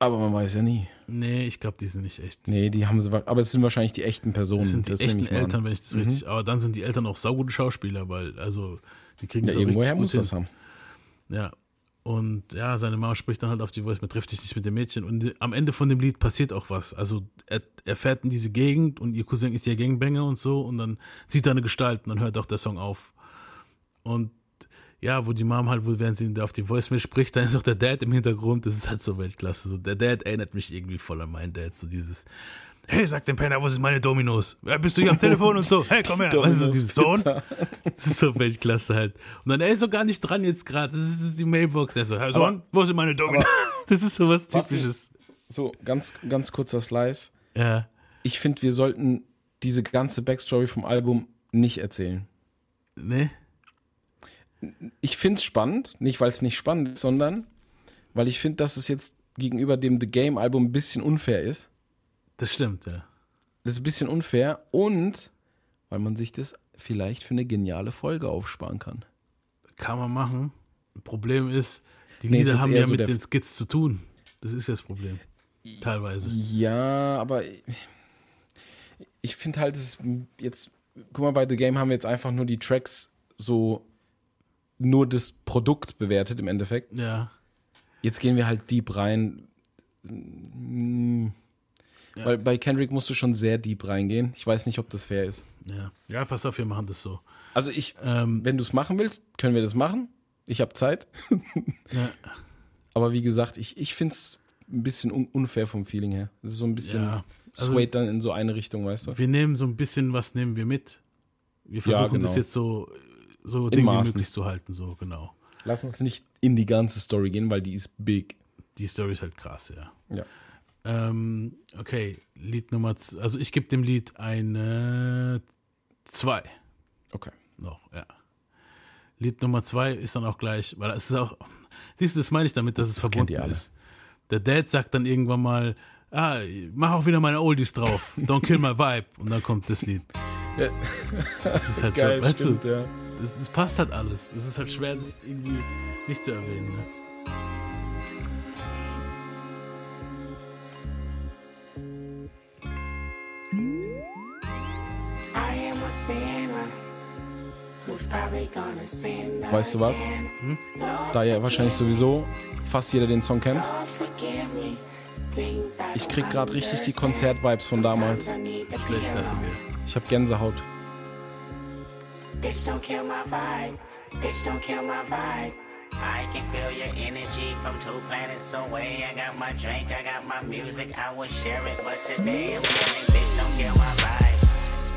aber man weiß ja nie. Nee, ich glaube, die sind nicht echt. Nee, die haben sie, aber es sind wahrscheinlich die echten Personen. Das sind die nehme echten ich an. Eltern, wenn ich das Mhm. richtig. Aber dann sind die Eltern auch saugute Schauspieler, weil, also, die kriegen Ja, das auch irgendwoher richtig muss gut das hin. haben. Ja. Und ja, seine Mama spricht dann halt auf die Voice, man trifft dich nicht mit dem Mädchen. Und am Ende von dem Lied passiert auch was. Also er, er fährt in diese Gegend und ihr Cousin ist ja Gangbanger und so und dann sieht er eine Gestalt und dann hört auch der Song auf. Und ja, wo die Mom halt, wo während sie da auf die Voicemail spricht, dann ist auch der Dad im Hintergrund. Das ist halt so Weltklasse. So, der Dad erinnert mich irgendwie voll an meinen Dad. So dieses, hey, sag dem Penner, wo sind meine Dominos? Ja, bist du hier am Telefon und so? Hey, komm her. Weißt du, so dieses Sohn. Das ist so Weltklasse halt. Und dann, er ist so gar nicht dran jetzt gerade. Das ist, das ist die Mailbox. Er so, Herr Sohn, wo sind meine Dominos? Das ist so was Was Typisches. So, ganz, ganz kurzer Slice. Ja. Ich finde, wir sollten diese ganze Backstory vom Album nicht erzählen. Ne? Ich finde es spannend, nicht weil es nicht spannend ist, sondern weil ich finde, dass es jetzt gegenüber dem The Game Album ein bisschen unfair ist. Das stimmt, ja. Das ist ein bisschen unfair und weil man sich das vielleicht für eine geniale Folge aufsparen kann. Kann man machen. Problem ist, die Nee, Lieder haben ja so mit den Skits zu tun. Das ist ja das Problem. Teilweise. Ja, aber ich finde halt, es jetzt, guck mal, bei The Game haben wir jetzt einfach nur die Tracks so nur das Produkt bewertet im Endeffekt. Ja. Jetzt gehen wir halt deep rein. Mm, Ja. Weil bei Kendrick musst du schon sehr deep reingehen. Ich weiß nicht, ob das fair ist. Ja. Ja, pass auf, wir machen das so. Also ich, Ähm, wenn du es machen willst, können wir das machen. Ich habe Zeit. Ja. Aber wie gesagt, ich, ich finde es ein bisschen un unfair vom Feeling her. Es ist so ein bisschen Ja. Also- swayed dann in so eine Richtung, weißt du? wir nehmen so ein bisschen, was nehmen wir mit? Wir Ja, versuchen genau. das jetzt so, so In Ding wie möglich zu halten, so genau. Lass uns nicht in die ganze Story gehen, weil die ist big. Die Story ist halt krass, ja. Ja. Ähm, okay, Lied Nummer, also ich gebe dem Lied eine 2. Okay. Noch, ja. Lied Nummer 2 ist dann auch gleich, weil es ist auch, siehst du, das meine ich damit, dass es Das verbunden ist. Der Dad sagt dann irgendwann mal, ah, mach auch wieder meine Oldies drauf, don't kill my vibe. Und dann kommt das Lied. Ja. Das ist halt Geil, schon, weißt stimmt, du, ja. das, das passt halt alles. Es ist halt schwer, das irgendwie nicht zu erwähnen. Ne? Weißt du was? Hm? Da ja wahrscheinlich sowieso fast jeder den Song kennt. Ich krieg gerade richtig die Konzertvibes von damals. Ich habe Gänsehaut. Bitch, don't kill my vibe. Bitch, don't kill my vibe. I can feel your energy from two planets away. I got my drink, I got my music, I would share it. But today I'm yelling, bitch, don't kill my vibe.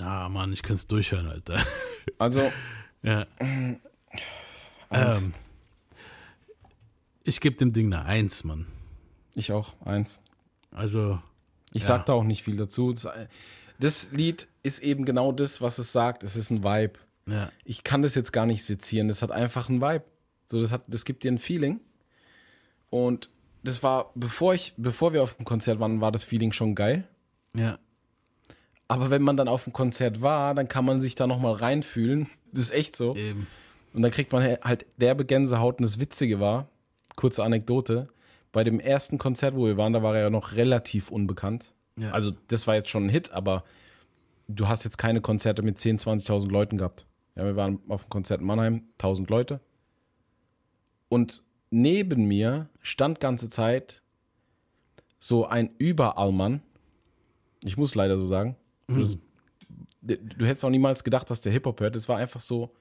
Ah, Mann, ich kann es durchhören, Alter. Also, ja. Ähm, ich gebe dem Ding eine Eins, Mann. ich auch, eins. Also, Ich Ja. sag da auch nicht viel dazu. Das, das Lied ist eben genau das, was es sagt. Es ist ein Vibe. ja. Ich kann das jetzt gar nicht sezieren. Das hat einfach ein Vibe. So, das, hat, das gibt dir ein Feeling. Und das war, bevor ich, bevor wir auf dem Konzert waren, war das Feeling schon geil. Ja. Aber wenn man dann auf dem Konzert war, dann kann man sich da nochmal reinfühlen. Das ist echt so. Eben. Und dann kriegt man halt derbe Gänsehaut. Und das Witzige war, kurze Anekdote, bei dem ersten Konzert, wo wir waren, da war er ja noch relativ unbekannt. Ja. Also das war jetzt schon ein Hit, aber du hast jetzt keine Konzerte mit 10.000, 20.000 Leuten gehabt. Ja, wir waren auf dem Konzert in Mannheim, 1.000 Leute. Und neben mir stand ganze Zeit so ein Überallmann. Ich muss leider so sagen. Das, du hättest auch niemals gedacht, dass der Hip-Hop hört. Es war einfach so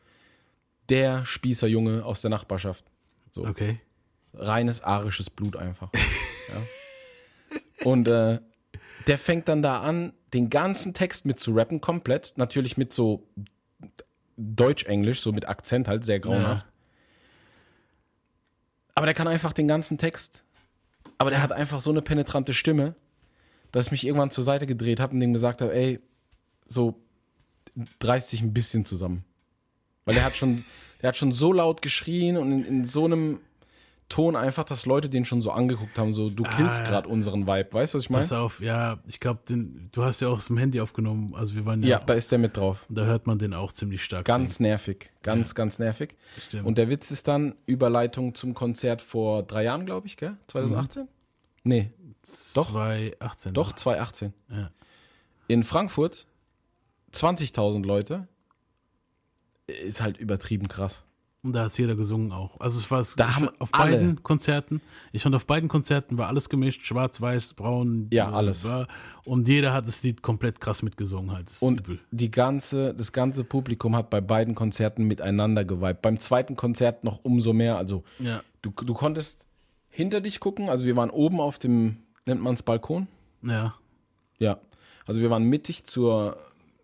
der Spießerjunge aus der Nachbarschaft. So Okay. reines arisches Blut einfach. ja. Und äh, der fängt dann da an, den ganzen Text mit zu rappen, komplett. Natürlich mit so Deutsch-Englisch, so mit Akzent halt, sehr grauenhaft. Aber der kann einfach den ganzen Text. Aber der hat einfach so eine penetrante Stimme, dass ich mich irgendwann zur Seite gedreht habe und dem gesagt habe, ey, so dreist dich ein bisschen zusammen. Weil der hat schon, der hat schon so laut geschrien und in, in so einem Ton einfach, dass Leute den schon so angeguckt haben, so du killst Ah. gerade unseren Vibe. Weißt du, was ich Pass meine? auf, ja, ich glaube, du hast ja auch aus dem Handy aufgenommen. Also wir waren ja, Ja, da ist der mit drauf. da hört man den auch ziemlich stark. Ganz singen. nervig. Ganz, ganz nervig. Stimmt. Und der Witz ist dann Überleitung zum Konzert vor drei Jahren, glaube ich, gell? 2018? Nee, doch. 2018. doch, 2018. Ja. In Frankfurt 20.000 Leute. Ist halt übertrieben krass. Und da hat jeder gesungen auch. Also es war es Da haben auf alle- beiden Konzerten. Ich fand auf beiden Konzerten war alles gemischt, schwarz, weiß, braun. Ja, äh, alles. war- Und jeder hat das Lied komplett krass mitgesungen halt. Und übel. die ganze, das ganze Publikum hat bei beiden Konzerten miteinander geweibt. Beim zweiten Konzert noch umso mehr. Also Ja. du, du konntest hinter dich gucken. Also wir waren oben auf dem, nennt man es Balkon? Ja. Ja. Also wir waren mittig zur,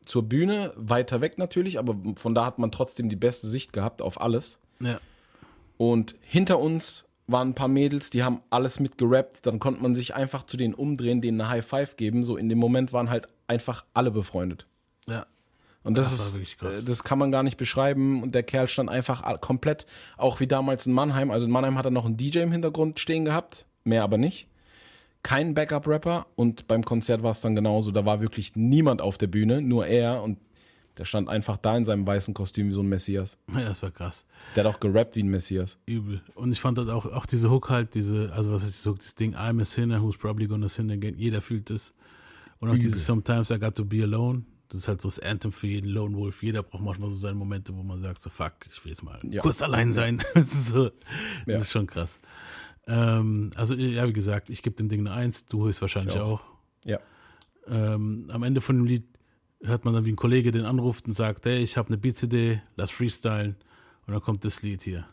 zur Bühne, weiter weg natürlich, aber von da hat man trotzdem die beste Sicht gehabt auf alles. Ja. Und hinter uns waren ein paar Mädels, die haben alles mit gerappt. Dann konnte man sich einfach zu denen umdrehen, denen eine High Five geben. So in dem Moment waren halt einfach alle befreundet. Ja. Und das, Das ist, äh, das kann man gar nicht beschreiben. Und der Kerl stand einfach komplett, auch wie damals in Mannheim. Also in Mannheim hat er noch einen DJ im Hintergrund stehen gehabt, mehr aber nicht. Kein Backup-Rapper. Und beim Konzert war es dann genauso. Da war wirklich niemand auf der Bühne, nur er. Und der stand einfach da in seinem weißen Kostüm wie so ein Messias. Ja, das war krass. Der hat auch gerappt wie ein Messias. Übel. Und ich fand halt auch, auch diese Hook halt, diese, also was ist so, das Ding, I'm a sinner who's probably gonna sin again. Jeder fühlt es. Und auch Übel. dieses Sometimes I got to be alone. Das ist halt so das Anthem für jeden Lone Wolf. Jeder braucht manchmal so seine Momente, wo man sagt, so fuck, ich will jetzt mal Ja. kurz allein sein. Das ist so, das Ja. ist schon krass. Ähm, also, ja, wie gesagt, ich gebe dem Ding eine Eins, du höchstwahrscheinlich Ich auch. auch. Ja. Ähm, am Ende von dem Lied hört man dann, wie ein Kollege den anruft und sagt, hey, ich habe eine Beat-CD, lass freestylen. Und dann kommt das Lied hier.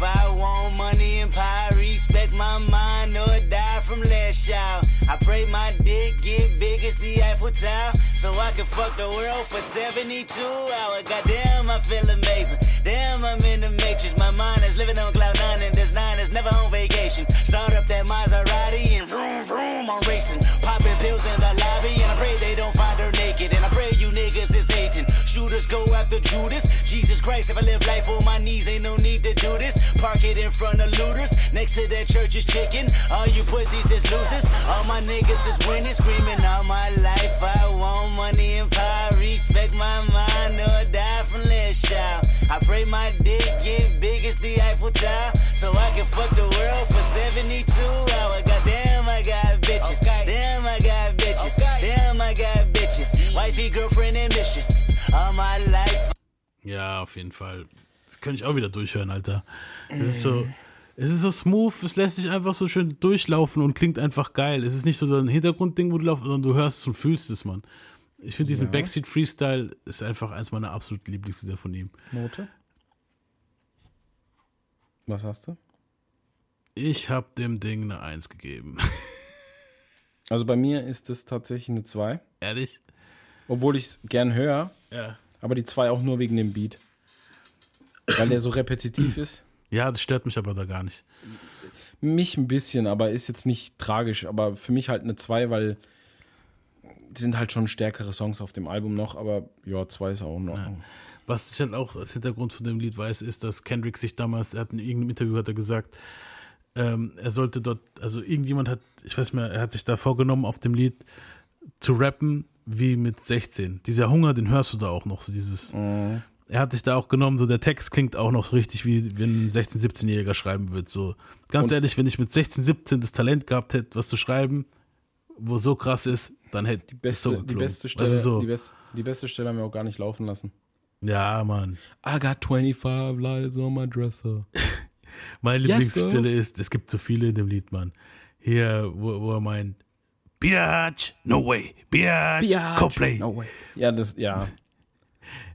Life I want money and power. Respect my mind or die from last child. I pray my dick get big as the Eiffel Tower. So I can fuck the world for 72 hours. Goddamn, I feel amazing. Damn, I'm in the matrix. My mind is living on cloud nine and this nine is never on vacation. Start up that Maserati and vroom vroom, I'm racing. Popping pills in the lobby and I pray they don't find her naked. And I niggas is hating. Shooters go after Judas. Jesus Christ, if I live life on my knees, ain't no need to do this. Park it in front of looters. Next to that church is chicken. All you pussies is losers. All my niggas is winning, screaming all my life. I want money and power. Respect my mind or die from child. I pray my dick get big as the Eiffel Tower. So I can fuck the world for 72 hours. Goddamn, I got bitches. Damn, I got bitches. Damn, I got bitches. Wifey, girlfriend, and mistress. All my life. Ja, auf jeden Fall. Das könnte ich auch wieder durchhören, Alter. Es ist so, es ist so smooth, es lässt sich einfach so schön durchlaufen und klingt einfach geil. Es ist nicht so ein Hintergrundding, wo du laufst, sondern du hörst es und fühlst es, Mann. Ich finde diesen Ja. Backseat Freestyle ist einfach eins meiner absoluten Lieblingslieder von ihm. Note? Was hast du? Ich habe dem Ding eine Eins gegeben. Also bei mir ist es tatsächlich eine 2. Ehrlich? Obwohl ich es gern höre. Ja. Aber die 2 auch nur wegen dem Beat. Weil der so repetitiv ist. Ja, das stört mich aber da gar nicht. Mich ein bisschen, aber ist jetzt nicht tragisch. Aber für mich halt eine 2, weil sind halt schon stärkere Songs auf dem Album noch. Aber ja, 2 ist auch in Ordnung. Was ich halt auch als Hintergrund von dem Lied weiß, ist, dass Kendrick sich damals, er hat in irgendeinem Interview hat er gesagt, ähm, er sollte dort, also irgendjemand hat, ich weiß nicht mehr, er hat sich da vorgenommen, auf dem Lied zu rappen wie mit 16. Dieser Hunger, den hörst du da auch noch, so dieses, er hat sich da auch genommen, so der Text klingt auch noch so richtig, wie wenn ein 16-, 17-Jähriger schreiben wird, so. Ganz Und- ehrlich, wenn ich mit 16, 17 das Talent gehabt hätte, was zu schreiben, wo so krass ist, dann hätte Die beste, so die, beste Weißt Stelle, du, so. die, best, die beste Stelle haben wir auch gar nicht laufen lassen. Ja, Mann. I got 25 lights on my dresser. Meine Yes, Lieblingsstelle ist, es gibt so viele in dem Lied, Mann. Hier, wo, wo er meint, Biatch, no way, Biatch, Biatch, Coldplay. no way. Ja, das, ja.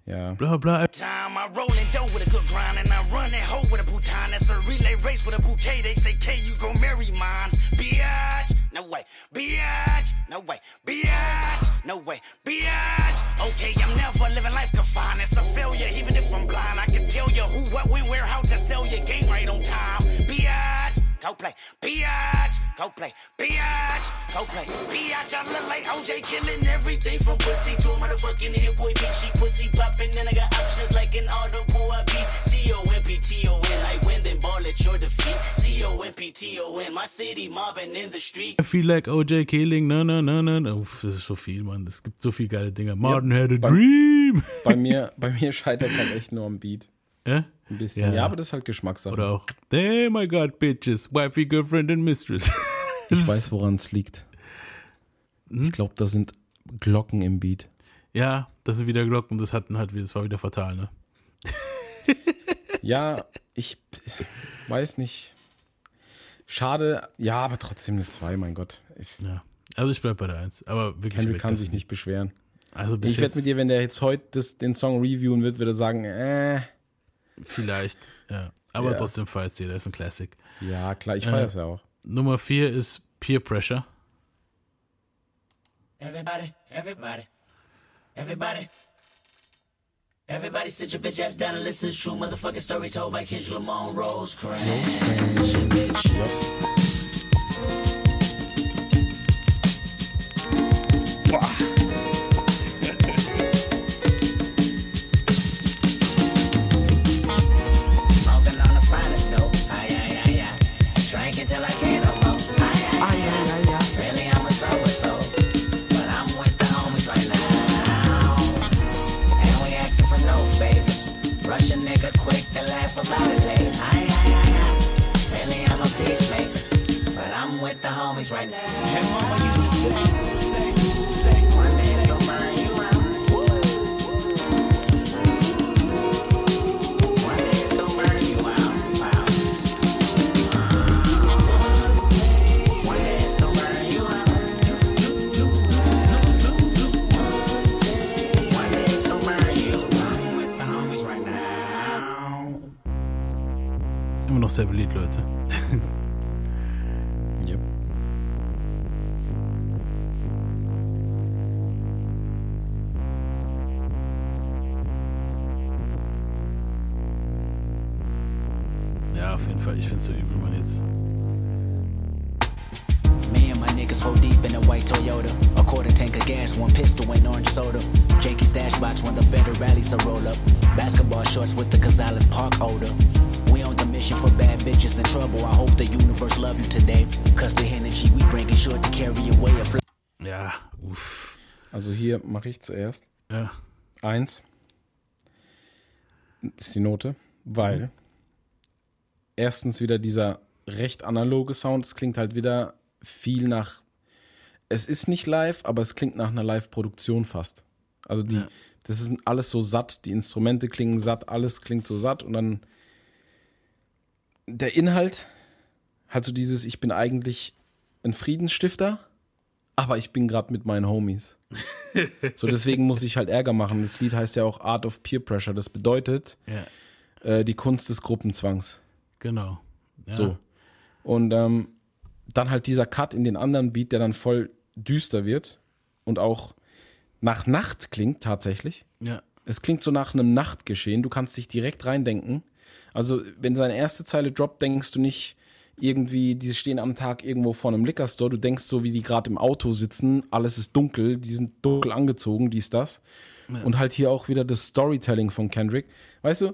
Ja. Bla, bla. Time I rollin' dough with a good grind and I run that hoe with a bouton. That's a relay race with a bouquet. They say, K, you gon' marry mines. Biatch, no way. Biatch, no way. Biatch, no way. Biatch, okay, I'm never living life confined. It's a failure, even if I'm blind. I can tell you who, what, when, where, how to sell your game right on time. Biatch, go play. Biatch, go play. Biatch, go play. Biatch, I look like OJ killing everything from pussy to a motherfucking hit boy beat. She pussy popping, then I got options like an audible I beat. C-O-M-P-T-O-N, like win, then ball at your defeat. C-O-M-P-T-O-N, my city mobbing in the street. I feel like OJ Killing, na, na, na, na. na. Uff, das ist so viel, Mann. Es gibt so viele geile Dinge. Martin had a bei- dream. Bei mir, bei mir scheitert halt echt nur am Beat. Ja? Ein bisschen. Ja, Ja. aber das ist halt Geschmackssache. Oder auch, damn, I got bitches, wifey, girlfriend and mistress. ich weiß, woran es liegt. Hm? Ich glaube, da sind Glocken im Beat. Ja, das sind wieder Glocken, das hatten halt, wieder- das war wieder fatal, ne? Ja, ich weiß nicht. Schade, ja, aber trotzdem eine 2, mein Gott. Ich, Ja. Also ich bleib bei der 1. Aber wirklich. Kendrick kann sich nicht beschweren. Also Ich jetzt mit dir, wenn der jetzt heute das, den Song reviewen wird, er sagen, äh, vielleicht. Ja. Aber Ja. trotzdem feiert sie, der ist ein Classic. ja, klar, ich Äh, feiere es ja auch. Nummer 4 ist Peer Pressure. Everybody, everybody, everybody. Everybody sit your bitch ass down and listen to true motherfucking story told by Kendrick Lamar Rosecrans. Smoking zuerst. Ja. Eins. Ist die Note, weil erstens wieder dieser recht analoge Sound. Es klingt halt wieder viel nach. Es ist nicht live, aber es klingt nach einer Live-Produktion fast. Also die, Ja. das ist alles so satt. Die Instrumente klingen satt, alles klingt so satt und dann der Inhalt, halt so dieses, ich bin eigentlich ein Friedensstifter, aber ich bin gerade mit meinen Homies. so deswegen muss ich halt Ärger machen. Das Lied heißt ja auch Art of Peer Pressure. Das bedeutet Ja, äh, die Kunst des Gruppenzwangs. genau. Ja. So. Und ähm, dann halt dieser Cut in den anderen Beat, der dann voll düster wird und auch nach Nacht klingt tatsächlich. Ja. Es klingt so nach einem Nachtgeschehen. Du kannst dich direkt reindenken. Also, wenn seine erste Zeile droppt, denkst du nicht irgendwie, die stehen am Tag irgendwo vor einem Liquor Store. Du denkst so, wie die gerade im Auto sitzen. Alles ist dunkel. Die sind dunkel angezogen, dies, das. Und halt hier auch wieder das Storytelling von Kendrick. Weißt du,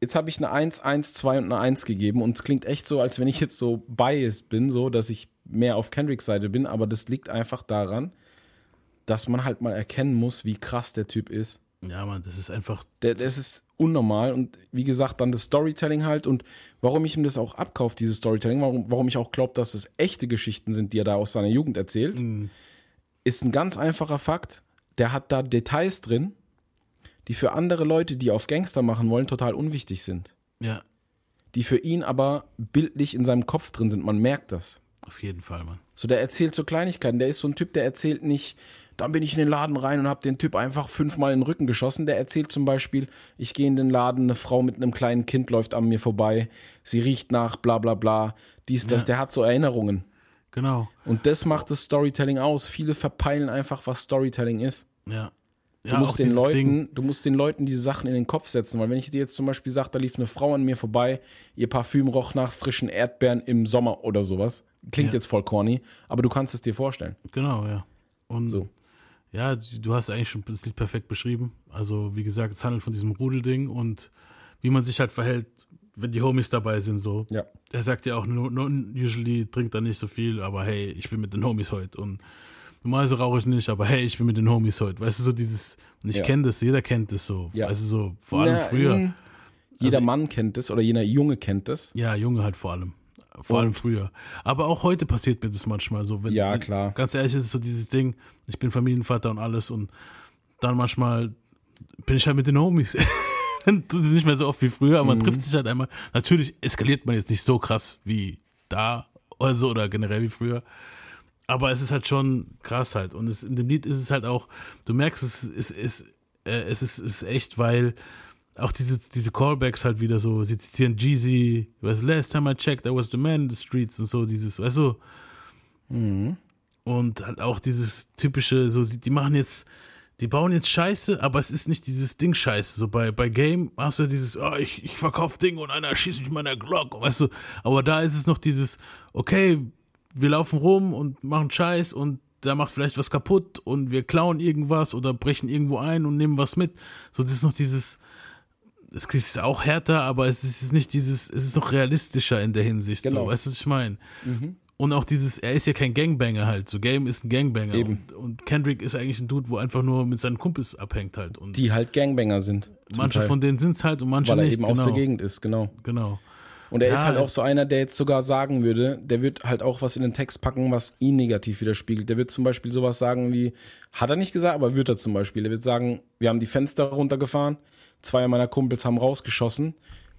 jetzt habe ich eine 1, 1, 2 und eine 1 gegeben und es klingt echt so, als wenn ich jetzt so biased bin, so, dass ich mehr auf Kendricks Seite bin, aber das liegt einfach daran, dass man halt mal erkennen muss, wie krass der Typ ist. Ja, Mann, das ist einfach. Der, das ist unnormal und wie gesagt, dann das Storytelling halt und warum ich ihm das auch abkaufe, dieses Storytelling, warum, warum ich auch glaube, dass das echte Geschichten sind, die er da aus seiner Jugend erzählt, ist ein ganz einfacher Fakt. Der hat da Details drin, die für andere Leute, die auf Gangster machen wollen, total unwichtig sind. Ja, Die für ihn aber bildlich in seinem Kopf drin sind. Man merkt das. auf jeden Fall, Mann. So, der erzählt so Kleinigkeiten. Der ist so ein Typ, der erzählt nicht, dann bin ich in den Laden rein und habe den Typ einfach fünfmal in den Rücken geschossen. Der erzählt zum Beispiel, ich gehe in den Laden, eine Frau mit einem kleinen Kind läuft an mir vorbei, sie riecht nach, bla bla bla, dies, das. Ja. Der hat so Erinnerungen. Genau. Und das macht das Storytelling aus. Viele verpeilen einfach, was Storytelling ist. Ja. Du, ja, musst auch den Leuten, Ding- du musst den Leuten diese Sachen in den Kopf setzen, weil wenn ich dir jetzt zum Beispiel sage, da lief eine Frau an mir vorbei, ihr Parfüm roch nach frischen Erdbeeren im Sommer oder sowas, klingt Ja. jetzt voll corny, aber du kannst es dir vorstellen. Genau, ja. Und So. Ja, du hast eigentlich schon das Lied perfekt beschrieben. Also, wie gesagt, es handelt von diesem Rudelding und wie man sich halt verhält, wenn die Homies dabei sind, so. Ja. Er sagt ja auch, no, no, usually trinkt er nicht so viel, aber hey, ich bin mit den Homies heute. Und normalerweise rauche ich nicht, aber hey, ich bin mit den Homies heute. Weißt du, so dieses, und ich Ja. kenne das, jeder kennt das so. Ja. Weißt du, so, vor allem Na, früher. mm, Jeder Also- Mann kennt das oder jeder Junge kennt das. Ja, Junge halt vor allem. Vor allem früher. Aber auch heute passiert mir das manchmal so. Wenn, Ja, klar. Ganz ehrlich, ist es so dieses Ding, ich bin Familienvater und alles und dann manchmal bin ich halt mit den Homies. nicht mehr so oft wie früher, aber man Mhm. trifft sich halt einmal. Natürlich eskaliert man jetzt nicht so krass wie da oder so oder generell wie früher. Aber es ist halt schon krass halt. Und es, in dem Lied ist es halt auch, du merkst, es ist, es ist, äh, es ist, es ist echt, weil auch diese, diese Callbacks halt wieder so, sie zitieren Jeezy, was last time I checked, I was the man in the streets und so, dieses, weißt du, Mhm. und halt auch dieses typische, so, die machen jetzt, die bauen jetzt Scheiße, aber es ist nicht dieses Ding Scheiße. So bei, bei Game hast du dieses, oh, ich, ich verkauf Ding und einer schießt mich mit meiner Glock, weißt du. Aber da ist es noch dieses, okay, wir laufen rum und machen Scheiß und der macht vielleicht was kaputt und wir klauen irgendwas oder brechen irgendwo ein und nehmen was mit. So, das ist noch dieses, es ist auch härter, aber es ist nicht dieses, es ist noch realistischer in der Hinsicht. Genau. So, weißt du, was ich meine? Mhm. Und auch dieses, er ist ja kein Gangbanger halt. So Game ist ein Gangbanger. Eben. Und, und Kendrick ist eigentlich ein Dude, wo einfach nur mit seinen Kumpels abhängt halt. Und Die halt Gangbanger sind. manche Teil. von denen sind es halt und manche Weil er nicht. eben genau. aus der Gegend ist, genau. Genau. Und er Ja, ist halt auch so einer, der jetzt sogar sagen würde, der wird halt auch was in den Text packen, was ihn negativ widerspiegelt. Der wird zum Beispiel sowas sagen wie, hat er nicht gesagt, aber wird er zum Beispiel. Der wird sagen, wir haben die Fenster runtergefahren, zwei meiner Kumpels haben rausgeschossen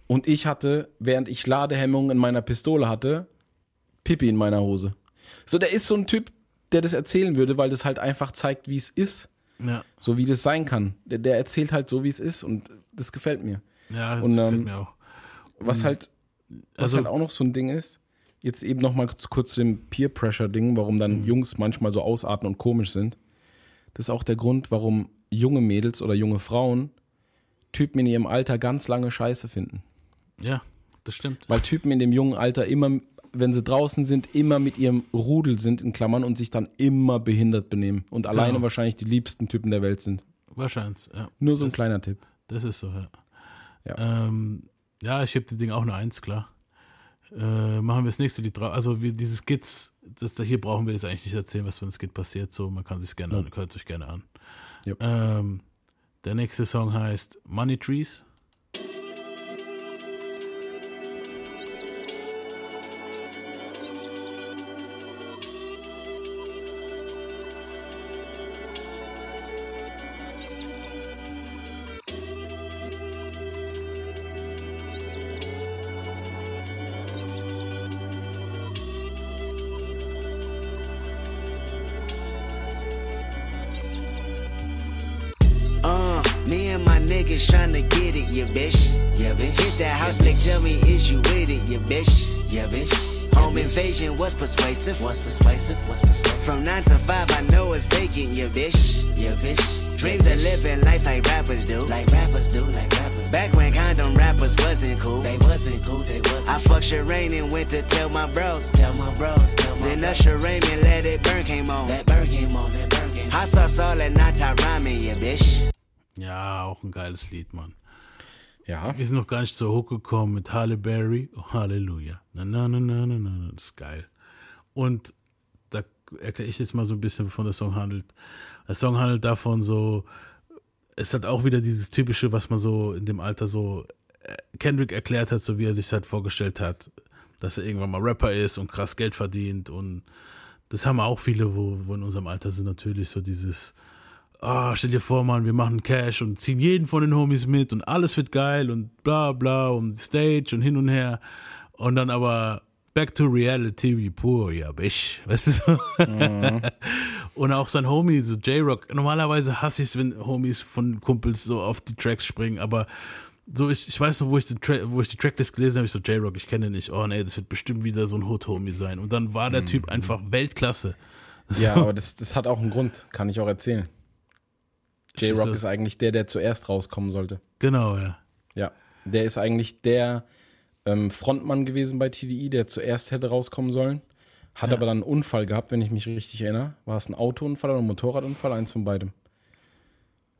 und ich hatte, während ich Ladehemmungen in meiner Pistole hatte, Pipi in meiner Hose. So, der ist so ein Typ, der das erzählen würde, weil das halt einfach zeigt, wie es ist. Ja. So wie das sein kann. Der, der erzählt halt so, wie es ist und das gefällt mir. Ja, das Und, gefällt ähm, mir auch. Was Und- halt, was also- halt auch noch so ein Ding ist, jetzt eben noch mal kurz, zu dem Peer Pressure Ding, warum dann Mhm. Jungs manchmal so ausarten und komisch sind. Das ist auch der Grund, warum junge Mädels oder junge Frauen Typen in ihrem Alter ganz lange Scheiße finden. Ja, das stimmt. Weil Typen in dem jungen Alter immer, wenn sie draußen sind, immer mit ihrem Rudel sind, in Klammern, und sich dann immer behindert benehmen. Und alleine Genau. wahrscheinlich die liebsten Typen der Welt sind. Wahrscheinlich, ja. Nur so ein Das- kleiner Tipp. Das ist so, ja. Ja, ähm, ja ich gebe dem Ding auch eine Eins, klar. Äh, machen wir das nächste Lied drauf. Also wie diese Skits, das, da hier brauchen wir jetzt eigentlich nicht erzählen, was für ein Skit passiert. So, man kann sich gerne Ja. an, hört sich gerne an. Yep. Ähm, der nächste Song heißt Money Trees. Geiles Lied, Mann. Ja. Wir sind noch gar nicht zur Hook gekommen mit Halle Berry. Oh, Halleluja. Na, na, na, na, na, na, das ist geil. Und da erkläre ich jetzt mal so ein bisschen, wovon der Song handelt. Der Song handelt davon so, es hat auch wieder dieses typische, was man so in dem Alter so, äh, Kendrick erklärt hat, so wie er sich halt vorgestellt hat, dass er irgendwann mal Rapper ist und krass Geld verdient und das haben auch viele, wo, wo in unserem Alter sind natürlich so dieses, ah, stell dir vor, Mann, wir machen Cash und ziehen jeden von den Homies mit und alles wird geil und bla bla und Stage und hin und her. Und dann aber back to reality, wie pur, ja, bisch. Weißt du so? Und auch sein Homie, so J-Rock. Normalerweise hasse ich es, wenn Homies von Kumpels so auf die Tracks springen, aber so, ich, ich weiß noch, wo ich, die Tra wo ich die Tracklist gelesen habe, ich so, J-Rock, ich kenne den nicht. Oh nee, das wird bestimmt wieder so ein Hood-Homie sein. Und dann war der Typ einfach Weltklasse. Ja, So. aber das, das hat auch einen Grund, kann ich auch erzählen. J-Rock ist eigentlich der, der zuerst rauskommen sollte. Genau, ja. Ja, der ist eigentlich der ähm, Frontmann gewesen bei TDI, der zuerst hätte rauskommen sollen. Hat Ja. aber dann einen Unfall gehabt, wenn ich mich richtig erinnere. War es ein Autounfall oder ein Motorradunfall? Eins von beidem.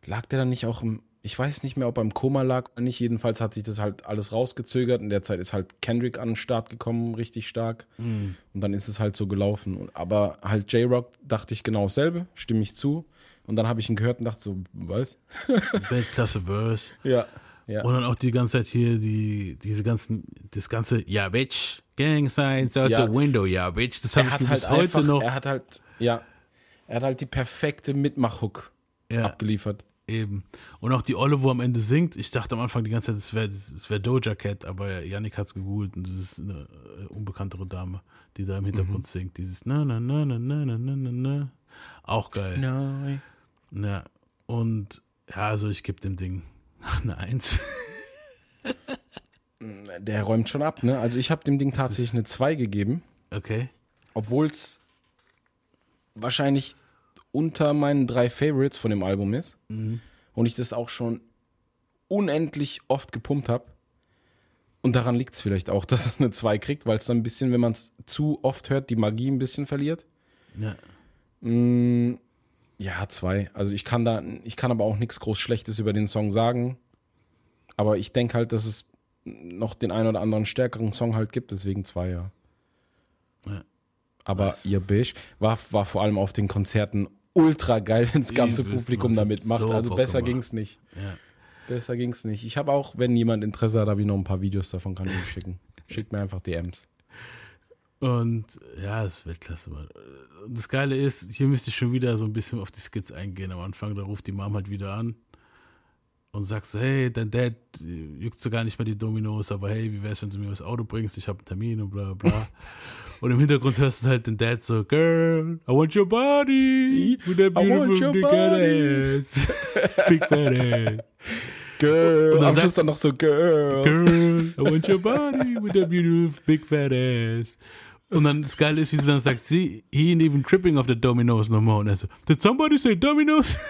Lag der dann nicht auch im, ich weiß nicht mehr, ob er im Koma lag oder nicht. Jedenfalls hat sich das halt alles rausgezögert. In der Zeit ist halt Kendrick an den Start gekommen, richtig stark. Mhm. Und dann ist es halt so gelaufen. Aber halt J-Rock dachte ich genau dasselbe, stimme ich zu. Und dann habe ich ihn gehört und dachte so, was? Weltklasse Verse. Ja, ja. Und dann auch die ganze Zeit hier, die, diese ganzen, das ganze, ja, bitch, Gang Signs out Ja. the window, ja, bitch. Das er hat halt bis heute einfach, noch. er hat halt, ja, er hat halt die perfekte Mitmachhook Ja. abgeliefert. Eben. Und auch die Olle, wo am Ende singt, ich dachte am Anfang die ganze Zeit, es wäre es wär Doja Cat, aber Yannick hat's gegoogelt und das ist eine äh, unbekanntere Dame, die da im Hintergrund Mhm. singt. Dieses na na na na na na na na. Auch geil. Nein. Ja. Und ja, also ich gebe dem Ding eine Eins. Der räumt schon ab, ne? Also ich habe dem Ding tatsächlich eine 2 gegeben. Okay. Obwohl es wahrscheinlich unter meinen drei Favorites von dem Album ist. Mhm. Und ich das auch schon unendlich oft gepumpt habe. Und daran liegt es vielleicht auch, dass es eine 2 kriegt, weil es dann ein bisschen, wenn man es zu oft hört, die Magie ein bisschen verliert. Ja. Mm, ja, zwei. Also ich kann da, ich kann aber auch nichts groß Schlechtes über den Song sagen. Aber ich denke halt, dass es noch den einen oder anderen stärkeren Song halt gibt, deswegen zwei, ja. Ja. Aber ihr Bisch war, war vor allem auf den Konzerten ultra geil, wenn das ganze Übelst, Publikum man, da das mitmacht. so also besser gemacht. ging's nicht. Ja. Besser ging's nicht. Ich habe auch, wenn jemand Interesse hat, habe ich noch ein paar Videos davon, kann ich schicken. Schickt mir einfach DMs. Und ja, es ist Weltklasse. Mann. Und Das Geile ist, hier müsste ich schon wieder so ein bisschen auf die Skits eingehen. Am Anfang, da ruft die Mom halt wieder an und sagt so, hey, dein Dad juckt so gar nicht mehr die Dominos, aber hey, wie wär's, wenn du mir das Auto bringst? Ich habe einen Termin und bla bla. und im Hintergrund hörst du halt den Dad so, Girl, I want your body with that I want beautiful your big body." ass. big fat ass. Girl, Und dann am Schluss dann noch so, Girl. Girl, I want your body with that beautiful big fat ass. Und dann das Geile ist, wie sie dann sagt, sie, he ain't even tripping off the dominoes no more. Und er so, did somebody say dominoes?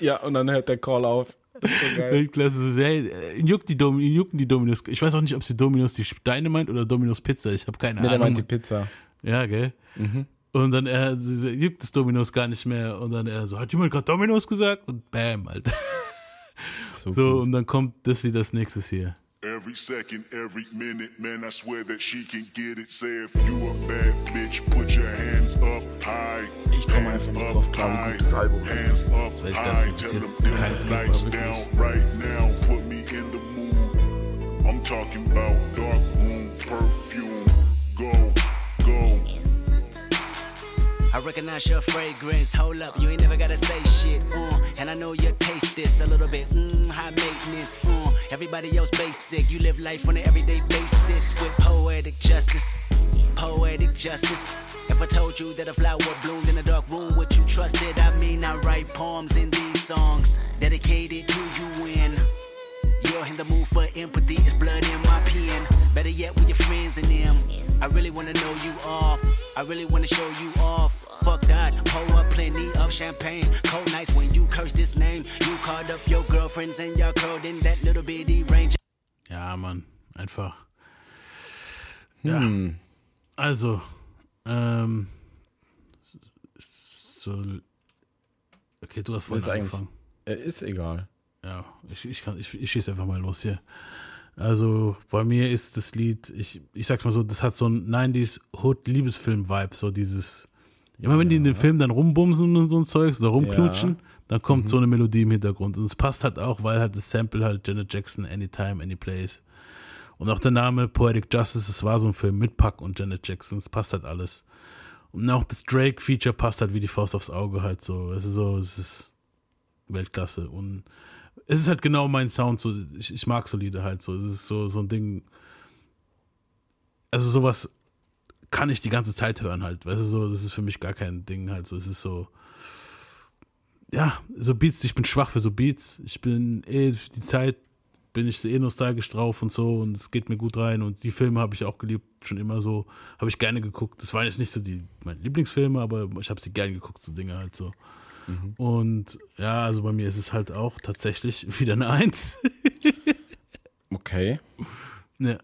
Ja, und dann hört der Call auf. Das ist so geil. Weltklasse. Hey, äh, juckt die Dom jucken die Dominos. Ich weiß auch nicht, ob sie Dominos die Steine meint oder Dominos Pizza. Ich habe keine Nee, der Ahnung. meint die Pizza. Ja, gell? Mhm. Und dann er, sie, juckt das Dominos gar nicht mehr. Und dann er so, hat jemand gerade Dominos gesagt? Und bam, Alter. So, So, und dann kommt das Lied als nächstes hier. Every second, every minute, man, I swear that she can get it. Say if you a bad bitch, put your hands up high. Ich komme Hands einfach nicht up drauf klar, wie high. gut das Album ist. Hands Das up ist high. Weltklasse. Bis Tell them jetzt dim kein the lights aber down wirklich. right now. Put me in the mood. I'm talking about dark room perfume. Go, go. I recognize your fragrance. Hold up, you ain't never gotta say shit. Uh, and I know you taste this a little bit. Mmm, high maintenance. Uh, everybody else basic. You live life on an everyday basis with poetic justice. Poetic justice. If I told you that a flower bloomed in a dark room, would you trust it? I mean, I write poems in these songs dedicated to you when you're in the mood for empathy. It's blood in my pen. Better yet, with your friends and them. I really wanna know you all. I really wanna show you off. Fuck that, pour up plenty of champagne. Cold nights when you curse this name. You called up your girlfriends and y'all curled in that little bitty range. Ja, Mann, einfach. Ja. Hm. Also, ähm, so, okay, du hast vorhin angefangen. Äh, ist egal. Ja, ich, ich, kann, ich, ich schieße einfach mal los hier. Also, bei mir ist das Lied, ich, ich sag's mal so, das hat so ein 90s Hood-Liebesfilm-Vibe, so dieses, immer wenn die in den Film dann rumbumsen und so ein Zeugs oder rumknutschen, Ja. dann kommt Mhm. so eine Melodie im Hintergrund. Und es passt halt auch, weil halt das Sample halt Janet Jackson, Anytime, Anyplace. Und auch der Name Poetic Justice, es war so ein Film mit Puck und Janet Jackson, es passt halt alles. Und auch das Drake-Feature passt halt wie die Faust aufs Auge halt so. Es ist so, es ist Weltklasse. Und es ist halt genau mein Sound, so, ich, ich mag so Lieder halt so. Es ist so, so ein Ding. Also sowas kann ich die ganze Zeit hören halt. Weißt du, so, das ist für mich gar kein Ding halt so. Es ist so, ja, so Beats, ich bin schwach für so Beats. Ich bin eh, die Zeit bin ich eh nostalgisch drauf und so und es geht mir gut rein und die Filme habe ich auch geliebt, schon immer so, habe ich gerne geguckt. Das waren jetzt nicht so die, meine Lieblingsfilme, aber ich habe sie gerne geguckt, so Dinge halt so. Und ja, also bei mir ist es halt auch tatsächlich wieder eine Eins. Okay. ja.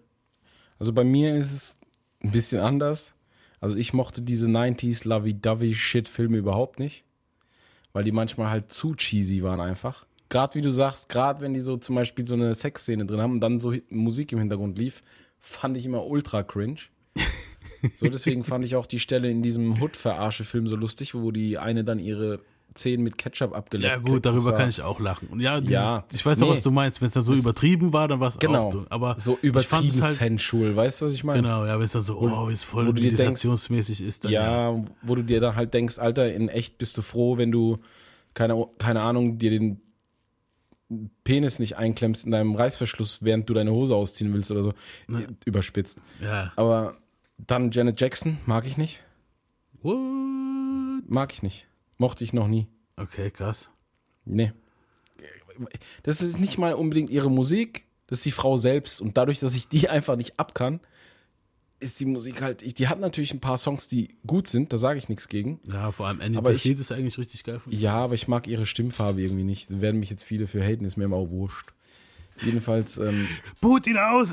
Also bei mir ist es ein bisschen anders. Also ich mochte diese 90s Lovey-Dovey-Shit-Filme überhaupt nicht. Weil die manchmal halt zu cheesy waren einfach. Gerade wie du sagst, gerade wenn die so zum Beispiel so eine Sexszene drin haben und dann so Musik im Hintergrund lief, fand ich immer ultra cringe. So, deswegen fand ich auch die Stelle in diesem Hood-Verarsche-Film so lustig, wo die eine dann ihre Zähne mit Ketchup abgeleckt Ja, gut, darüber kann ich auch lachen. Und ja, dieses, Ja, ich weiß auch, nee. was du meinst. Wenn es dann so übertrieben war, dann war es Genau. auch. Aber so übertrieben halt, sensual, weißt du, was ich meine? Genau, ja, wenn es dann so, oh, ist voll meditationsmäßig ist, dann ja, wo du dir dann halt denkst, Alter, in echt bist du froh, wenn du, keine, keine Ahnung, dir den Penis nicht einklemmst in deinem Reißverschluss, während du deine Hose ausziehen willst oder so. Ne. Überspitzt. Ja. Aber dann Janet Jackson, mag ich nicht. What? Mag ich nicht. Mochte ich noch nie. Okay, krass. Nee. Das ist nicht mal unbedingt ihre Musik, das ist die Frau selbst. Und dadurch, dass ich die einfach nicht ab kann, ist die Musik halt. Ich, die hat natürlich ein paar Songs, die gut sind, da sage ich nichts gegen. Ja, vor allem Ende Aber ich- ist eigentlich richtig geil. Von Ja, aber ich mag ihre Stimmfarbe irgendwie nicht. Da werden mich jetzt viele für haten, ist mir immer auch wurscht. Jedenfalls, ähm, ihn aus!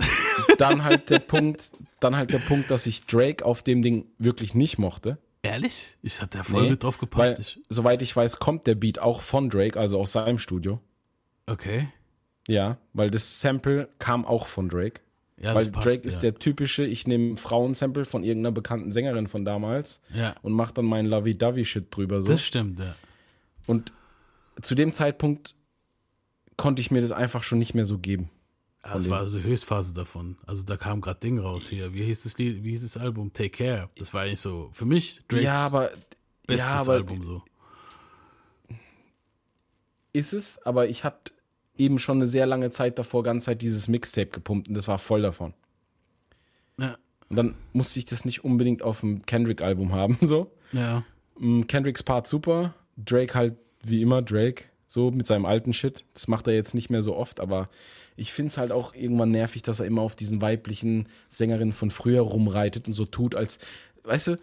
dann halt der Punkt, dann halt der Punkt, dass ich Drake auf dem Ding wirklich nicht mochte. Ehrlich? Ich hatte da voll Nee, mit drauf gepasst. Weil, Ich, soweit ich weiß, kommt der Beat auch von Drake, also aus seinem Studio. okay. Ja, weil das Sample kam auch von Drake. Ja, weil das passt, Drake ja. ist der typische, ich nehme ein Frauensample von irgendeiner bekannten Sängerin von damals Ja. und mache dann meinen Lovey-Dovey-Shit drüber. So. Das stimmt, ja. Und zu dem Zeitpunkt konnte ich mir das einfach schon nicht mehr so geben. Ja, Das war also die Höchstphase davon. Also da kam gerade Ding raus hier. Wie hieß das Lied, wie hieß das Album? Take Care. Das war eigentlich so für mich Drakes ja, aber, bestes ja, aber Album so. ist es, aber ich hatte eben schon eine sehr lange Zeit davor ganz Zeit dieses Mixtape gepumpt und das war voll davon. Ja. Und dann musste ich das nicht unbedingt auf dem Kendrick-Album haben, so. Ja. Mm, Kendricks Part super, Drake halt wie immer Drake, so mit seinem alten Shit. Das macht er jetzt nicht mehr so oft, aber ich finde es halt auch irgendwann nervig, dass er immer auf diesen weiblichen Sängerinnen von früher rumreitet und so tut, als, weißt du,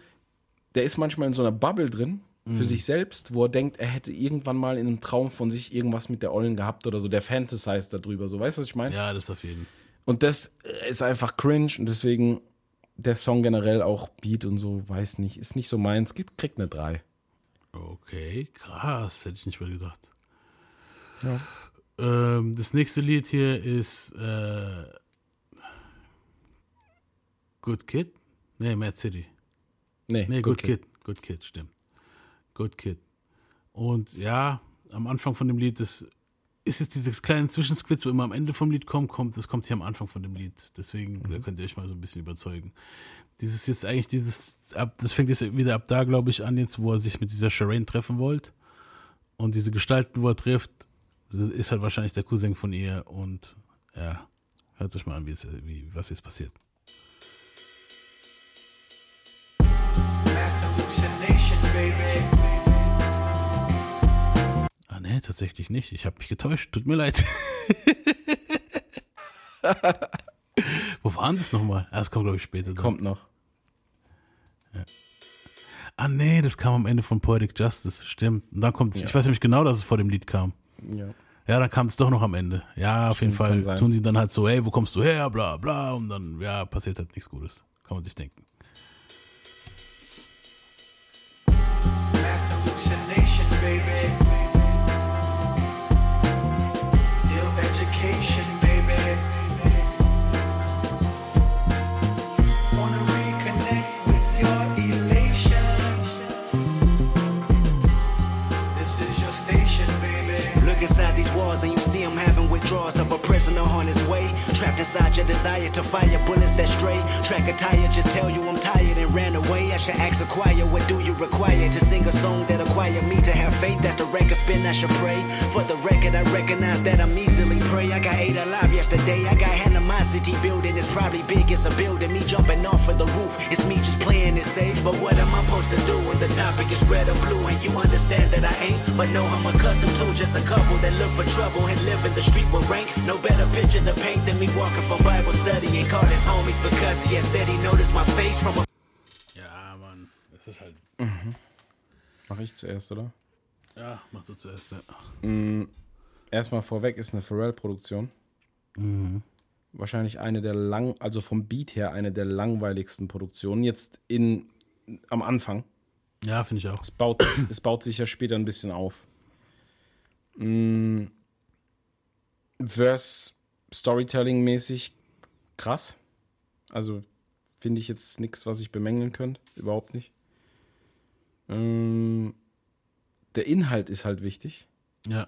der ist manchmal in so einer Bubble drin für Mhm. sich selbst, wo er denkt, er hätte irgendwann mal in einem Traum von sich irgendwas mit der Ollen gehabt oder so, der fantasized darüber, so, weißt du, was ich meine? Ja, das auf jeden. Und das ist einfach cringe und deswegen der Song generell auch Beat und so, weiß nicht, ist nicht so meins, kriegt eine 3. Okay, krass, hätte ich nicht mehr gedacht. Ja. Ähm, das nächste Lied hier ist äh, Good Kid? Nee, Mad City. Nee, Nee, Good Good, Kid. Good Kid, stimmt. Good Kid. Und ja, am Anfang von dem Lied, das ist jetzt dieses kleine Zwischensquitz, wo immer am Ende vom Lied kommt, kommt, das kommt hier am Anfang von dem Lied. Deswegen, da könnt ihr euch mal so ein bisschen überzeugen. Dieses jetzt eigentlich, dieses, ab, das fängt jetzt wieder ab da, glaube ich, an, jetzt, wo er sich mit dieser Shireen treffen wollte. Und diese Gestalten, wo er trifft, ist halt wahrscheinlich der Cousin von ihr. Und ja, hört euch mal an, wie es, wie, was jetzt passiert. Ah, nee, tatsächlich nicht. Ich habe mich getäuscht. Tut mir leid. Wo war denn das nochmal? Ah, das kommt, glaube ich, später. dann. Kommt noch. Ah, nee, das kam am Ende von Poetic Justice. Stimmt. Und dann kommt Ja. ich weiß nämlich genau, dass es vor dem Lied kam. Ja. Ja, dann kam es doch noch am Ende. Ja, auf Stimmt, jeden Fall tun die dann halt so, hey, wo kommst du her, bla, bla. Und dann, ja, passiert halt nichts Gutes. Kann man sich denken. Mass hallucination, baby. Him having withdrawals of a prisoner on his way. Trapped inside your desire to fire bullets that stray. Track a tire, just tell you I'm tired and ran away. I should ask a choir, what do you require to sing a song that acquire me to have faith? That's the record spin, I should pray. For the record, I recognize that I'm easily prey. I got eight alive yesterday. I got animosity building. It's probably big, it's a building. Me jumping off of the roof. It's me just playing it safe. But what am I supposed to do when the topic is red or blue? And you understand that I ain't, but no, I'm accustomed to just a couple that look for trouble and live in the street with rank. No better picture to paint than me walking from Bible study and called his homies because he had said he noticed my face from a Ja, Mann. Das ist halt. Mach ich zuerst, oder? Ja, mach du zuerst, ja. Mm, erstmal vorweg ist eine Pharrell-Produktion. Mhm. Wahrscheinlich eine der lang, also vom Beat her eine der langweiligsten Produktionen. Jetzt in am Anfang. Ja, finde ich auch. Es baut, es baut sich ja später ein bisschen auf. Mm, Verse Storytelling-mäßig krass. Also finde ich jetzt nichts, was ich bemängeln könnte. Überhaupt nicht. Mm, der Inhalt ist halt wichtig. Ja.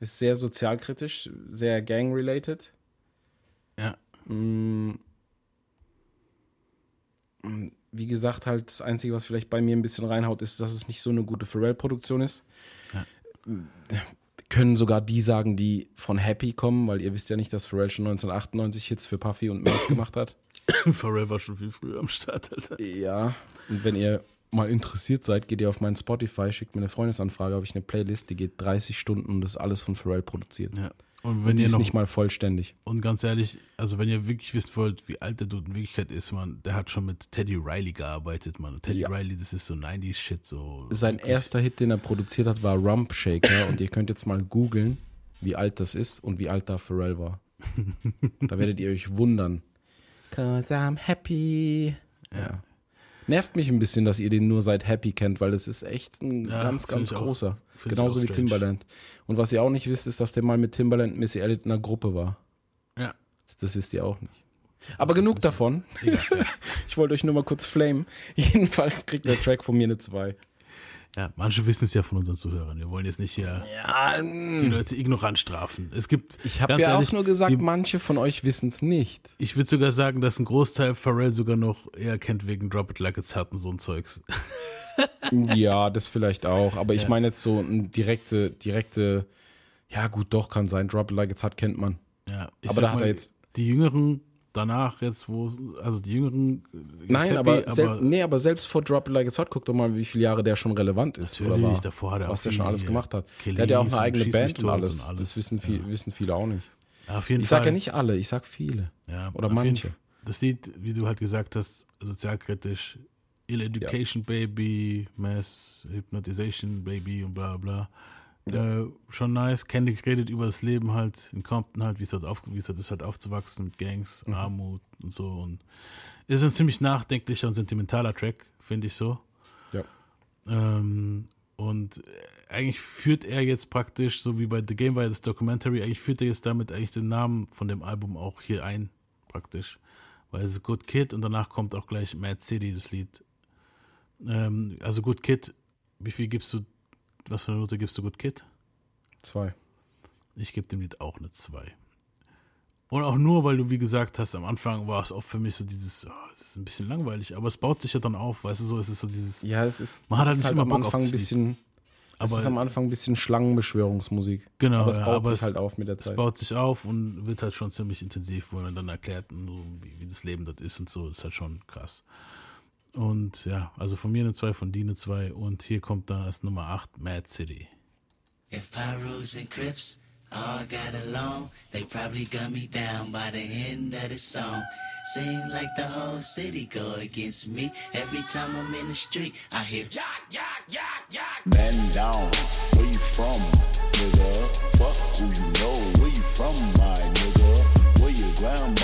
Ist sehr sozialkritisch, sehr gang-related. Ja. Mm, Wie gesagt, halt das Einzige, was vielleicht bei mir ein bisschen reinhaut, ist, dass es nicht so eine gute Pharrell-Produktion ist. Ja. Können sogar die sagen, die von Happy kommen, weil ihr wisst ja nicht, dass Pharrell schon 1998 Hits für Puffy und Mace gemacht hat. Pharrell war schon viel früher am Start, Alter. Ja, und wenn ihr mal interessiert seid, geht ihr auf meinen Spotify, schickt mir eine Freundesanfrage, habe ich eine Playlist, die geht 30 Stunden und das ist alles von Pharrell produziert. Ja. Und Und wenn wenn die ihr ist noch, nicht mal vollständig. und ganz ehrlich, also wenn ihr wirklich wissen wollt, wie alt der Dude in Wirklichkeit ist, man, der hat schon mit Teddy Riley gearbeitet, man. Teddy Ja. Riley, das ist so 90s Shit, so. Sein wirklich. erster Hit, den er produziert hat, war Rump Shaker und ihr könnt jetzt mal googeln, wie alt das ist und wie alt da Pharrell war. da werdet ihr euch wundern. Cause I'm happy. Ja. Nervt mich ein bisschen, dass ihr den nur seit Happy kennt, weil das ist echt ein Ja, ganz, ganz auch. großer. Genauso wie strange. Timbaland. Und was ihr auch nicht wisst, ist, dass der mal mit Timbaland Missy Elliott in einer Gruppe war. Ja. Das wisst ihr auch nicht. Aber genug davon. ich wollte euch nur mal kurz flamen. Jedenfalls kriegt der Track von mir eine 2. Ja, manche wissen es ja von unseren Zuhörern. Wir wollen jetzt nicht hier die Leute ignorant strafen. Es gibt. Ich habe ja ehrlich, auch nur gesagt, die, manche von euch wissen es nicht. Ich würde sogar sagen, dass ein Großteil Pharrell sogar noch eher kennt wegen Drop It Like It's Hot und so ein Zeugs. Ja, das vielleicht auch. Aber ich Ja. meine jetzt so ein direkte, direkte, ja gut, doch, kann sein. Drop It Like It's Hot kennt man. Ja, ich aber da hat mal, er jetzt. Die Jüngeren danach jetzt, wo, also die Jüngeren. jetzt Nein, happy, aber, sel nee, aber selbst vor Drop It Like It's Hot, guck doch mal, wie viele Jahre der schon relevant ist. Oder Natürlich, war, davor hat er was der schon alles gemacht hat. Kelis der hat ja auch eine eigene Band und alles. und alles. Das wissen, viel, wissen viele auch nicht. Ja, auf jeden ich sage ja nicht alle, ich sag viele. Ja, Oder jeden manche. Das Lied, wie du halt gesagt hast, sozialkritisch, Ill Education Baby, Mass Hypnotization Baby und bla bla. Äh, schon nice. Candy redet über das Leben halt in Compton halt, wie es halt, auf, ist, halt aufzuwachsen mit Gangs, Mhm. Armut und so. Und ist ein ziemlich nachdenklicher und sentimentaler Track, finde ich so. Ja. Ähm, und eigentlich führt er jetzt praktisch, so wie bei The Game war ja das Documentary, eigentlich führt er jetzt damit eigentlich den Namen von dem Album auch hier ein, praktisch. Weil es ist Good Kid und danach kommt auch gleich Mad City, das Lied. Ähm, also Good Kid, wie viel gibst du, was für eine Note gibst du Good Kid? Zwei. Ich gebe dem Lied auch eine 2. Und auch nur, weil du, wie gesagt hast, am Anfang war es oft für mich so dieses, oh, es ist ein bisschen langweilig, aber es baut sich ja dann auf, weißt du, so es ist so dieses. Ja, es ist, Man hat halt es nicht ist immer am Bock Anfang auf ein bisschen. Aber es ist am Anfang ein bisschen Schlangenbeschwörungsmusik. Genau, aber es ja, baut aber sich es, halt auf mit der Es Zeit. baut sich auf und wird halt schon ziemlich intensiv, wo man dann erklärt, so, wie, wie das Leben dort ist und so, ist halt schon krass. Und ja, also von mir eine 2, von dir eine 2 und hier kommt dann als Nummer 8 Mad City. If Pyrus and Crips all got along, they probably gun me down by the end of the song. Seem like the whole city go against me. Every time I'm in the street, I hear yak, yak, yak, yak. Man down, where you from, nigga? Fuck who you know, where you from, my nigga? Where your grandma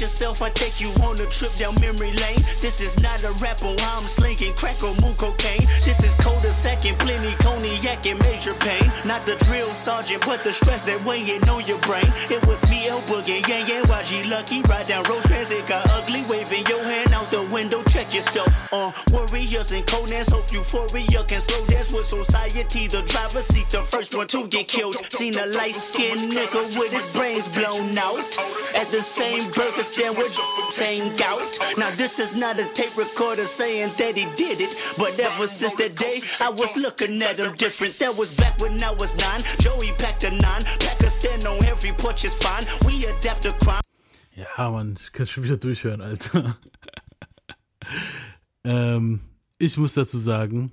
Yourself, I take you on a trip down memory lane. This is not a rap on I'm slinging crack or moo cocaine. This is coda second, plenty cognac and major pain. Not the drill sergeant, but the stress that weighing on your brain. It was me, El Boogie, Yang Yang, YG Lucky. Ride down Rosecrans, it got ugly. Waving your hand out the window, check yourself. Uh, warriors and Conans, hope euphoria can slow dance with society. The driver seat, the first one to get killed. Seen a light skinned nigga with his brains blown out. At the same burger stand with saying gout. Now this is not a tape recorder saying that he did it. But ever since that day, I was looking at him different. That was back when I was nine. Joey packed a nine. Pack a stand on every porch is fine. We adapt to crime. Ja, Mann, ich kann schon wieder durchhören, Alter. ähm, ich muss dazu sagen,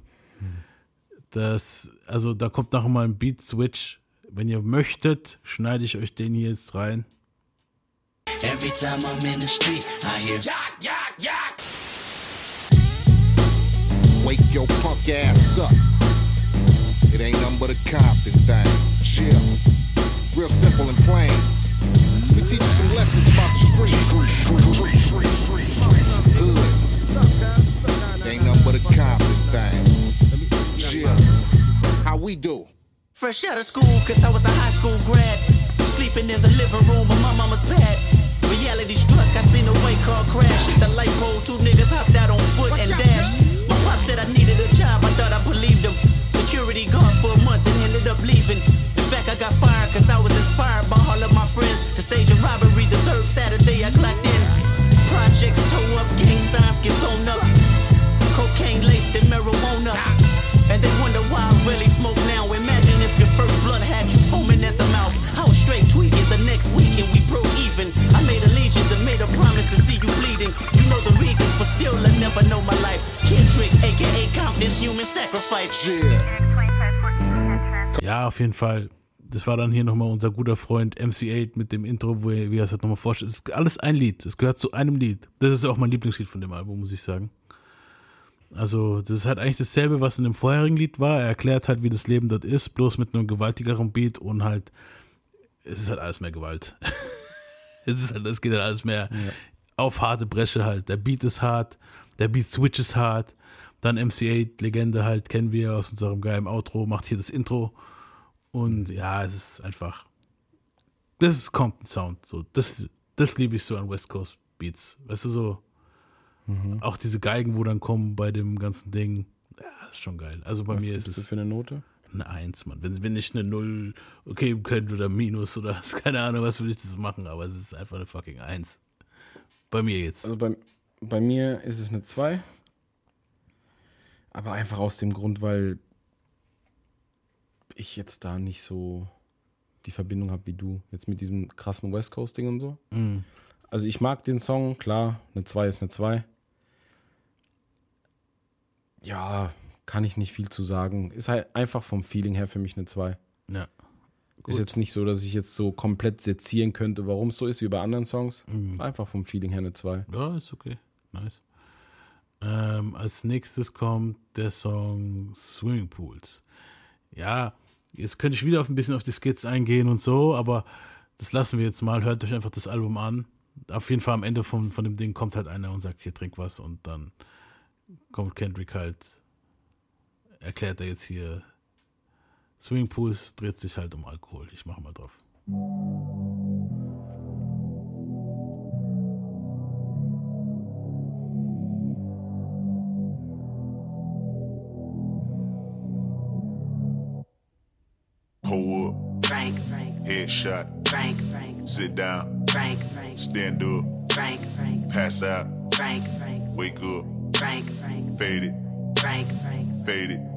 dass, also da kommt noch mal ein Beat-Switch. Wenn ihr möchtet, schneide ich euch den hier jetzt rein. Every time I'm in the street, I hear yak, yak, yak. Wake your punk ass up. It ain't nothing but a Compton thing. Chill. Real simple and plain. We teach you some lessons about the street. Hood. Ain't nothing but a Compton thing. Chill. How we do? Fresh out of school, cause I was a high school grad. Sleeping in the living room of my mama's pad. Reality struck, I seen a white car crash. Hit the light pole, two niggas hopped out on foot and dashed. My pop said I needed a job, I thought I believed him. Security guard for a month and ended up leaving. In fact, I got fired cause I was inspired by all of my friends to stage a robbery the third Saturday I clocked in. Projects toe up, gang signs get thrown up. Ja, auf jeden Fall. Das war dann hier nochmal unser guter Freund MC8 mit dem Intro, wo er, wie er es halt nochmal vorstellt. Es ist alles ein Lied. Es gehört zu einem Lied. Das ist auch mein Lieblingslied von dem Album, muss ich sagen. Also, das ist halt eigentlich dasselbe, was in dem vorherigen Lied war. Er erklärt halt, wie das Leben dort ist, bloß mit einem gewaltigeren Beat und halt, es ist halt alles mehr Gewalt. es ist halt, es geht halt alles mehr auf harte Bresche halt. Der Beat ist hart, der Beat Switch ist hart. Dann MC8, Legende halt, kennen wir aus unserem geilen Outro, macht hier das Intro. Und ja, es ist einfach, das ist Compton Sound. So, das, das liebe ich so an West Coast Beats. Weißt du, so, auch diese Geigen, wo dann kommen bei dem ganzen Ding. Ja, ist schon geil. Also bei Was mir ist es für eine Note? eine Eins, Mann. Wenn, wenn ich eine Null okay könnte oder Minus oder keine Ahnung, was würde ich das machen, aber es ist einfach eine fucking Eins. Bei mir jetzt. Also bei, bei mir ist es eine 2. Aber einfach aus dem Grund, weil ich jetzt da nicht so die Verbindung habe wie du. Jetzt mit diesem krassen West Coast-Ding und so. Mhm. Also ich mag den Song, klar, eine 2 ist eine 2. Ja, kann ich nicht viel zu sagen. Ist halt einfach vom Feeling her für mich eine 2. Ja. Ist jetzt nicht so, dass ich jetzt so komplett sezieren könnte, warum es so ist wie bei anderen Songs. Mhm. Einfach vom Feeling her eine 2. Ja, ist okay. Nice. Ähm, als nächstes kommt der Song Swimming Pools. Ja, jetzt könnte ich wieder auf ein bisschen auf die Skits eingehen und so, aber das lassen wir jetzt mal. Hört euch einfach das Album an. Auf jeden Fall am Ende von, von dem Ding kommt halt einer und sagt, hier trink was und dann kommt Kendrick halt, erklärt er jetzt hier, Swimming Pools dreht sich halt um Alkohol. Ich mache mal drauf. Frank, Frank, Frank, Sit down. Frank, Frank, Stand up. Frank, Frank, Pass out. Frank, Frank, Wake up. Frank, Frank, Fade it. Frank, Frank, Fade it.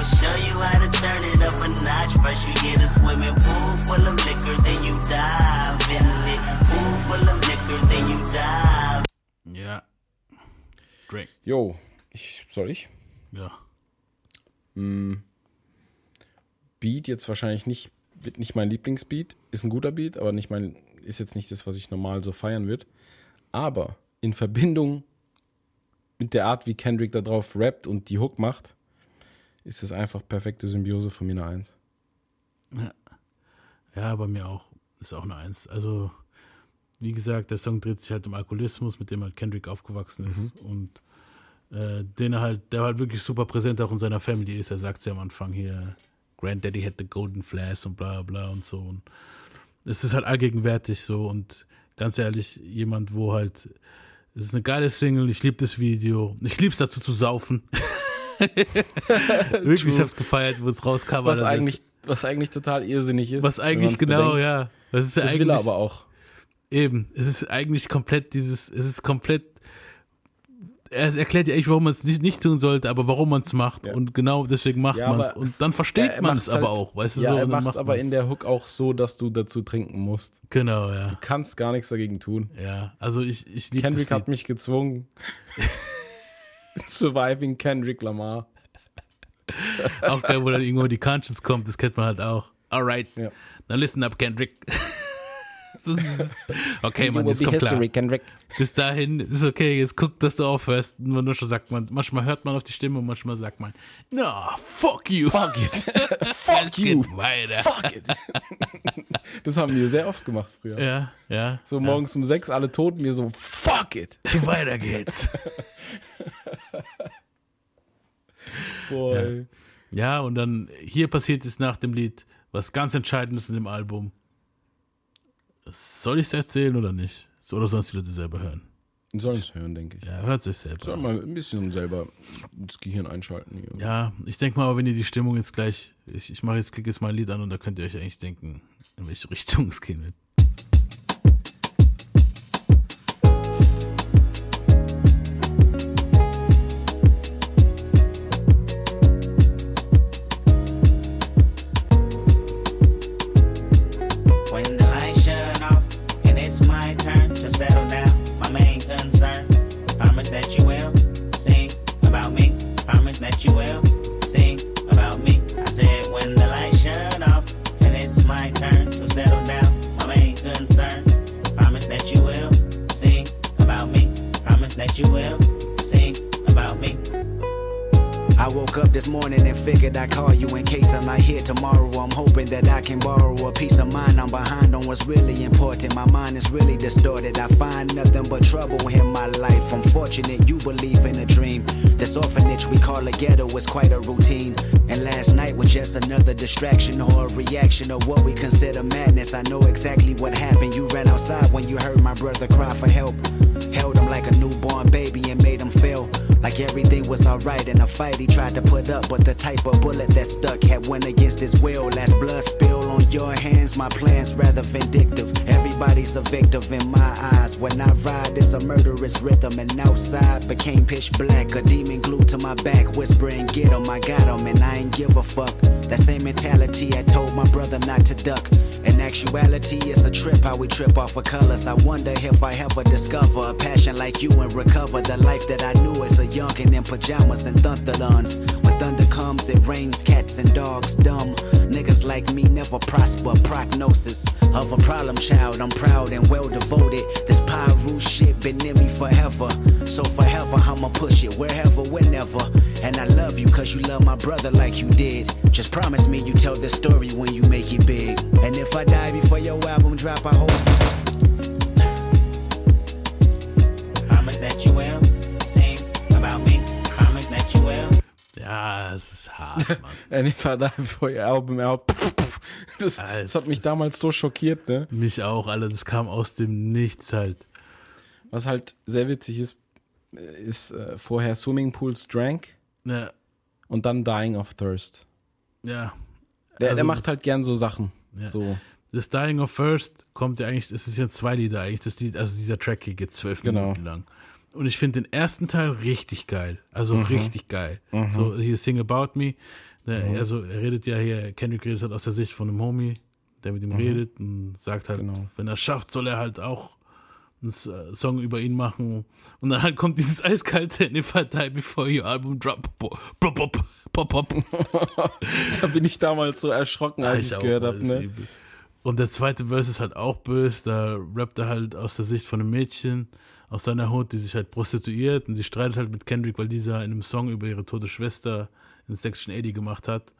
I'ma show you how to turn it up a notch. First you get a swimming pool full of liquor, then you dive in it. Pool full of liquor, then you dive. Ja. Drake. Jo, ich, soll ich? Ja. Mm. Beat jetzt wahrscheinlich nicht, wird nicht mein Lieblingsbeat. Ist ein guter Beat, aber nicht mein, ist jetzt nicht das, was ich normal so feiern würde. Aber in Verbindung mit der Art, wie Kendrick da drauf rappt und die Hook macht, ist es einfach perfekte Symbiose von mir eine Eins. Ja. ja, bei mir auch. Ist auch eine Eins. Also, wie gesagt, der Song dreht sich halt um Alkoholismus, mit dem halt Kendrick aufgewachsen ist und äh, den er halt, der halt wirklich super präsent auch in seiner Family ist. Er sagt es ja am Anfang hier, Granddaddy had the golden flash und bla bla und so. Und es ist halt allgegenwärtig so und ganz ehrlich, jemand, wo halt, es ist eine geile Single, ich liebe das Video, ich liebe es dazu zu saufen. Wirklich, ich hab's gefeiert, wo es rauskam. Was eigentlich, was eigentlich total irrsinnig ist. Was eigentlich genau, bedenkt. ja. Das ist ja Das eigentlich. will er aber auch. Eben, es ist eigentlich komplett dieses, es ist komplett. Er erklärt ja eigentlich, warum man es nicht, nicht tun sollte, aber warum man es macht. Und genau deswegen macht Ja, man es. Und dann Ja, versteht er man es aber halt- auch, weißt du ja, so. Er macht macht aber man's. in der Hook auch so, dass du dazu trinken musst. Genau, ja. Du kannst gar nichts dagegen tun. Ja, also ich, ich liebe Kendrick hat mich gezwungen. Surviving Kendrick Lamar. Auch geil, wo dann irgendwo die Conscience kommt, das kennt man halt auch. Alright, Ja. dann listen up, Kendrick. Okay, will jetzt kommt klar. history, Kendrick. Bis dahin ist okay, jetzt guck, dass du aufhörst. Nur, nur schon sagt man, manchmal hört man auf die Stimme und manchmal sagt man, no, fuck you. Fuck it. Fuck you. Weiter. Fuck it. Das haben wir sehr oft gemacht früher. Ja, ja. So morgens um sechs, alle tot, mir so, fuck it. Weiter geht's. Boah, Ja. Ja, und dann hier passiert es nach dem Lied was ganz Entscheidendes in dem Album. Soll ich es erzählen oder nicht? Oder sonst die Leute selber hören? Sollen es hören, denke ich. Ja, hört sich selbst Soll an. mal ein bisschen selber das Gehirn einschalten. Hier. Ja, ich denke mal, wenn ihr die Stimmung jetzt gleich, ich, ich mache jetzt, klicke jetzt mal ein Lied an und da könnt ihr euch eigentlich denken, in welche Richtung es gehen wird. Woke up this morning and figured I'd call you in case I'm not here tomorrow. I'm hoping that I can borrow a piece of mind. I'm behind on what's really important. My mind is really distorted. I find nothing but trouble in my life. I'm fortunate you believe in a dream. This orphanage we call a ghetto is quite a routine. And last night was just another distraction or a reaction of what we consider madness. I know exactly what happened. You ran outside when you heard my brother cry for help. Held him like a newborn baby and made him feel like everything was alright in a fight he tried to put up. But the type of bullet that stuck had went against his will. Last blood spill on your hands, my plan's rather vindictive. Everybody's a victim in my eyes. When I ride, it's a murderous rhythm. And outside became pitch black. A demon glued to my back, whispering, Get him, I got him, and I ain't give a fuck. That same mentality I told my brother not to duck. In actuality, it's a trip how we trip off of colors. I wonder if I ever discover a passion like you and recover the life that I knew as a youngin' in pajamas and thunderlons. When thunder comes, it rains cats and dogs dumb. Niggas like me never prosper. Prognosis of a problem child. I'm proud and well devoted. This Pyru shit been in me forever. So forever, I'ma push it wherever, whenever. And I love you cause you love my brother like you did. Just promise me you tell this story when you make it big. And if I die before your album drop, I hope. Promise that you will sing about me. Promise that you will. Ja, es ist hart, Mann. And if I die before your album out. Das, das hat mich damals so schockiert, ne? Mich auch, Alter. Das kam aus dem Nichts halt. Was halt sehr witzig ist, ist äh, vorher Swimming Pools Drank Ja, und dann Dying of Thirst. Ja. Der, Also der macht halt gern so Sachen. Ja. So. Das Dying of First kommt ja eigentlich, es ist ja zwei Lieder eigentlich. Das Lied, also dieser Track hier geht zwölf Genau. Minuten lang. Und ich finde den ersten Teil richtig geil. Also Mhm. richtig geil. Mhm. So hier Sing About Me. Ne, Mhm. Also er redet ja hier, Kendrick redet halt aus der Sicht von einem Homie, der mit ihm Mhm. redet und sagt halt, Genau. wenn er schafft, soll er halt auch einen äh, Song über ihn machen. Und dann halt kommt dieses eiskalte I Die Before Your Album Drop Pop Pop Pop Pop da bin ich damals so erschrocken, als ich auch, gehört habe. Ne? übel. Und der zweite Verse ist halt auch böse. Da rappt er halt aus der Sicht von einem Mädchen aus seiner Hut, die sich halt prostituiert und sie streitet halt mit Kendrick, weil dieser in einem Song über ihre tote Schwester in Section 80 gemacht hat.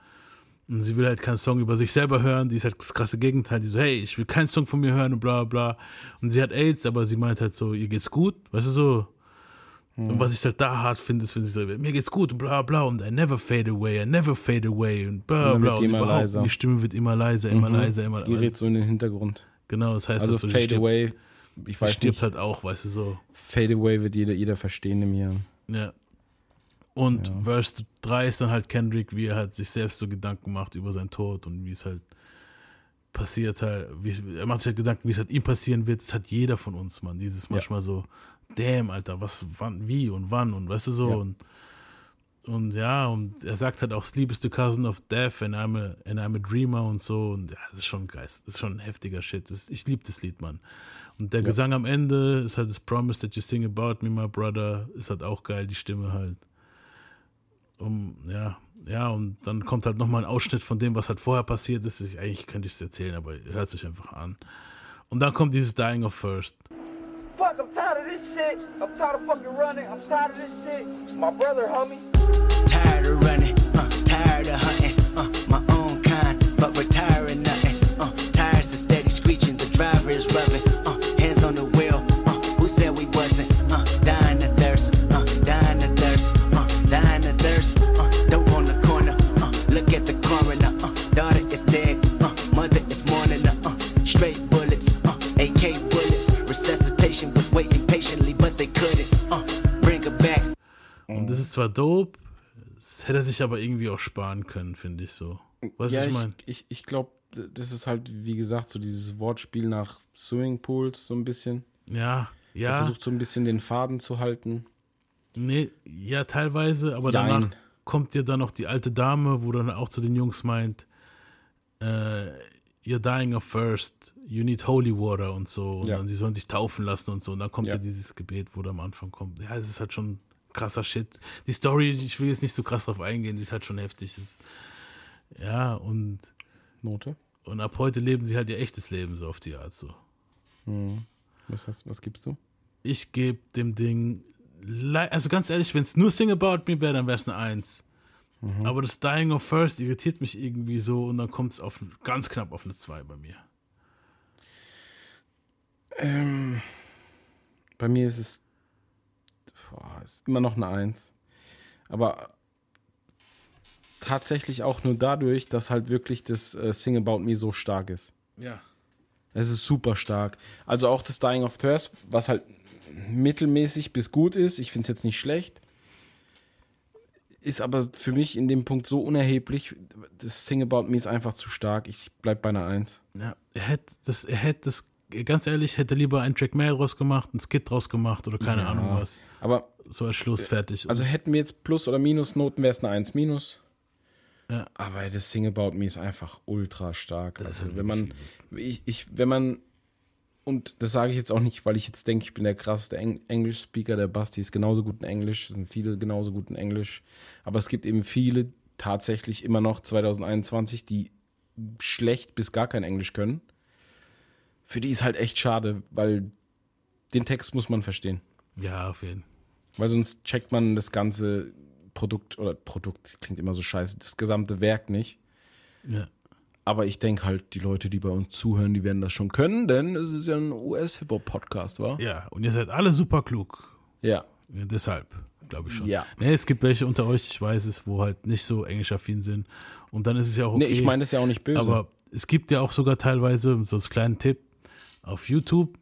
Und sie will halt keinen Song über sich selber hören. Die ist halt das krasse Gegenteil. Die so, hey, ich will keinen Song von mir hören und bla bla. Und sie hat AIDS, aber sie meint halt so, ihr geht's gut, weißt du so. Und was ich halt da hart finde, ist, wenn sie so, mir geht's gut bla bla und I never fade away, I never fade away und bla bla. Und immer überhaupt, leiser. die Stimme wird immer leiser, immer Mhm. leiser, immer Die gerät so in den Hintergrund. Genau, das heißt Also so, die Fade stirbt- Away, ich weiß stirbt nicht. halt auch, weißt du so. Fade Away wird jeder, jeder verstehen im Jahr. Ja. Und Verse 3 ist dann halt Kendrick, wie er halt sich selbst so Gedanken macht über seinen Tod und wie es halt passiert halt, wie, er macht sich halt Gedanken, wie es halt ihm passieren wird. Das hat jeder von uns, Mann. Dieses manchmal so, damn, Alter, was, wann, wie und wann und weißt du so Ja. und und ja, und er sagt halt auch, Sleep is the cousin of death and I'm a, and I'm a dreamer und so. Und ja, das ist schon geist, das ist schon ein heftiger Shit. Das, ich liebe das Lied, Mann. Und der Ja. Gesang am Ende ist halt das Promise that you sing about me, my brother, ist halt auch geil, die Stimme halt. Um, ja, ja, und dann kommt halt nochmal ein Ausschnitt von dem, was halt vorher passiert ist. Ich, eigentlich könnte ich es erzählen, aber hört sich einfach an. Und dann kommt dieses Dying of First. Shit. I'm tired of fucking running. I'm tired of this shit. My brother, homie. Tired of running, uh, tired of hunting, uh, my own kind, but retiring nothing. Uh, tires are steady screeching, the driver is rubbing, uh, straight bullets, uh, AK bullets. Resuscitation was waiting patiently, but they couldn't. ist zwar dope, das hätte er sich aber irgendwie auch sparen können, finde ich so. Du, ja, was ich ich, meine? ich, ich glaube, das ist halt, wie gesagt, so dieses Wortspiel nach Swimmingpools so ein bisschen. Ja, Er ja. versucht so ein bisschen den Faden zu halten. Nee, ja, teilweise, aber Jein. danach kommt ja dann noch die alte Dame, wo dann auch zu den Jungs meint, äh, you're dying of thirst, you need holy water und so. Und Ja. dann sie sollen sich taufen lassen und so. Und dann kommt ja, Ja. dieses Gebet, wo da am Anfang kommt. Ja, es ist halt schon krasser Shit. Die Story, ich will jetzt nicht so krass drauf eingehen, die ist halt schon heftig. Das, ja, und, Note. und ab heute leben sie halt ihr echtes Leben so auf die Art so. Mhm. Was, hast, was gibst du? Ich gebe dem Ding, also ganz ehrlich, wenn es nur Sing About Me wäre, dann wäre es eine Eins. Mhm. Aber das Dying of First irritiert mich irgendwie so und dann kommt es ganz knapp auf eine 2 bei mir. Ähm, bei mir ist es boah, ist immer noch eine Eins. Aber tatsächlich auch nur dadurch, dass halt wirklich das äh, Sing About Me so stark ist. Ja. Es ist super stark. Also auch das Dying of Thirst, was halt mittelmäßig bis gut ist. Ich finde es jetzt nicht schlecht. Ist aber für mich in dem Punkt so unerheblich. Das Sing About Me ist einfach zu stark. Ich bleib bei einer Eins. Ja, er hätte das, er hätte das, ganz ehrlich, hätte lieber einen Track mehr draus gemacht, einen Skit draus gemacht oder keine Ja. Ahnung was. Aber so als Schluss fertig. Also hätten wir jetzt Plus- oder Minusnoten, wäre es eine 1 minus. Ja. Aber das Sing About Me ist einfach ultra stark. also wenn man, ich, ich, wenn man, und das sage ich jetzt auch nicht, weil ich jetzt denke, ich bin der krasseste Eng Englisch-Speaker, der Basti ist genauso gut in Englisch, es sind viele genauso gut in Englisch. Aber es gibt eben viele tatsächlich immer noch 2021, die schlecht bis gar kein Englisch können. Für die ist halt echt schade, weil den Text muss man verstehen. Ja, auf jeden Fall. Weil sonst checkt man das ganze Produkt oder Produkt klingt immer so scheiße, das gesamte Werk nicht. Ja. Aber ich denke halt, die Leute, die bei uns zuhören, die werden das schon können, denn es ist ja ein US-Hip-Hop-Podcast, wa? Ja, und ihr seid alle super klug. Ja. ja deshalb, glaube ich schon. Ja. Nee, es gibt welche unter euch, ich weiß es, wo halt nicht so englischaffin sind. Und dann ist es ja auch okay. Nee, ich meine das ja auch nicht böse. Aber es gibt ja auch sogar teilweise, so als kleinen Tipp, auf YouTube.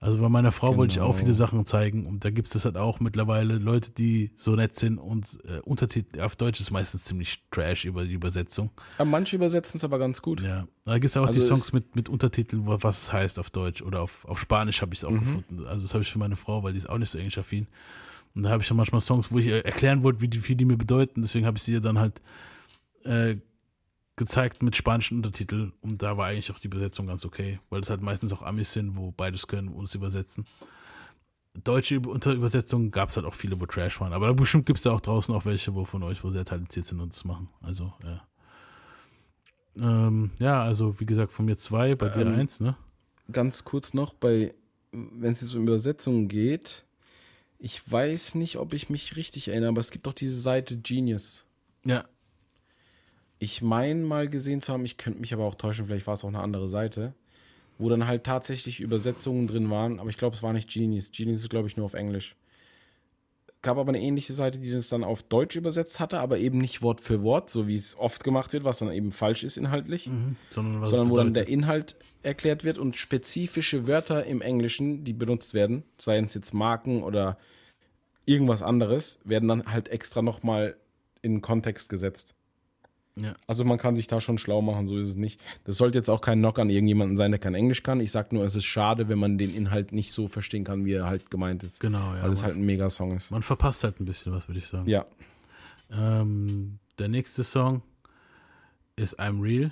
Also bei meiner Frau wollte ich auch Genau. viele Sachen zeigen und da gibt es das halt auch mittlerweile Leute, die so nett sind und äh, Untertitel auf Deutsch ist meistens ziemlich trash über die Übersetzung. Aber manche übersetzen es aber ganz gut. Ja, da gibt es auch Also die Songs mit, mit Untertiteln, was es heißt auf Deutsch oder auf, auf Spanisch habe ich es auch Mhm. gefunden. Also das habe ich für meine Frau, weil die ist auch nicht so englisch-affin. Und da habe ich dann manchmal Songs, wo ich ihr erklären wollte, wie die, viel die mir bedeuten. Deswegen habe ich sie dann halt äh, gezeigt mit spanischen Untertiteln. Und da war eigentlich auch die Übersetzung ganz okay, weil das halt meistens auch Amis sind, wo beides können und es übersetzen. Deutsche Über Unterübersetzungen gab es halt auch viele, wo Trash waren. Aber bestimmt gibt es da auch draußen auch welche, wo von euch, wo sehr talentiert sind und das machen. Also, ja. Ähm, ja, also wie gesagt, von mir zwei, bei dir Ähm, eins, ne? Ganz kurz noch, bei, wenn es jetzt um Übersetzungen geht, ich weiß nicht, ob ich mich richtig erinnere, aber es gibt doch diese Seite Genius. Ja. Ich meine mal gesehen zu haben, ich könnte mich aber auch täuschen, vielleicht war es auch eine andere Seite, wo dann halt tatsächlich Übersetzungen drin waren, aber ich glaube, es war nicht Genius. Genius ist, glaube ich, nur auf Englisch. Gab aber eine ähnliche Seite, die das dann auf Deutsch übersetzt hatte, aber eben nicht Wort für Wort, so wie es oft gemacht wird, was dann eben falsch ist inhaltlich, Mhm. Sondern, sondern wo dann der. Inhalt erklärt wird und spezifische Wörter im Englischen, die benutzt werden, seien es jetzt Marken oder irgendwas anderes, werden dann halt extra nochmal in den Kontext gesetzt. Ja. Also man kann sich da schon schlau machen, so ist es nicht. Das sollte jetzt auch kein Knock an irgendjemanden sein, der kein Englisch kann. Ich sag nur, es ist schade, wenn man den Inhalt nicht so verstehen kann, wie er halt gemeint ist. Genau, ja. Weil es halt ein Megasong ist. Man verpasst halt ein bisschen was, würde ich sagen. Ja. Ähm, der nächste Song ist I'm Real.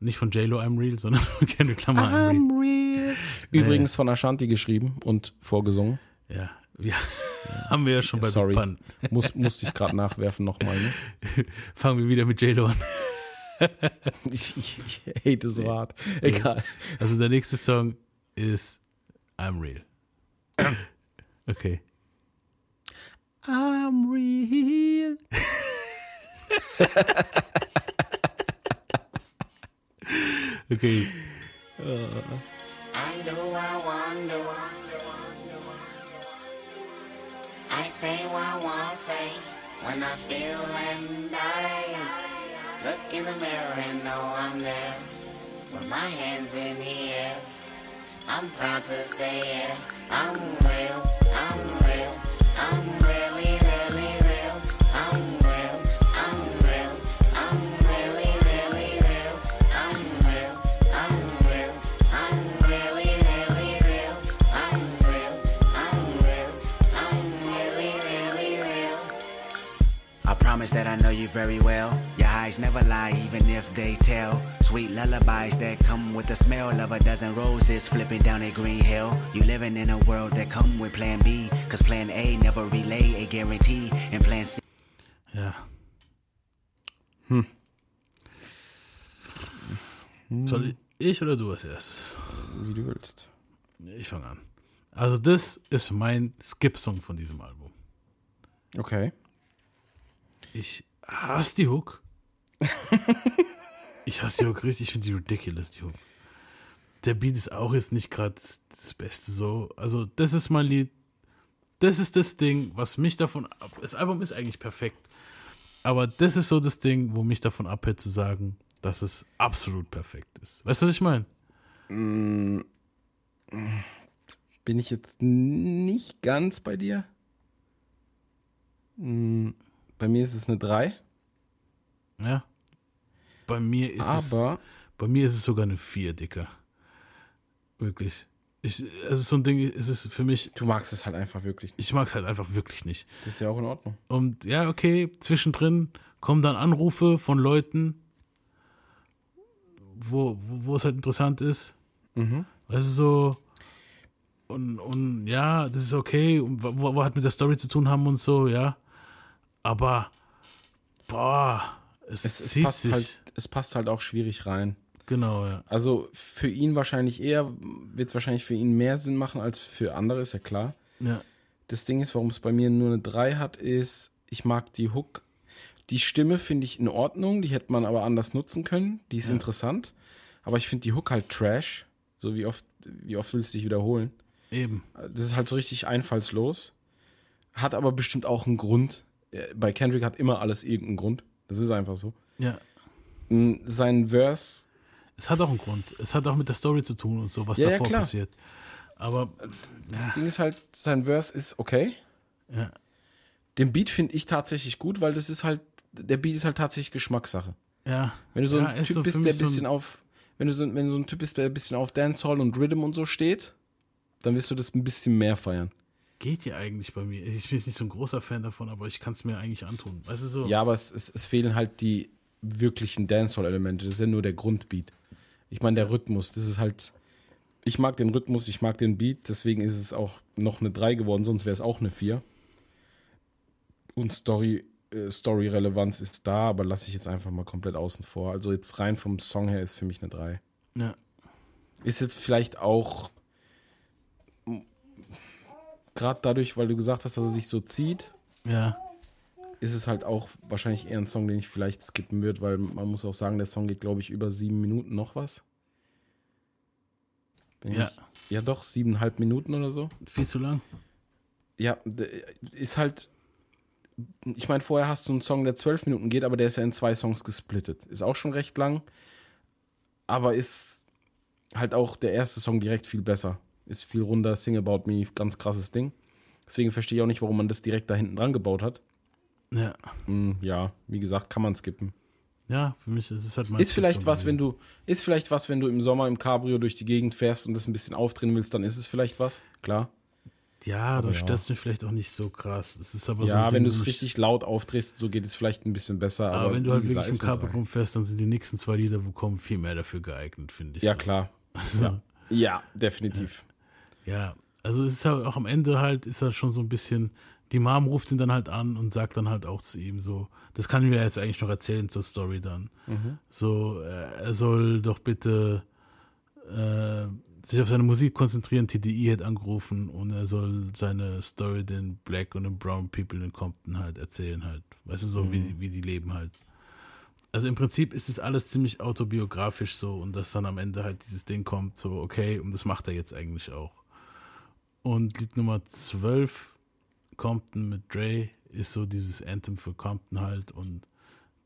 Nicht von JLo I'm Real, sondern von Kendrick Lamar I'm Real. Übrigens von Ashanti geschrieben und vorgesungen. Ja, ja. haben wir ja schon bei Sorry. Pan. Muss, musste ich gerade nachwerfen nochmal. Ne? Fangen wir wieder mit JLo an. ich, ich, hate so hart. Egal. Also der nächste Song ist I'm Real. Okay. I'm real. Okay. I do, I wonder. I say what I want to say when I feel and I look in the mirror and know I'm there. With my hands in the air, I'm proud to say it. I'm real, I'm real, I'm real. That I know you very well. Your eyes never lie, even if they tell. Sweet lullabies that come with the smell of a dozen roses flipping down a green hill. You living in a world that come with plan B, cause plan A never relay a guarantee, and plan C. Yeah. Hm. Soll ich oder du als erstes? Wie du willst. Ich fange an. Also das ist mein Skip-Song von diesem Album. Okay. Ich hasse die Hook. ich hasse die Hook richtig. Ich finde die ridiculous, die Hook. Der Beat ist auch jetzt nicht gerade das Beste so. Also das ist mein Lied. Das ist das Ding, was mich davon ab... Das Album ist eigentlich perfekt. Aber das ist so das Ding, wo mich davon abhält zu sagen, dass es absolut perfekt ist. Weißt du, was ich meine? Mm, Bin ich jetzt nicht ganz bei dir? Mm, Bei mir ist es eine 3. Ja. Bei mir ist es. Aber- Bei mir ist es sogar eine 4, Dicker. Wirklich. Ich, es ist so ein Ding, es ist für mich. Du magst es halt einfach wirklich. Ich mag es halt einfach wirklich nicht. Das ist ja auch in Ordnung. Und ja, okay, zwischendrin kommen dann Anrufe von Leuten, wo, wo, wo es halt interessant ist. Mhm. Weißt du, so. Und, und ja, das ist okay, und wo, wo halt mit der Story zu tun haben und so, ja. Aber, boah, es, Es, es, passt sich. halt, es passt halt auch schwierig rein. Genau, ja. Also für ihn wahrscheinlich eher, wird es wahrscheinlich für ihn mehr Sinn machen als für andere, ist ja klar. Ja. Das Ding ist, warum es bei mir nur eine 3 hat, ist, ich mag die Hook. Die Stimme finde ich in Ordnung, die hätte man aber anders nutzen können. Die ist Ja. interessant. Aber ich finde die Hook halt trash. So wie oft, wie oft willst du dich wiederholen? Eben. Das ist halt so richtig einfallslos. Hat aber bestimmt auch einen Grund. Äh, Bei Kendrick hat immer alles irgendeinen Grund. Das ist einfach so. Ja. Mm, Sein Verse Es hat auch einen Grund. Es hat auch mit der Story zu tun und so, was Ja, ja, davor klar. passiert. Aber Das Ding ist halt, sein Verse ist okay. Ja. Den Beat finde ich tatsächlich gut, weil das ist halt, der Beat ist halt tatsächlich Geschmackssache. Ja. Wenn du so Ja, ein Typ so bist, der ein- bisschen auf, wenn du so, wenn du so ein Typ bist, der ein bisschen auf Dancehall und Rhythm und so steht, dann wirst du das ein bisschen mehr feiern. Geht ja eigentlich bei mir. Ich bin jetzt nicht so ein großer Fan davon, aber ich kann es mir eigentlich antun. Weißt du so? Ja, aber es, es, es fehlen halt die wirklichen Dancehall-Elemente. Das ist ja nur der Grundbeat. Ich meine, der Rhythmus, das ist halt. Ich mag den Rhythmus, ich mag den Beat, deswegen ist es auch noch eine 3 geworden, sonst wäre es auch eine 4. Und Story, äh, Story-Relevanz ist da, aber lasse ich jetzt einfach mal komplett außen vor. Also jetzt rein vom Song her ist für mich eine 3. Ja. Ist jetzt vielleicht auch gerade dadurch, weil du gesagt hast, dass er sich so zieht, Ja. ist es halt auch wahrscheinlich eher ein Song, den ich vielleicht skippen würde, weil man muss auch sagen, der Song geht, glaube ich, über sieben Minuten noch was. Bin Ja. Ich, ja, doch, siebeneinhalb Minuten oder so. Viel zu lang. Ja, ist halt. Ich meine, vorher hast du einen Song, der zwölf Minuten geht, aber der ist ja in zwei Songs gesplittet. Ist auch schon recht lang, aber ist halt auch der erste Song direkt viel besser. Ist viel runder, Sing About Me, ganz krasses Ding. Deswegen verstehe ich auch nicht, warum man das direkt da hinten dran gebaut hat. Ja. Mm, ja, wie gesagt, kann man skippen. Ja, für mich ist es halt mein Ist vielleicht Skip-Song was, wenn du, ist vielleicht was, wenn du im Sommer im Cabrio durch die Gegend fährst und das ein bisschen aufdrehen willst, dann ist es vielleicht was, klar. Ja, Aber da ja. stört es mich vielleicht auch nicht so krass. Es ist aber so ja, ein wenn du es richtig laut aufdrehst, so geht es vielleicht ein bisschen besser. Aber, Aber, wenn du halt wirklich im Carpo drei. rumfährst, dann sind die nächsten zwei Lieder, wo kommen, viel mehr dafür geeignet, finde ich. Ja, so. klar. Also, Ja. ja, definitiv. Ja, also es ist halt auch am Ende halt, ist halt schon so ein bisschen, die Mom ruft ihn dann halt an und sagt dann halt auch zu ihm so, das kann ich mir jetzt eigentlich noch erzählen zur Story dann. Mhm. So, äh, er soll doch bitte äh, sich auf seine Musik konzentrieren. TDI hat angerufen und er soll seine Story den Black und den Brown People in Compton halt erzählen halt. Weißt du, so Mhm. wie, wie die leben halt. Also im Prinzip ist es alles ziemlich autobiografisch so und dass dann am Ende halt dieses Ding kommt, so okay, und das macht er jetzt eigentlich auch. Und Lied Nummer 12, Compton mit Dre, ist so dieses Anthem für Compton halt und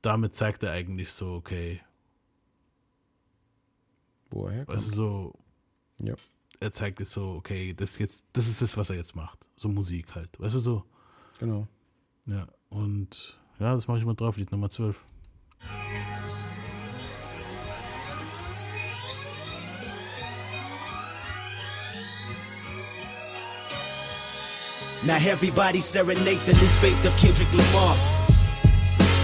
damit zeigt er eigentlich so, okay, Wo er herkommt. weißt du, so, Ja. er zeigt es so, okay, das jetzt, das ist das, was er jetzt macht. So Musik halt, weißt du so. Genau. Ja, und ja, das mache ich mal drauf, Lied Nummer 12. Now everybody serenade the new faith of Kendrick Lamar.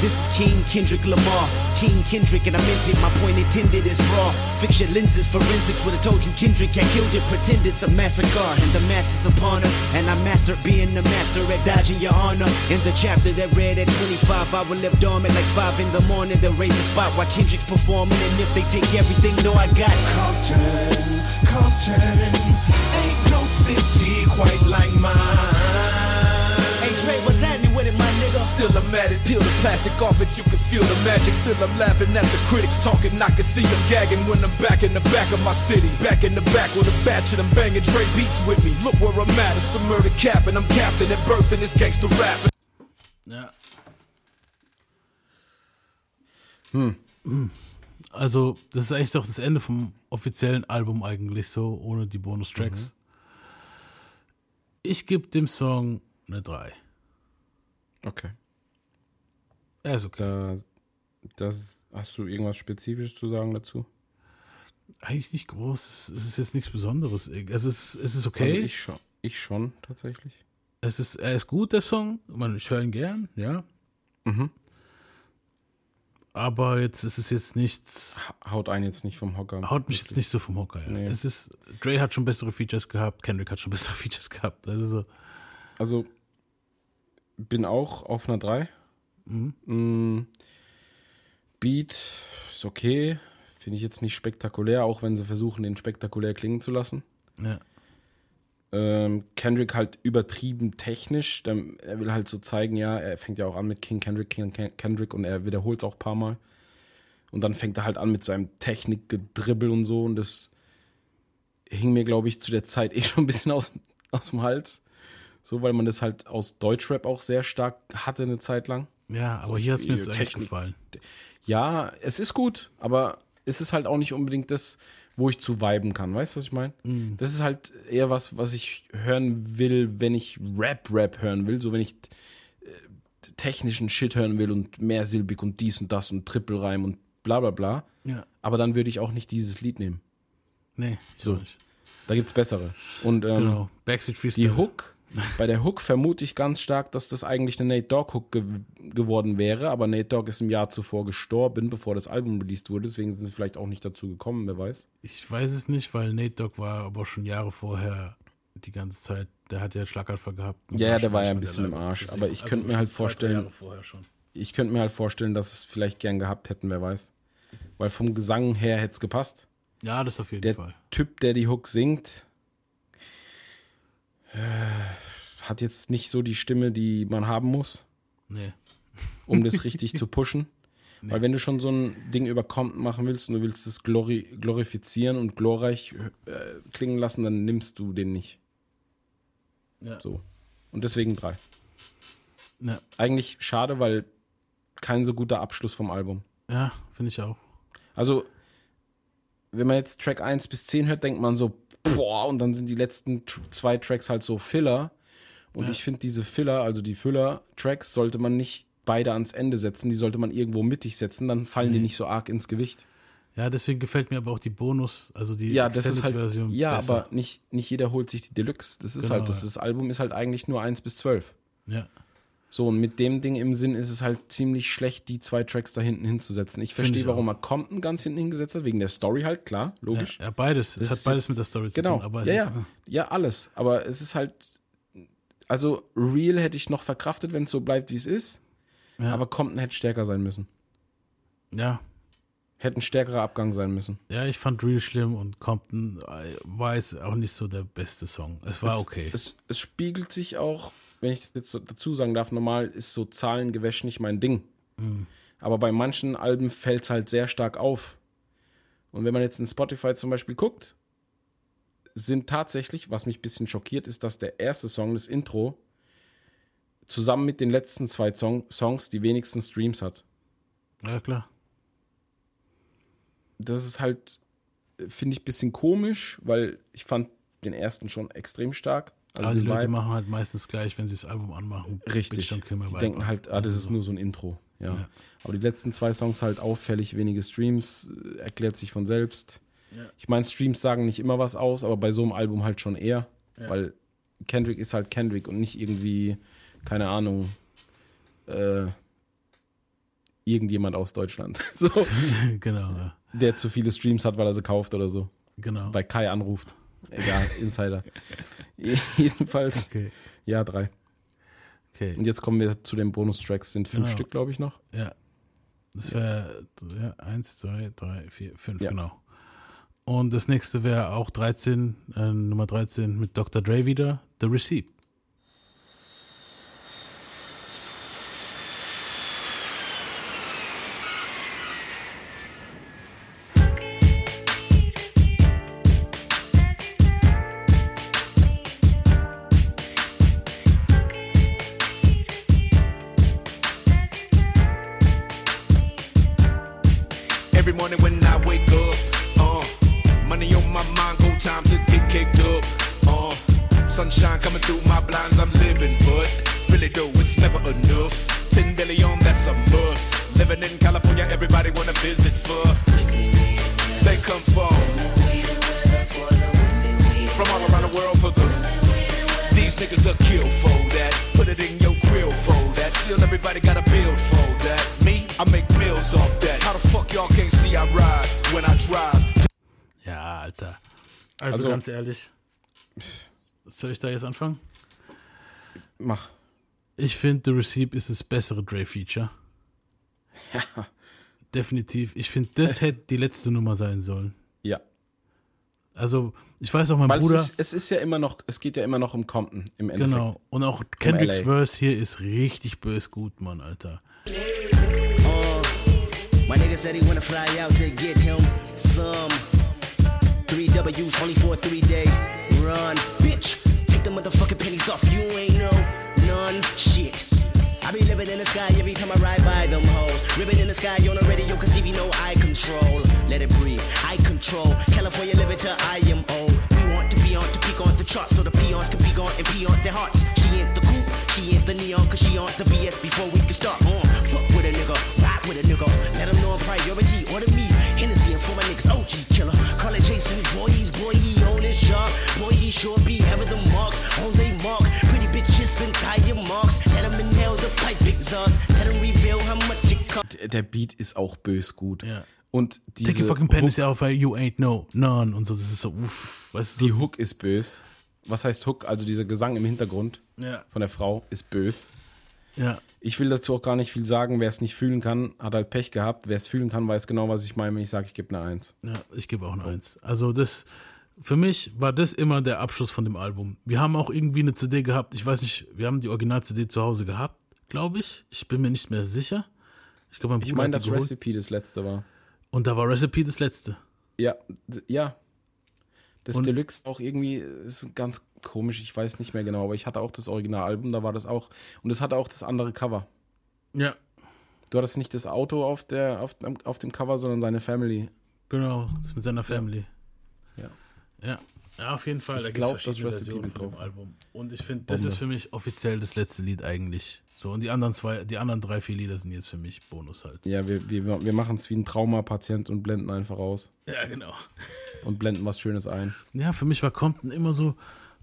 This is King Kendrick Lamar. King Kendrick, and I meant it. My point intended is raw. Fix your lenses, forensics would have told you Kendrick had killed it. Pretend it's a massacre, and the mass is upon us. And I mastered being the master at dodging your honor. In the chapter that read at 25, I would live dormant like 5 in the morning. Then raise the spot while Kendrick's performing. And if they take everything, no, I got Compton, Compton, ain't no city quite like mine. Dre, what's happening with it, my nigga? Still I'm at it, peel the plastic off it, you can feel the magic. Still I'm laughing at the critics talking, I can see them gagging when I'm back in the back of my city. Back in the back with a batch of them banging Dre beats with me. Look where I'm at, it's the murder cap, and I'm captain at birth in this gangster rap. Ja. Hm. Also, das ist eigentlich doch das Ende vom offiziellen Album eigentlich so, ohne die Mhm. Bonustracks. Ich gebe dem Song eine 3. Okay. Er ist okay. Da, das, hast du irgendwas Spezifisches zu sagen dazu? Eigentlich nicht groß. Es ist jetzt nichts Besonderes. Also es, es ist okay. Also ich, schon, ich schon, tatsächlich. Es ist, er ist gut, der Song. Man, ich höre ihn gern, ja. Mhm. Aber jetzt ist es jetzt nichts. Haut einen jetzt nicht vom Hocker. Haut mich jetzt nicht so vom Hocker, ja. Nee. Es ist, Dre hat schon bessere Features gehabt, Kendrick hat schon bessere Features gehabt. Also so. Also, bin auch auf einer 3. Mhm. Mm, Beat ist okay. Finde ich jetzt nicht spektakulär, auch wenn sie versuchen, den spektakulär klingen zu lassen. Ja. Ähm, Kendrick halt übertrieben technisch. Dann, er will halt so zeigen, ja, er fängt ja auch an mit King Kendrick, King Ken- Kendrick und er wiederholt es auch ein paar Mal. Und dann fängt er halt an mit seinem Technikgedribbel und so. Und das hing mir, glaube ich, zu der Zeit eh schon ein bisschen aus, aus dem Hals. So, weil man das halt aus Deutschrap auch sehr stark hatte eine Zeit lang. Ja, aber So hier hat es mir jetzt eigentlich gefallen. Ja, es ist gut, aber es ist halt auch nicht unbedingt das, wo ich zu viben kann. Weißt du, was ich meine? Mhm. Das ist halt eher was, was ich hören will, wenn ich Rap-Rap hören will. So, wenn ich äh, technischen Shit hören will und mehrsilbig und dies und das und Trippelreim und bla bla bla. Ja. Aber dann würde ich auch nicht dieses Lied nehmen. Nee, ich So. nicht. Da gibt es bessere. Und ähm, Genau. Backstreet Freestyle. die Hook, bei der Hook vermute ich ganz stark, dass das eigentlich eine Nate Dogg Hook ge geworden wäre, aber Nate Dogg ist im Jahr zuvor gestorben, bevor das Album released wurde, deswegen sind sie vielleicht auch nicht dazu gekommen, wer weiß. Ich weiß es nicht, weil Nate Dogg war aber schon Jahre vorher die ganze Zeit, der hat ja Schlaganfall gehabt. Ja, ja, der war ja ein bisschen im der Arsch, aber ich Also könnte mir halt vorstellen, ich könnte mir halt vorstellen, dass es vielleicht gern gehabt hätten, wer weiß. Weil vom Gesang her hätte es gepasst. Ja, das auf jeden Der Fall. Typ, der die Hook singt, äh, hat jetzt nicht so die Stimme, die man haben muss. Nee. um das richtig zu pushen. Weil wenn du schon so ein Ding über Compton machen willst und du willst es glori glorifizieren und glorreich äh, klingen lassen, dann nimmst du den nicht. Ja. So. Und deswegen drei. Ja. Eigentlich schade, weil kein so guter Abschluss vom Album. Ja, finde ich auch. Also, wenn man jetzt Track 1 bis 10 hört, denkt man so, boah, und dann sind die letzten zwei Tracks halt so Filler. Und Ja. ich finde, diese Filler, also die Füller-Tracks, sollte man nicht beide ans Ende setzen. Die sollte man irgendwo mittig setzen, dann fallen die Nee. nicht so arg ins Gewicht. Ja, deswegen gefällt mir aber auch die Bonus, also die Ja, das ist halt. Version Ja, besser. aber nicht, nicht jeder holt sich die Deluxe. Das ist Genau, halt, das, ja. das Album ist halt eigentlich nur 1 bis 12. Ja. So, und mit dem Ding im Sinn ist es halt ziemlich schlecht, die zwei Tracks da hinten hinzusetzen. Ich verstehe, warum auch. er Compton ganz hinten hingesetzt hat, wegen der Story halt, klar, logisch. Ja, ja, beides. Es Das hat ist beides mit der Story zu genau. tun, aber es ja, ja. ja, alles. Aber es ist halt, also Real hätte ich noch verkraftet, wenn es so bleibt, wie es ist. Ja. Aber Compton hätte stärker sein müssen. Ja. Hätte ein stärkerer Abgang sein müssen. Ja, ich fand Real schlimm und Compton äh, war jetzt auch nicht so der beste Song. Es war es, okay. Es, es spiegelt sich auch, wenn ich das jetzt so dazu sagen darf, normal ist so Zahlengewäsch nicht mein Ding. Mhm. Aber bei manchen Alben fällt es halt sehr stark auf. Und wenn man jetzt in Spotify zum Beispiel guckt, sind tatsächlich, was mich ein bisschen schockiert, ist, dass der erste Song, das Intro, zusammen mit den letzten zwei Song Songs die wenigsten Streams hat. Ja, klar. Das ist halt, finde ich, ein bisschen komisch, weil ich fand den ersten schon extrem stark. Also aber die Leute Vibe. machen halt meistens gleich, wenn sie das Album anmachen. Richtig. My Die vibe. denken halt, ah, das Also ist so. nur so ein Intro. Ja. Ja. Aber die letzten zwei Songs halt auffällig wenige Streams, äh, erklärt sich von selbst. Ja. Ich meine, Streams sagen nicht immer was aus, aber bei so einem Album halt schon eher. Ja. Weil Kendrick ist halt Kendrick und nicht irgendwie, keine Ahnung, äh, irgendjemand aus Deutschland. So, genau, der zu viele Streams hat, weil er sie kauft oder so. Genau. Bei Kai anruft. Egal, Insider. Jedenfalls, Okay. ja, drei. Okay. Und jetzt kommen wir zu den Bonustracks. Sind fünf Genau. Stück, glaube ich, noch. Ja. Das wäre ja, eins, zwei, drei, vier, fünf, Ja. genau. Und das nächste wäre auch 13, äh, Nummer 13 mit Dr. Dre wieder, The Receipt. Jetzt anfangen? Mach. Ich finde, The Receipt ist das bessere Dre-Feature. Ja. Definitiv. Ich finde, das hätte die letzte Nummer sein sollen. Ja. Also, ich weiß auch, mein Weil Bruder. es ist, es ist ja immer noch, es geht ja immer noch um Compton im Endeffekt. Genau. Und auch Kendricks LA. Verse hier ist richtig bös gut, Mann, Alter. My nigga said he wanna fly out to get him some three W's only for a three day run. Bitch, motherfucking pennies off. You ain't no none shit. I be living in the sky every time I ride by them hoes. Ribbon in the sky on the radio, cause Stevie know I control. Let it breathe, I control. California living till I am old. We want to be on to peak on the charts so the peons can be gone and pee on their hearts. She ain't the coupe, she ain't the neon, cause she on the BS before we can start on. Fuck with a nigga, ride with a nigga. Let them know I'm priority, order me. Hennessy and for my niggas, OG killer. Call it Jason, boy, he's boy, he on his job. Boy, he sure be having the marks on they mark. Pretty bitches and tire marks. Let him inhale the pipe exhaust. Let him reveal how much it costs. Der- Beat ist auch bös gut. Ja. Und diese Take your fucking pennies out, you ain't no none und so. Das ist so, uff. Weißt du, Die Hook ist bös. Was heißt Hook? Also dieser Gesang im Hintergrund Ja. von der Frau ist bös. Ja. Ich will dazu auch gar nicht viel sagen. Wer es nicht fühlen kann, hat halt Pech gehabt. Wer es fühlen kann, weiß genau, was ich meine, wenn ich sage, ich gebe eine Eins. Ja, ich gebe auch eine Eins. Also das, für mich war das immer der Abschluss von dem Album. Wir haben auch irgendwie eine CD gehabt. Ich weiß nicht, wir haben die Original-CD zu Hause gehabt, glaube ich. Ich bin mir nicht mehr sicher. Ich glaube, mein Ich meine, dass geholt. Recipe das letzte war. Und da war Recipe das letzte. Ja, ja. Das Und- Deluxe auch irgendwie ist ganz komisch, ich weiß nicht mehr genau, aber ich hatte auch das Originalalbum, da war das auch. Und es hatte auch das andere Cover. Ja. Du hattest nicht das Auto auf, der, auf, auf dem Cover, sondern seine Family. Genau, das ist mit seiner Family. Ja. Ja, ja auf jeden Fall. Ich da gibt's glaub, dass verschiedene Recipe Versionen mit von dem drauf. Album. Und ich finde, das ist für mich offiziell das letzte Lied eigentlich. So, und die anderen zwei, die anderen drei, vier Lieder sind jetzt für mich Bonus halt. Ja, wir, wir, wir machen es wie ein Traumapatient und blenden einfach aus. Ja, genau. Und blenden was Schönes ein. Ja, für mich war Compton immer so,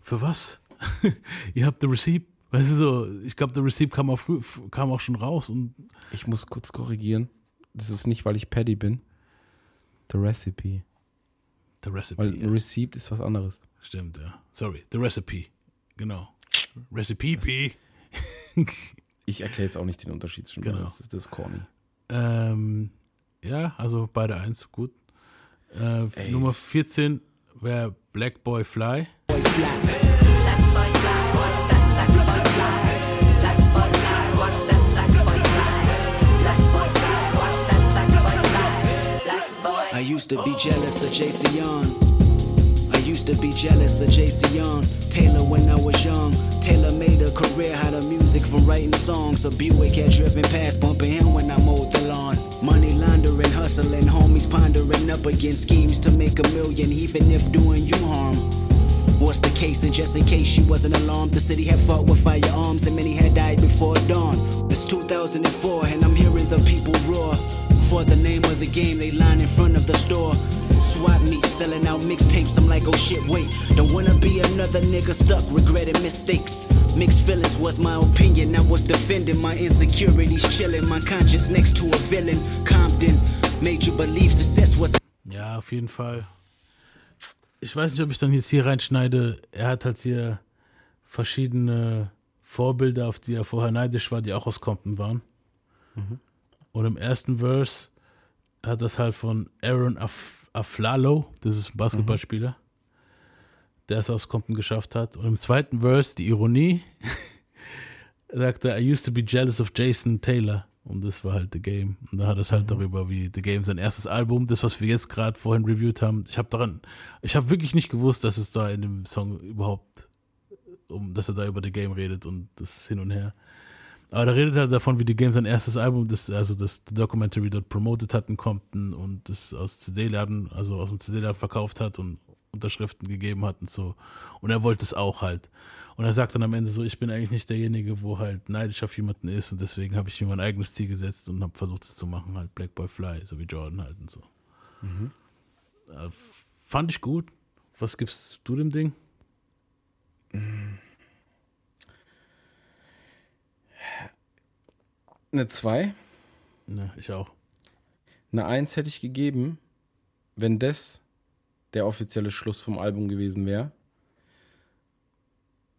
für was? Ihr habt The Receipt, weißt du so, ich glaube, The Receipt kam auch, früh, kam auch schon raus und Ich muss kurz korrigieren. Das ist nicht, weil ich Paddy bin. The Recipe. The Recipe. Weil ja. Receipt ist was anderes. Stimmt, ja. Sorry, The Recipe. Genau. Recipe P. Ich erkläre jetzt auch nicht den Unterschied schon. Genau. Das ist das corny. Ähm, ja, also beide eins, gut. Äh. Nummer 14 wäre Black Boy Fly. I used to be jealous of JC Young. I used to be jealous of JC Young. Taylor when I was young. Taylor made a career out of music from writing songs. A Buick had driven past, bumping him when I mowed the lawn. Money laundering, hustling, homies pondering up against schemes to make a million, even if doing you harm. What's the case? And just in case she wasn't alarmed, the city had fought with firearms and many had died before dawn. It's 2004 and I'm hearing the people roar. for the name of the game. They line in front of the store. Swap me, selling out mixtapes. I'm like, oh shit, wait. Don't wanna be another nigga stuck regretting mistakes. Mixed feelings was my opinion. I was defending my insecurities, chilling my conscience next to a villain. Compton made you believe success was. Ja, auf jeden Fall. Ich weiß nicht, ob ich dann jetzt hier reinschneide. Er hat halt hier verschiedene Vorbilder, auf die er vorher neidisch war, die auch aus Compton waren. Mhm. Und im ersten Verse hat das halt von Aaron Af Aflalo, das ist ein Basketballspieler, der es aus Compton geschafft hat. Und im zweiten Verse, die Ironie, sagt er, I used to be jealous of Jason Taylor. Und das war halt The Game. Und da hat es halt darüber, wie The Game sein erstes Album, das, was wir jetzt gerade vorhin reviewed haben. Ich habe daran, ich habe wirklich nicht gewusst, dass es da in dem Song überhaupt, um, dass er da über The Game redet und das hin und her. Aber da redet er davon, wie The Game sein erstes Album, das, also das Documentary dort promoted hat in Compton und das aus CD-Laden, also aus dem CD-Laden verkauft hat und Unterschriften gegeben hat und so. Und er wollte es auch halt. Und er sagt dann am Ende so, ich bin eigentlich nicht derjenige, wo halt neidisch auf jemanden ist und deswegen habe ich mir mein eigenes Ziel gesetzt und habe versucht es zu machen, halt Black Boy Fly, so wie Jordan halt und so. Mhm. Äh, fand ich gut. Was gibst du dem Ding? Eine 2. Ne, ich auch. Eine 1 hätte ich gegeben, wenn das der offizielle Schluss vom Album gewesen wäre.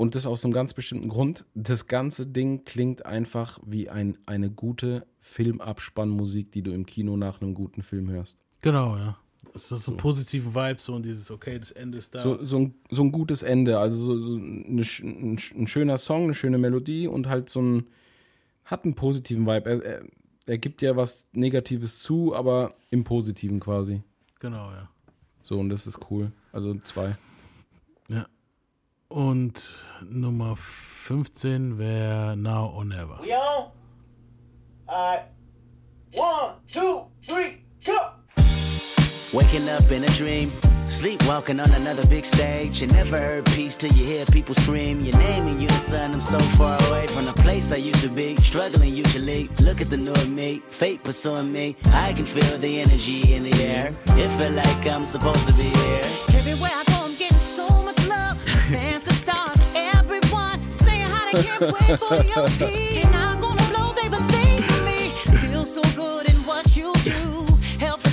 Und das aus einem ganz bestimmten Grund. Das ganze Ding klingt einfach wie ein, eine gute Filmabspannmusik, die du im Kino nach einem guten Film hörst. Genau, ja. Es ist so ein positiven Vibe, so und dieses, okay, das Ende ist da. So, so, ein, so ein gutes Ende. Also so, eine, ein, ein schöner Song, eine schöne Melodie und halt so ein. Hat einen positiven Vibe. Er, er, er gibt ja was Negatives zu, aber im Positiven quasi. Genau, ja. So, und das ist cool. Also zwei. Ja. Und Nummer 15 wäre Now or Never. We on? Alright. One, two, three, go! Waking up in a dream, sleepwalking on another big stage. You never heard peace till you hear people scream your name and you the son. I'm so far away from the place I used to be, struggling usually. Look at the new me, fate pursuing me. I can feel the energy in the air. It feel like I'm supposed to be here. Everywhere I go, I'm getting so much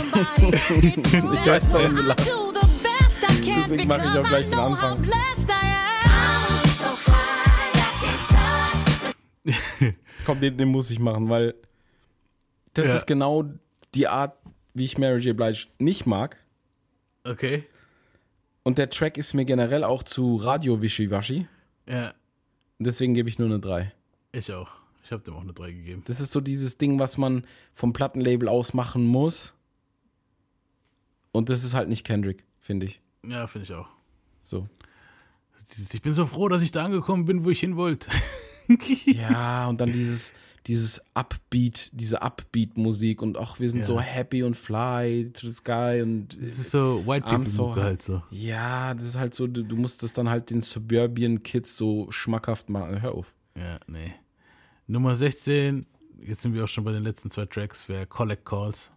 Ich weiß, warum du I lachst. do the best I can Deswegen mache ich auch because gleich I den know how Anfang. blessed I am. I'm so high, I can touch. Komm, den, den muss ich machen, weil das Ja. ist genau die Art, wie ich Mary J. Blige nicht mag. Okay. Und der Track ist mir generell auch zu Radio-Wischiwaschi. Ja, Und Deswegen gebe ich nur eine 3. ich auch. Ich habe dem auch eine 3 gegeben. Das ist so dieses Ding, was man vom Plattenlabel aus machen muss. Und das ist halt nicht Kendrick, finde ich. Ja, finde ich auch. So. Ich bin so froh, dass ich da angekommen bin, wo ich hin wollte. Ja, und dann dieses, dieses Upbeat, diese Upbeat-Musik und ach, wir sind Ja. so happy und fly to the sky und Das ist so White People so halt so. Ja, das ist halt so, du, du musst das dann halt den Suburban Kids so schmackhaft machen. Hör auf. Ja, nee. Nummer 16, jetzt sind wir auch schon bei den letzten zwei Tracks, wäre Collect Calls.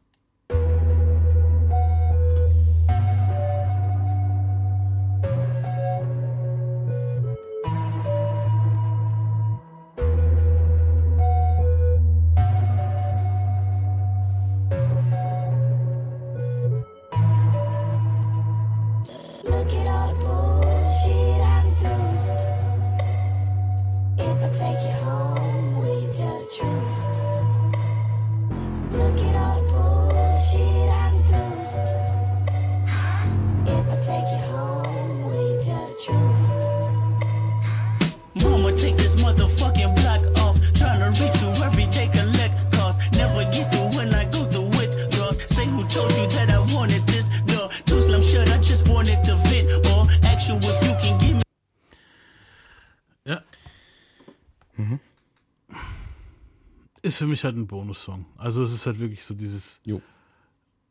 Für mich halt ein Bonussong. Also es ist halt wirklich so dieses. Jo.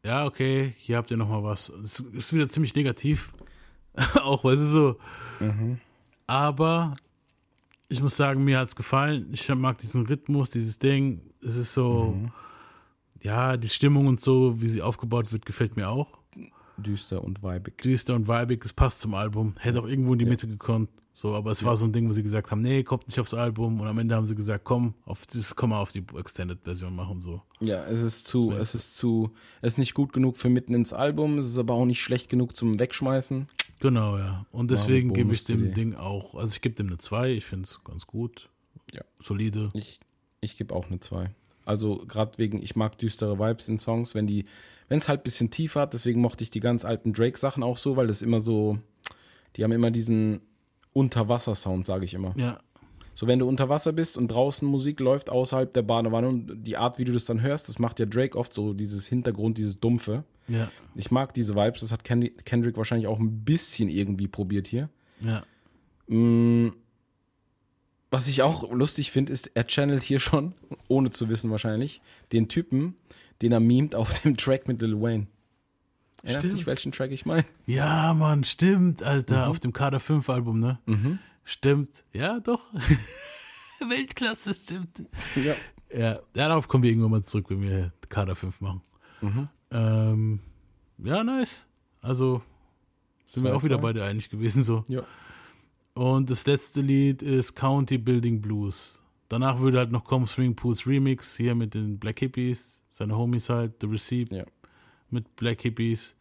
Ja, okay, hier habt ihr nochmal was. Es ist wieder ziemlich negativ. auch, weil es ist so. Aber ich muss sagen, mir hat es gefallen. Ich mag diesen Rhythmus, dieses Ding. Es ist so. ja, die Stimmung und so, wie sie aufgebaut wird, gefällt mir auch. Düster und weibig. Düster und weibig, es passt zum Album. Hätte auch irgendwo in die Mitte gekonnt. So, aber es war so ein Ding, wo sie gesagt haben, nee, kommt nicht aufs Album. Und am Ende haben sie gesagt, komm, auf das, komm mal auf die Extended-Version machen. So. Ja, es ist zu, es ist zu, es ist nicht gut genug für mitten ins Album, es ist aber auch nicht schlecht genug zum Wegschmeißen. Genau, ja. Und deswegen gebe ich dem. Ding auch, also ich gebe dem eine 2, ich finde es ganz gut. Ja. Solide. Ich, ich gebe auch eine 2. Also gerade wegen, ich mag düstere Vibes in Songs, wenn die, wenn es halt ein bisschen tiefer hat, deswegen mochte ich die ganz alten Drake-Sachen auch so, weil das immer so, die haben immer diesen Unterwasser-Sound, sage ich immer. Ja. So, wenn du unter Wasser bist und draußen Musik läuft außerhalb der Badewanne und die Art, wie du das dann hörst, das macht ja Drake oft so dieses Hintergrund, dieses Dumpfe. Ja. Ich mag diese Vibes, das hat Kendrick wahrscheinlich auch ein bisschen irgendwie probiert hier. Ja. Mm, Was ich auch lustig finde, ist, er channelt hier schon, ohne zu wissen wahrscheinlich, den Typen, den er memt auf dem Track mit Lil Wayne. Erinnerst Stimmt. dich, welchen Track ich meine? Ja, Mann, stimmt, Alter. Mhm. Auf dem Kader 5 Album, ne? Mhm. Stimmt. Ja, doch. Weltklasse, stimmt. Ja. ja. Darauf kommen wir irgendwann mal zurück, wenn wir Kader 5 machen. Mhm. Ähm, ja, nice. Also sind wir Zwei, auch wieder zwei. beide einig gewesen so. Ja. Und das letzte Lied ist County Building Blues. Danach würde halt noch kommen Swing Pools Remix hier mit den Black Hippies, seine Homies halt, The Receipt mit Black Hippies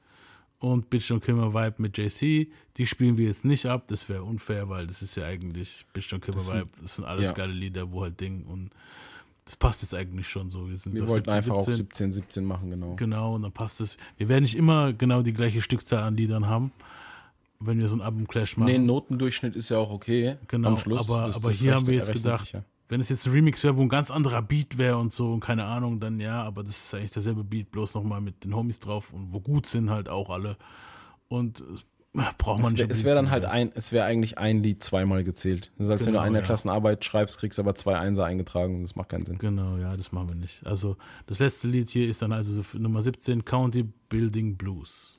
und Bitch Don't Kill My Vibe mit JC. Die spielen wir jetzt nicht ab, das wäre unfair, weil das ist ja eigentlich Bitch Don't Kill My Vibe, das sind alles ja. geile Lieder, wo halt Ding und das passt jetzt eigentlich schon so. Wir, sind Wir wollten 17, einfach auch 17. 17, 17 machen, genau. Genau, und dann passt es. Wir werden nicht immer genau die gleiche Stückzahl an Liedern haben, wenn wir so einen Album-Clash machen. Nee, Notendurchschnitt ist ja auch okay. Genau, am Schluss. aber, Das- aber das hier haben wir jetzt gedacht, sich ja. Wenn es jetzt ein Remix wäre, wo ein ganz anderer Beat wäre und so und keine Ahnung, dann ja, aber das ist eigentlich derselbe Beat, bloß nochmal mit den Homies drauf und wo gut sind halt auch alle. Und äh, braucht man Es nicht. wäre unbedingt wär dann halt ein, es wäre eigentlich ein Lied zweimal gezählt. Das ist, als wenn Genau, du eine ja. Klassenarbeit schreibst, kriegst aber zwei Einser eingetragen und das macht keinen Sinn. Genau, ja, das machen wir nicht. Also das letzte Lied hier ist dann also Nummer 17, County Building Blues.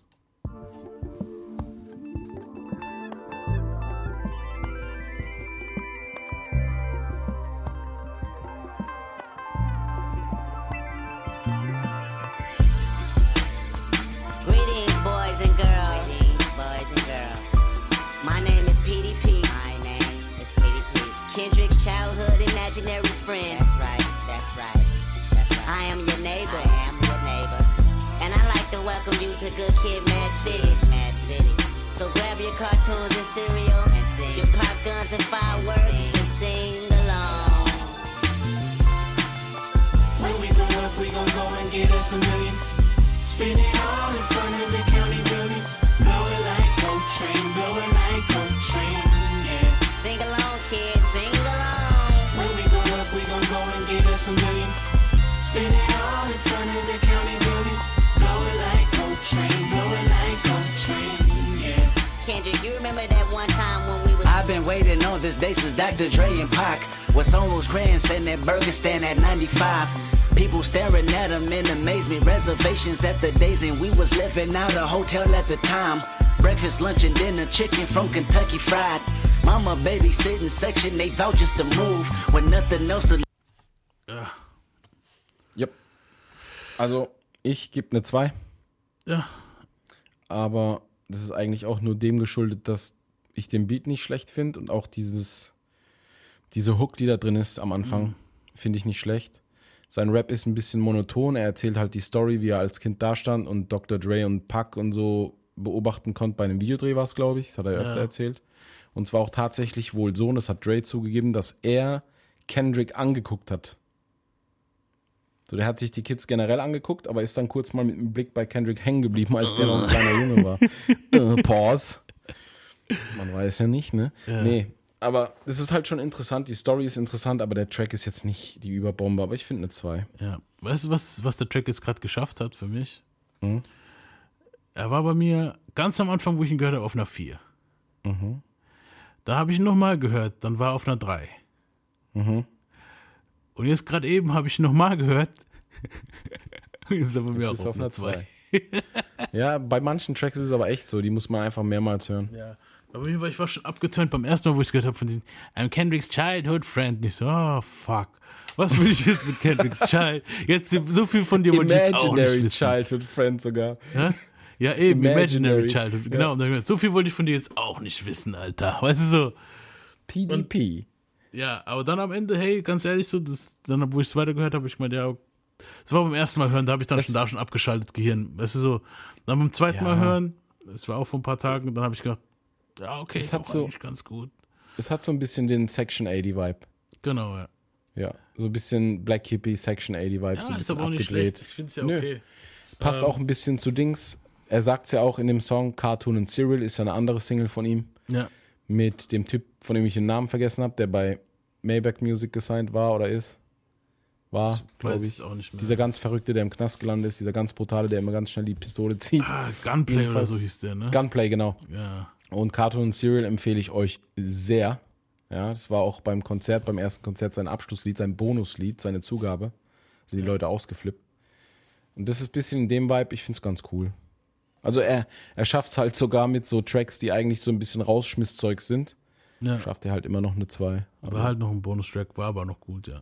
Welcome you to Good Kid, Mad City. Mad City. So grab your cartoons and cereal, and sing. your pop guns and fireworks, and sing along. When we grow up, we gon' go and get us a million. Spin it all in front of the county building. Been waiting on this day since Dr. Dre and Pac was on Rosecrans sitting at Burger Stand at 95. People staring at him in amazement. Reservations at the days and we was living out a hotel at the time. Breakfast, lunch, and dinner, chicken from Kentucky Fried. Mama babysitting section, they vouchers to move with nothing else to. Yep. Also, ich gebe eine 2. Ja. Aber das ist eigentlich auch nur dem geschuldet, dass ich den Beat nicht schlecht finde und auch dieses, diese Hook, die da drin ist am Anfang, Mhm. finde ich nicht schlecht. Sein Rap ist ein bisschen monoton. Er erzählt halt die Story, wie er als Kind dastand und Dr. Dre und Pac und so beobachten konnte. Bei einem Videodreh war es, glaube ich. Das hat er Ja. öfter erzählt. Und zwar auch tatsächlich wohl so, und das hat Dre zugegeben, dass er Kendrick angeguckt hat. So, der hat sich die Kids generell angeguckt, aber ist dann kurz mal mit dem Blick bei Kendrick hängen geblieben, als der noch ein kleiner Junge war. äh, pause. Man weiß ja nicht, ne? Ja. Nee, aber das ist halt schon interessant. Die Story ist interessant, aber der Track ist jetzt nicht die Überbombe, aber ich finde eine 2. Ja. Weißt du, was, was der Track jetzt gerade geschafft hat für mich? Mhm. Er war bei mir ganz am Anfang, wo ich ihn gehört habe, auf einer 4. Mhm. Da habe ich ihn nochmal gehört, dann war er auf einer 3. Mhm. Und jetzt gerade eben habe ich ihn nochmal gehört. jetzt ist er bei mir auch auf, du einer 2. Ja, bei manchen Tracks ist es aber echt so, die muss man einfach mehrmals hören. Ja. Aber ich war schon abgeturnt beim ersten Mal, wo ich es gehört habe von diesem I'm Kendrick's Childhood Friend. Nicht so, oh fuck. Was will ich jetzt mit Kendrick's Child? Jetzt so viel von dir wollte ich jetzt auch nicht Imaginary wissen. Childhood Friend sogar. Ja, ja eben, Imaginary, Imaginary. Childhood. Ja. Genau. Und ich gesagt, so viel wollte ich von dir jetzt auch nicht wissen, Alter. Weißt du so? PDP. Ja, aber dann am Ende, hey, ganz ehrlich, so, das, dann, wo ich es weitergehört habe, ich gemeint, ja, das war beim ersten Mal hören, da habe ich dann Das- schon da schon abgeschaltet, Gehirn. Weißt du so, dann beim zweiten Ja. Mal hören, das war auch vor ein paar Tagen, dann habe ich gedacht, ja, okay, Es hat auch so- eigentlich ganz gut. Es hat so ein bisschen den Section 80 Vibe. Genau, ja. Ja, so ein bisschen Black Hippie Section 80 Vibe, Ja, so ein ist bisschen aber auch nicht abgedreht. schlecht. Ich find's ja Nö. okay. Passt Ähm, auch ein bisschen zu Dings. Er sagt es ja auch in dem Song Cartoon and Serial, ist ja eine andere Single von ihm. Ja. Mit dem Typ, von dem ich den Namen vergessen habe, der bei Maybach Music gesigned war oder ist. War, glaube weiß ich. es auch nicht mehr. Dieser ganz Verrückte, der im Knast gelandet ist, dieser ganz Brutale, der immer ganz schnell die Pistole zieht. Ah, Gunplay oder Jedenfalls- so hieß der, ne? Gunplay, genau. Ja. Und Cartoon Serial empfehle ich euch sehr. Ja, das war auch beim Konzert, beim ersten Konzert sein Abschlusslied, sein Bonuslied, seine Zugabe. Sind die Leute ausgeflippt. Und das ist ein bisschen in dem Vibe, ich finde es ganz cool. Also er, er schafft es halt sogar mit so Tracks, die eigentlich so ein bisschen Rausschmisszeugs sind. Ja. Schafft er halt immer noch eine 2. War halt noch ein Bonustrack, war aber noch gut, ja.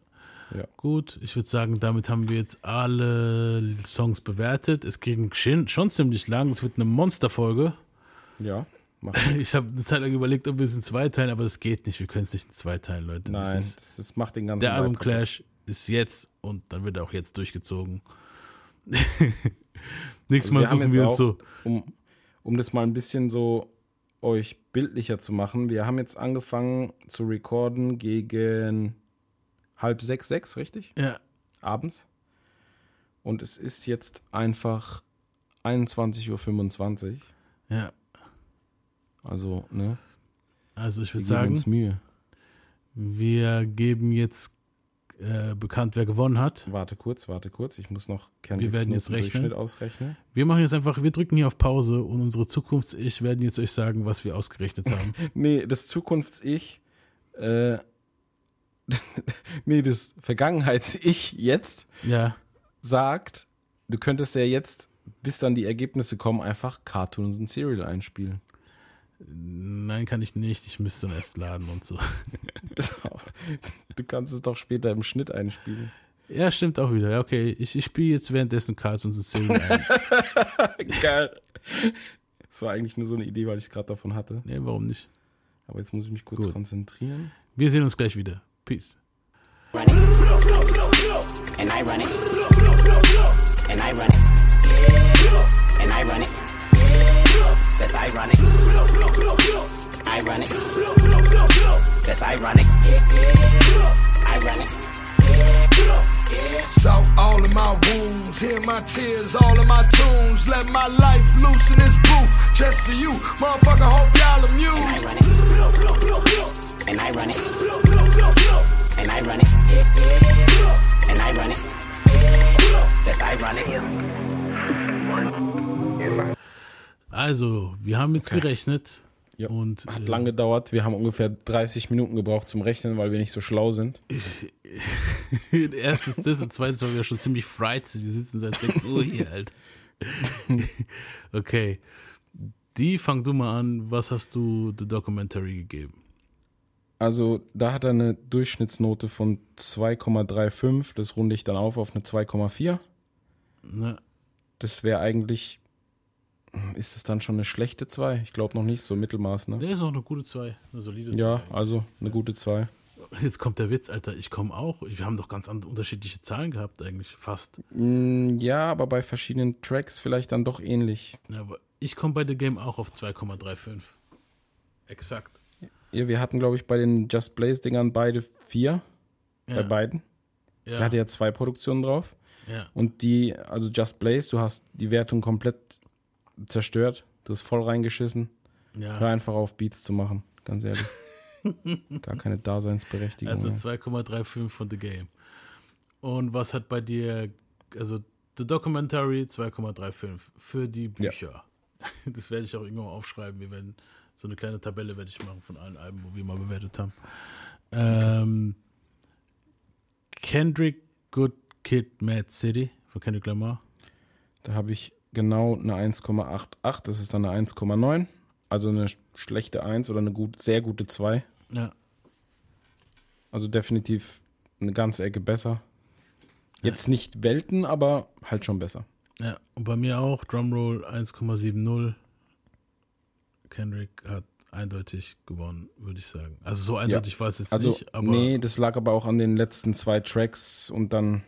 Ja. Gut, ich würde sagen, damit haben wir jetzt alle Songs bewertet. Es ging schon, ziemlich lang. Es wird eine Monsterfolge. Ja, Ich habe eine Zeit lang überlegt, ob wir es in zwei teilen, aber es geht nicht. Wir können es nicht in zwei teilen, Leute. Nein, das ist, das, das macht den ganzen der Album. Clash ist jetzt und dann wird er auch jetzt durchgezogen. Nächstes Mal Also haben suchen wir uns so. Um, um das mal ein bisschen so euch bildlicher zu machen, wir haben jetzt angefangen zu recorden gegen halb sechs, sechs, richtig? Ja. Abends. Und es ist jetzt einfach 21.25 Uhr. Ja. Also, ne? Also ich würde sagen, Mühe. wir geben jetzt äh, bekannt, wer gewonnen hat. Warte kurz, warte kurz. Ich muss noch Wir werden jetzt rechnen. ausrechnen. Wir machen jetzt einfach, wir drücken hier auf Pause und unsere Zukunfts-Ich werden jetzt euch sagen, was wir ausgerechnet haben. Nee, das Zukunfts-Ich, äh, nee, das Vergangenheits-Ich jetzt Ja. sagt, du könntest ja jetzt, bis dann die Ergebnisse kommen, einfach Cartoons und Serial einspielen. Nein, kann ich nicht. Ich müsste dann erst laden und so. Du kannst es doch später im Schnitt einspielen. Ja, stimmt auch wieder. Ja, okay. Ich, ich spiele jetzt währenddessen Cartoons und Serial ein. Geil. Das war eigentlich nur so eine Idee, weil ich es gerade davon hatte. Nee, warum nicht? Aber jetzt muss ich mich kurz Gut. konzentrieren. Wir sehen uns gleich wieder. Peace. And I run it. And I run it. And I run it. That's ironic. I run it. That's ironic. I run it. Salt all of my wounds, hear my tears, all of my tunes. Let my life loose in this booth, just for you, motherfucker. Hope y'all amused. And I run it. And I run it. And I run it. That's ironic. Also, wir haben jetzt gerechnet. Und Hat äh, lang gedauert. Wir haben ungefähr 30 Minuten gebraucht zum Rechnen, weil wir nicht so schlau sind. Erstens das und zweitens, weil wir schon ziemlich fried sind. Wir sitzen seit 6 Uhr hier, Alter. okay. Die, fang du mal an. Was hast du The Documentary gegeben? Also da hat er eine Durchschnittsnote von 2,35. Das runde ich dann auf auf eine 2,4. Ne? Das wäre eigentlich, ist es dann schon eine schlechte 2? Ich glaube noch nicht, so Mittelmaß, ne? Der ist noch eine gute 2. Eine solide 2. Ja, also eine gute 2. Jetzt kommt der Witz, Alter. Ich komme auch. Wir haben doch ganz unterschiedliche Zahlen gehabt, eigentlich. Fast. Mm, Ja, aber bei verschiedenen Tracks vielleicht dann doch ähnlich. Ja, aber ich komme bei The Game auch auf 2,35. Exakt. Ja, wir hatten, glaube ich, bei den Just Blaze-Dingern beide vier. Ja. Bei beiden. Ja. Der hatte ja zwei Produktionen drauf. Ja. Und die, also Just Blaze, du hast die Wertung komplett zerstört. Du hast voll reingeschissen. Ja. Hör einfach auf, Beats zu machen, ganz ehrlich. Gar keine Daseinsberechtigung. Also ey. 2,35 von The Game. Und was hat bei dir, also The Documentary 2,35 für die Bücher. Das werde ich auch irgendwann mal aufschreiben. Wir werden so eine kleine Tabelle werde ich machen von allen Alben, wo wir mal bewertet haben. Ähm, Kendrick Good Kid Mad City von Kendrick Lamar. Da habe ich genau eine 1,88. Das ist dann eine 1,9. Also eine sch- schlechte 1 oder eine gut, sehr gute 2. Ja. Also definitiv eine ganze Ecke besser. Jetzt nicht Welten, aber halt schon besser. Ja, und bei mir auch Drumroll 1,70. Kendrick hat eindeutig gewonnen, würde ich sagen. Also so eindeutig Ja. war es jetzt also, nicht, aber Nee, das lag aber auch an den letzten zwei Tracks und dann.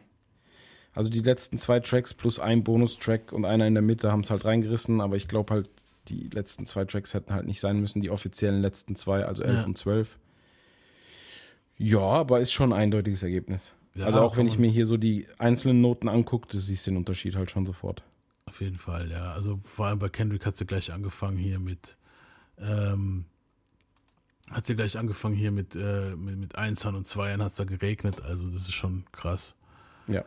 Also die letzten zwei Tracks plus ein Bonustrack und einer in der Mitte haben es halt reingerissen, aber ich glaube halt, die letzten zwei Tracks hätten halt nicht sein müssen, die offiziellen letzten zwei, also 11 Ja. und 12. Ja, aber ist schon ein eindeutiges Ergebnis. Ja, also auch wenn ich mir hier so die einzelnen Noten angucke, du siehst den Unterschied halt schon sofort. auf jeden Fall, ja. Also vor allem bei Kendrick hat sie gleich angefangen hier mit, ähm, hat sie gleich angefangen hier mit, äh, mit, mit Einsern und Zweiern hat es da geregnet, also das ist schon krass. Ja.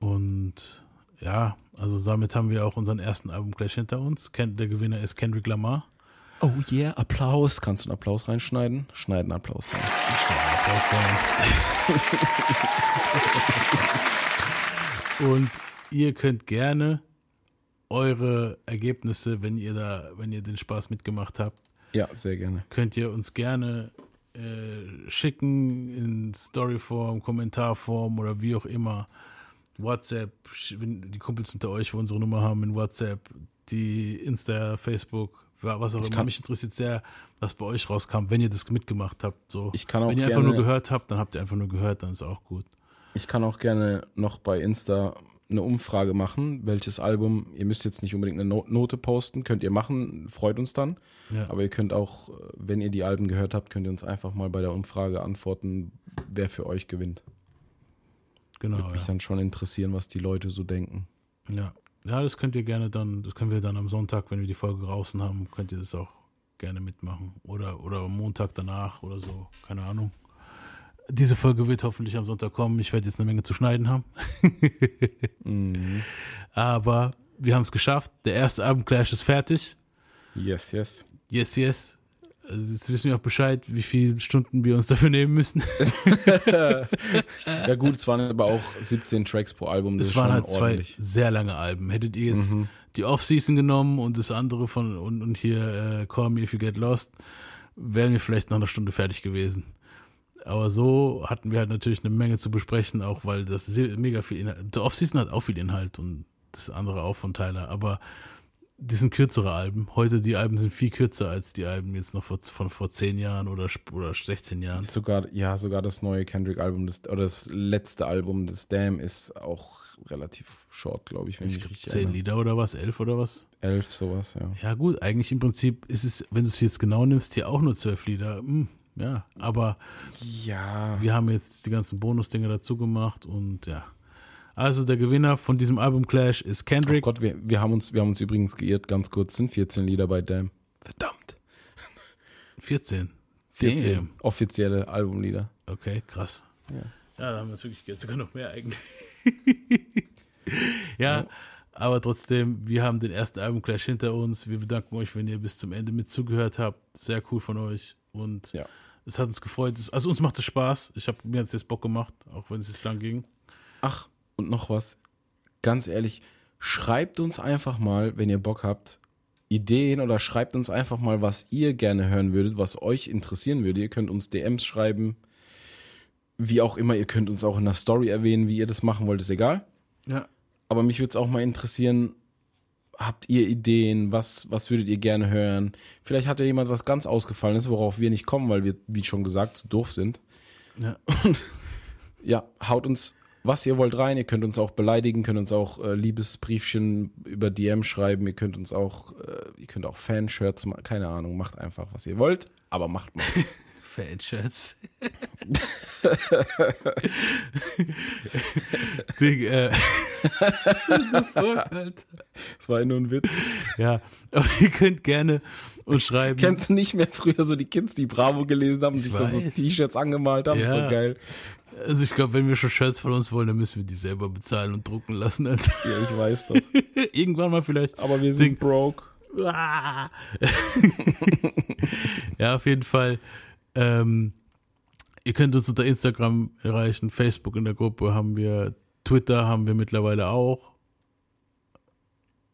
Und ja, also damit haben wir auch unseren ersten Album gleich hinter uns. Der Gewinner ist Kendrick Lamar. Oh yeah, Applaus. Kannst du einen Applaus reinschneiden? Schneiden Applaus rein. Und ihr könnt gerne eure Ergebnisse, wenn ihr da, wenn ihr den Spaß mitgemacht habt, Ja, sehr gerne. könnt ihr uns gerne äh, schicken in Storyform, Kommentarform oder wie auch immer. WhatsApp, wenn die Kumpels unter euch, wo unsere Nummer haben in WhatsApp, die Insta, Facebook, wa- was auch immer. Mich interessiert sehr, was bei euch rauskam, wenn ihr das mitgemacht habt. So. Ich kann auch wenn ihr einfach nur gehört habt, dann habt ihr einfach nur gehört, dann ist auch gut. Ich kann auch gerne noch bei Insta eine Umfrage machen, welches Album, ihr müsst jetzt nicht unbedingt eine No- Note posten, könnt ihr machen, freut uns dann. Ja. Aber ihr könnt auch, wenn ihr die Alben gehört habt, könnt ihr uns einfach mal bei der Umfrage antworten, wer für euch gewinnt. Genau. Würde mich ja. dann schon interessieren, was die Leute so denken. Ja. ja, das könnt ihr gerne dann, das können wir dann am Sonntag, wenn wir die Folge draußen haben, könnt ihr das auch gerne mitmachen. Oder, oder am Montag danach oder so, keine Ahnung. Diese Folge wird hoffentlich am Sonntag kommen. Ich werde jetzt eine Menge zu schneiden haben. Mhm. Aber wir haben es geschafft. Der erste Album-Clash ist fertig. Yes, yes. Yes, yes. Also jetzt wissen wir auch Bescheid, wie viele Stunden wir uns dafür nehmen müssen. ja gut, es waren aber auch 17 Tracks pro Album, das Es waren halt zwei sehr lange Alben. Hättet ihr jetzt Mhm. die Off-Season genommen und das andere von und, und hier äh, Call Me If You Get Lost, wären wir vielleicht nach einer Stunde fertig gewesen. Aber so hatten wir halt natürlich eine Menge zu besprechen, auch weil das sehr, mega viel Inhalt. Der Off-Season hat auch viel Inhalt und das andere auch von Tyler. Aber die sind kürzere Alben. Heute die Alben sind viel kürzer als die Alben jetzt noch vor, von vor 10 Jahren oder, oder 16 Jahren. Sogar, ja, sogar das neue Kendrick-Album, das, oder das letzte Album, das Damn, ist auch relativ short, glaube ich, wenn ich, Ich richtig 10 erinnere. Lieder oder was? 11 oder was? Elf, sowas, ja. Ja, gut, eigentlich im Prinzip ist es, wenn du es jetzt genau nimmst, hier auch nur zwölf Lieder. Hm, ja, aber ja. wir haben jetzt die ganzen Bonusdinge dazu gemacht und ja. Also der Gewinner von diesem Album Clash ist Oh Kendrick. Gott, wir, wir, haben uns, wir haben uns übrigens geirrt, ganz kurz, sind 14 Lieder bei Damn. Verdammt. 14. 14 Damn. offizielle Albumlieder. Okay, krass. Ja. Ja, da haben wir es wirklich jetzt sogar noch mehr eigentlich. ja, aber trotzdem, wir haben den ersten Album Clash hinter uns. Wir bedanken euch, wenn ihr bis zum Ende mit zugehört habt. Sehr cool von euch. Und Ja. es hat uns gefreut. Also uns macht es Spaß. Ich habe mir jetzt Bock gemacht, auch wenn es jetzt lang ging. Ach, und noch was. Ganz ehrlich, schreibt uns einfach mal, wenn ihr Bock habt, Ideen oder schreibt uns einfach mal, was ihr gerne hören würdet, was euch interessieren würde. Ihr könnt uns DMs schreiben, wie auch immer. Ihr könnt uns auch in der Story erwähnen, wie ihr das machen wollt, ist egal. Ja. Aber mich würde es auch mal interessieren, habt ihr Ideen? Was, was würdet ihr gerne hören? Vielleicht hat ja jemand was ganz Ausgefallenes, worauf wir nicht kommen, weil wir, wie schon gesagt, zu doof sind. Ja. Und ja, haut uns, was ihr wollt, rein. Ihr könnt uns auch beleidigen, könnt uns auch äh, Liebesbriefchen über DM schreiben. Ihr könnt uns auch, äh, ihr könnt auch Fanshirts machen. Keine Ahnung, macht einfach, was ihr wollt, aber macht mal. Fanshirts. Ding, äh. Das war ja nur ein Witz. Ja, aber ihr könnt gerne uns schreiben. Kennst du nicht mehr früher so die Kids, die Bravo gelesen haben und sich dann so. T-Shirts angemalt haben? Ist Ja. doch geil. Also ich glaube, wenn wir schon Shirts von uns wollen, dann müssen wir die selber bezahlen und drucken lassen. Ja, ich weiß doch. Irgendwann mal vielleicht. Aber wir sind broke. Ah. ja, auf jeden Fall. Ähm, ihr könnt uns unter Instagram erreichen, Facebook in der Gruppe haben wir, Twitter haben wir mittlerweile auch.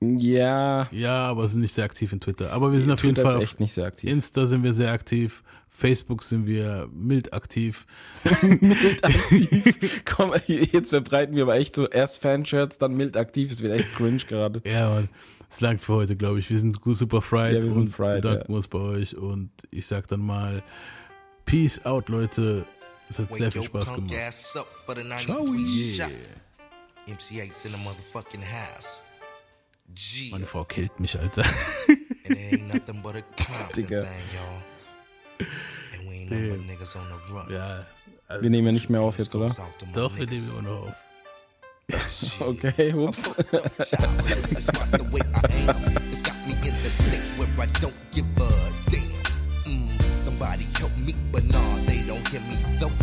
Ja. Ja, aber sind nicht sehr aktiv in Twitter. Aber wir sind auf jeden Twitter Fall ist auf echt nicht sehr aktiv. Insta sind wir sehr aktiv. Facebook sind wir mild aktiv. mild aktiv. Komm, jetzt verbreiten wir aber echt so erst Fanshirts, dann mild aktiv. Es wird echt cringe gerade. Ja, Mann. Es langt für heute, glaube ich. Wir sind gut super fried Ja, wir sind und fried, bedanken ja. uns bei euch. Und ich sag dann mal, Peace out, Leute. Es hat sehr viel Spaß gemacht. Ciao. 93 Yeah. shot. MC8's in the motherfucking house. G. Meine Frau killt mich, Alter. And it ain't nothing but a Compton Digga. thing, y'all. And we ain't nothing but niggas on the run. Ja. also Wir nehmen ja nicht mehr auf jetzt, oder? Doch, wir nehmen immer noch auf. Okay, ups. Am. It's got me in the state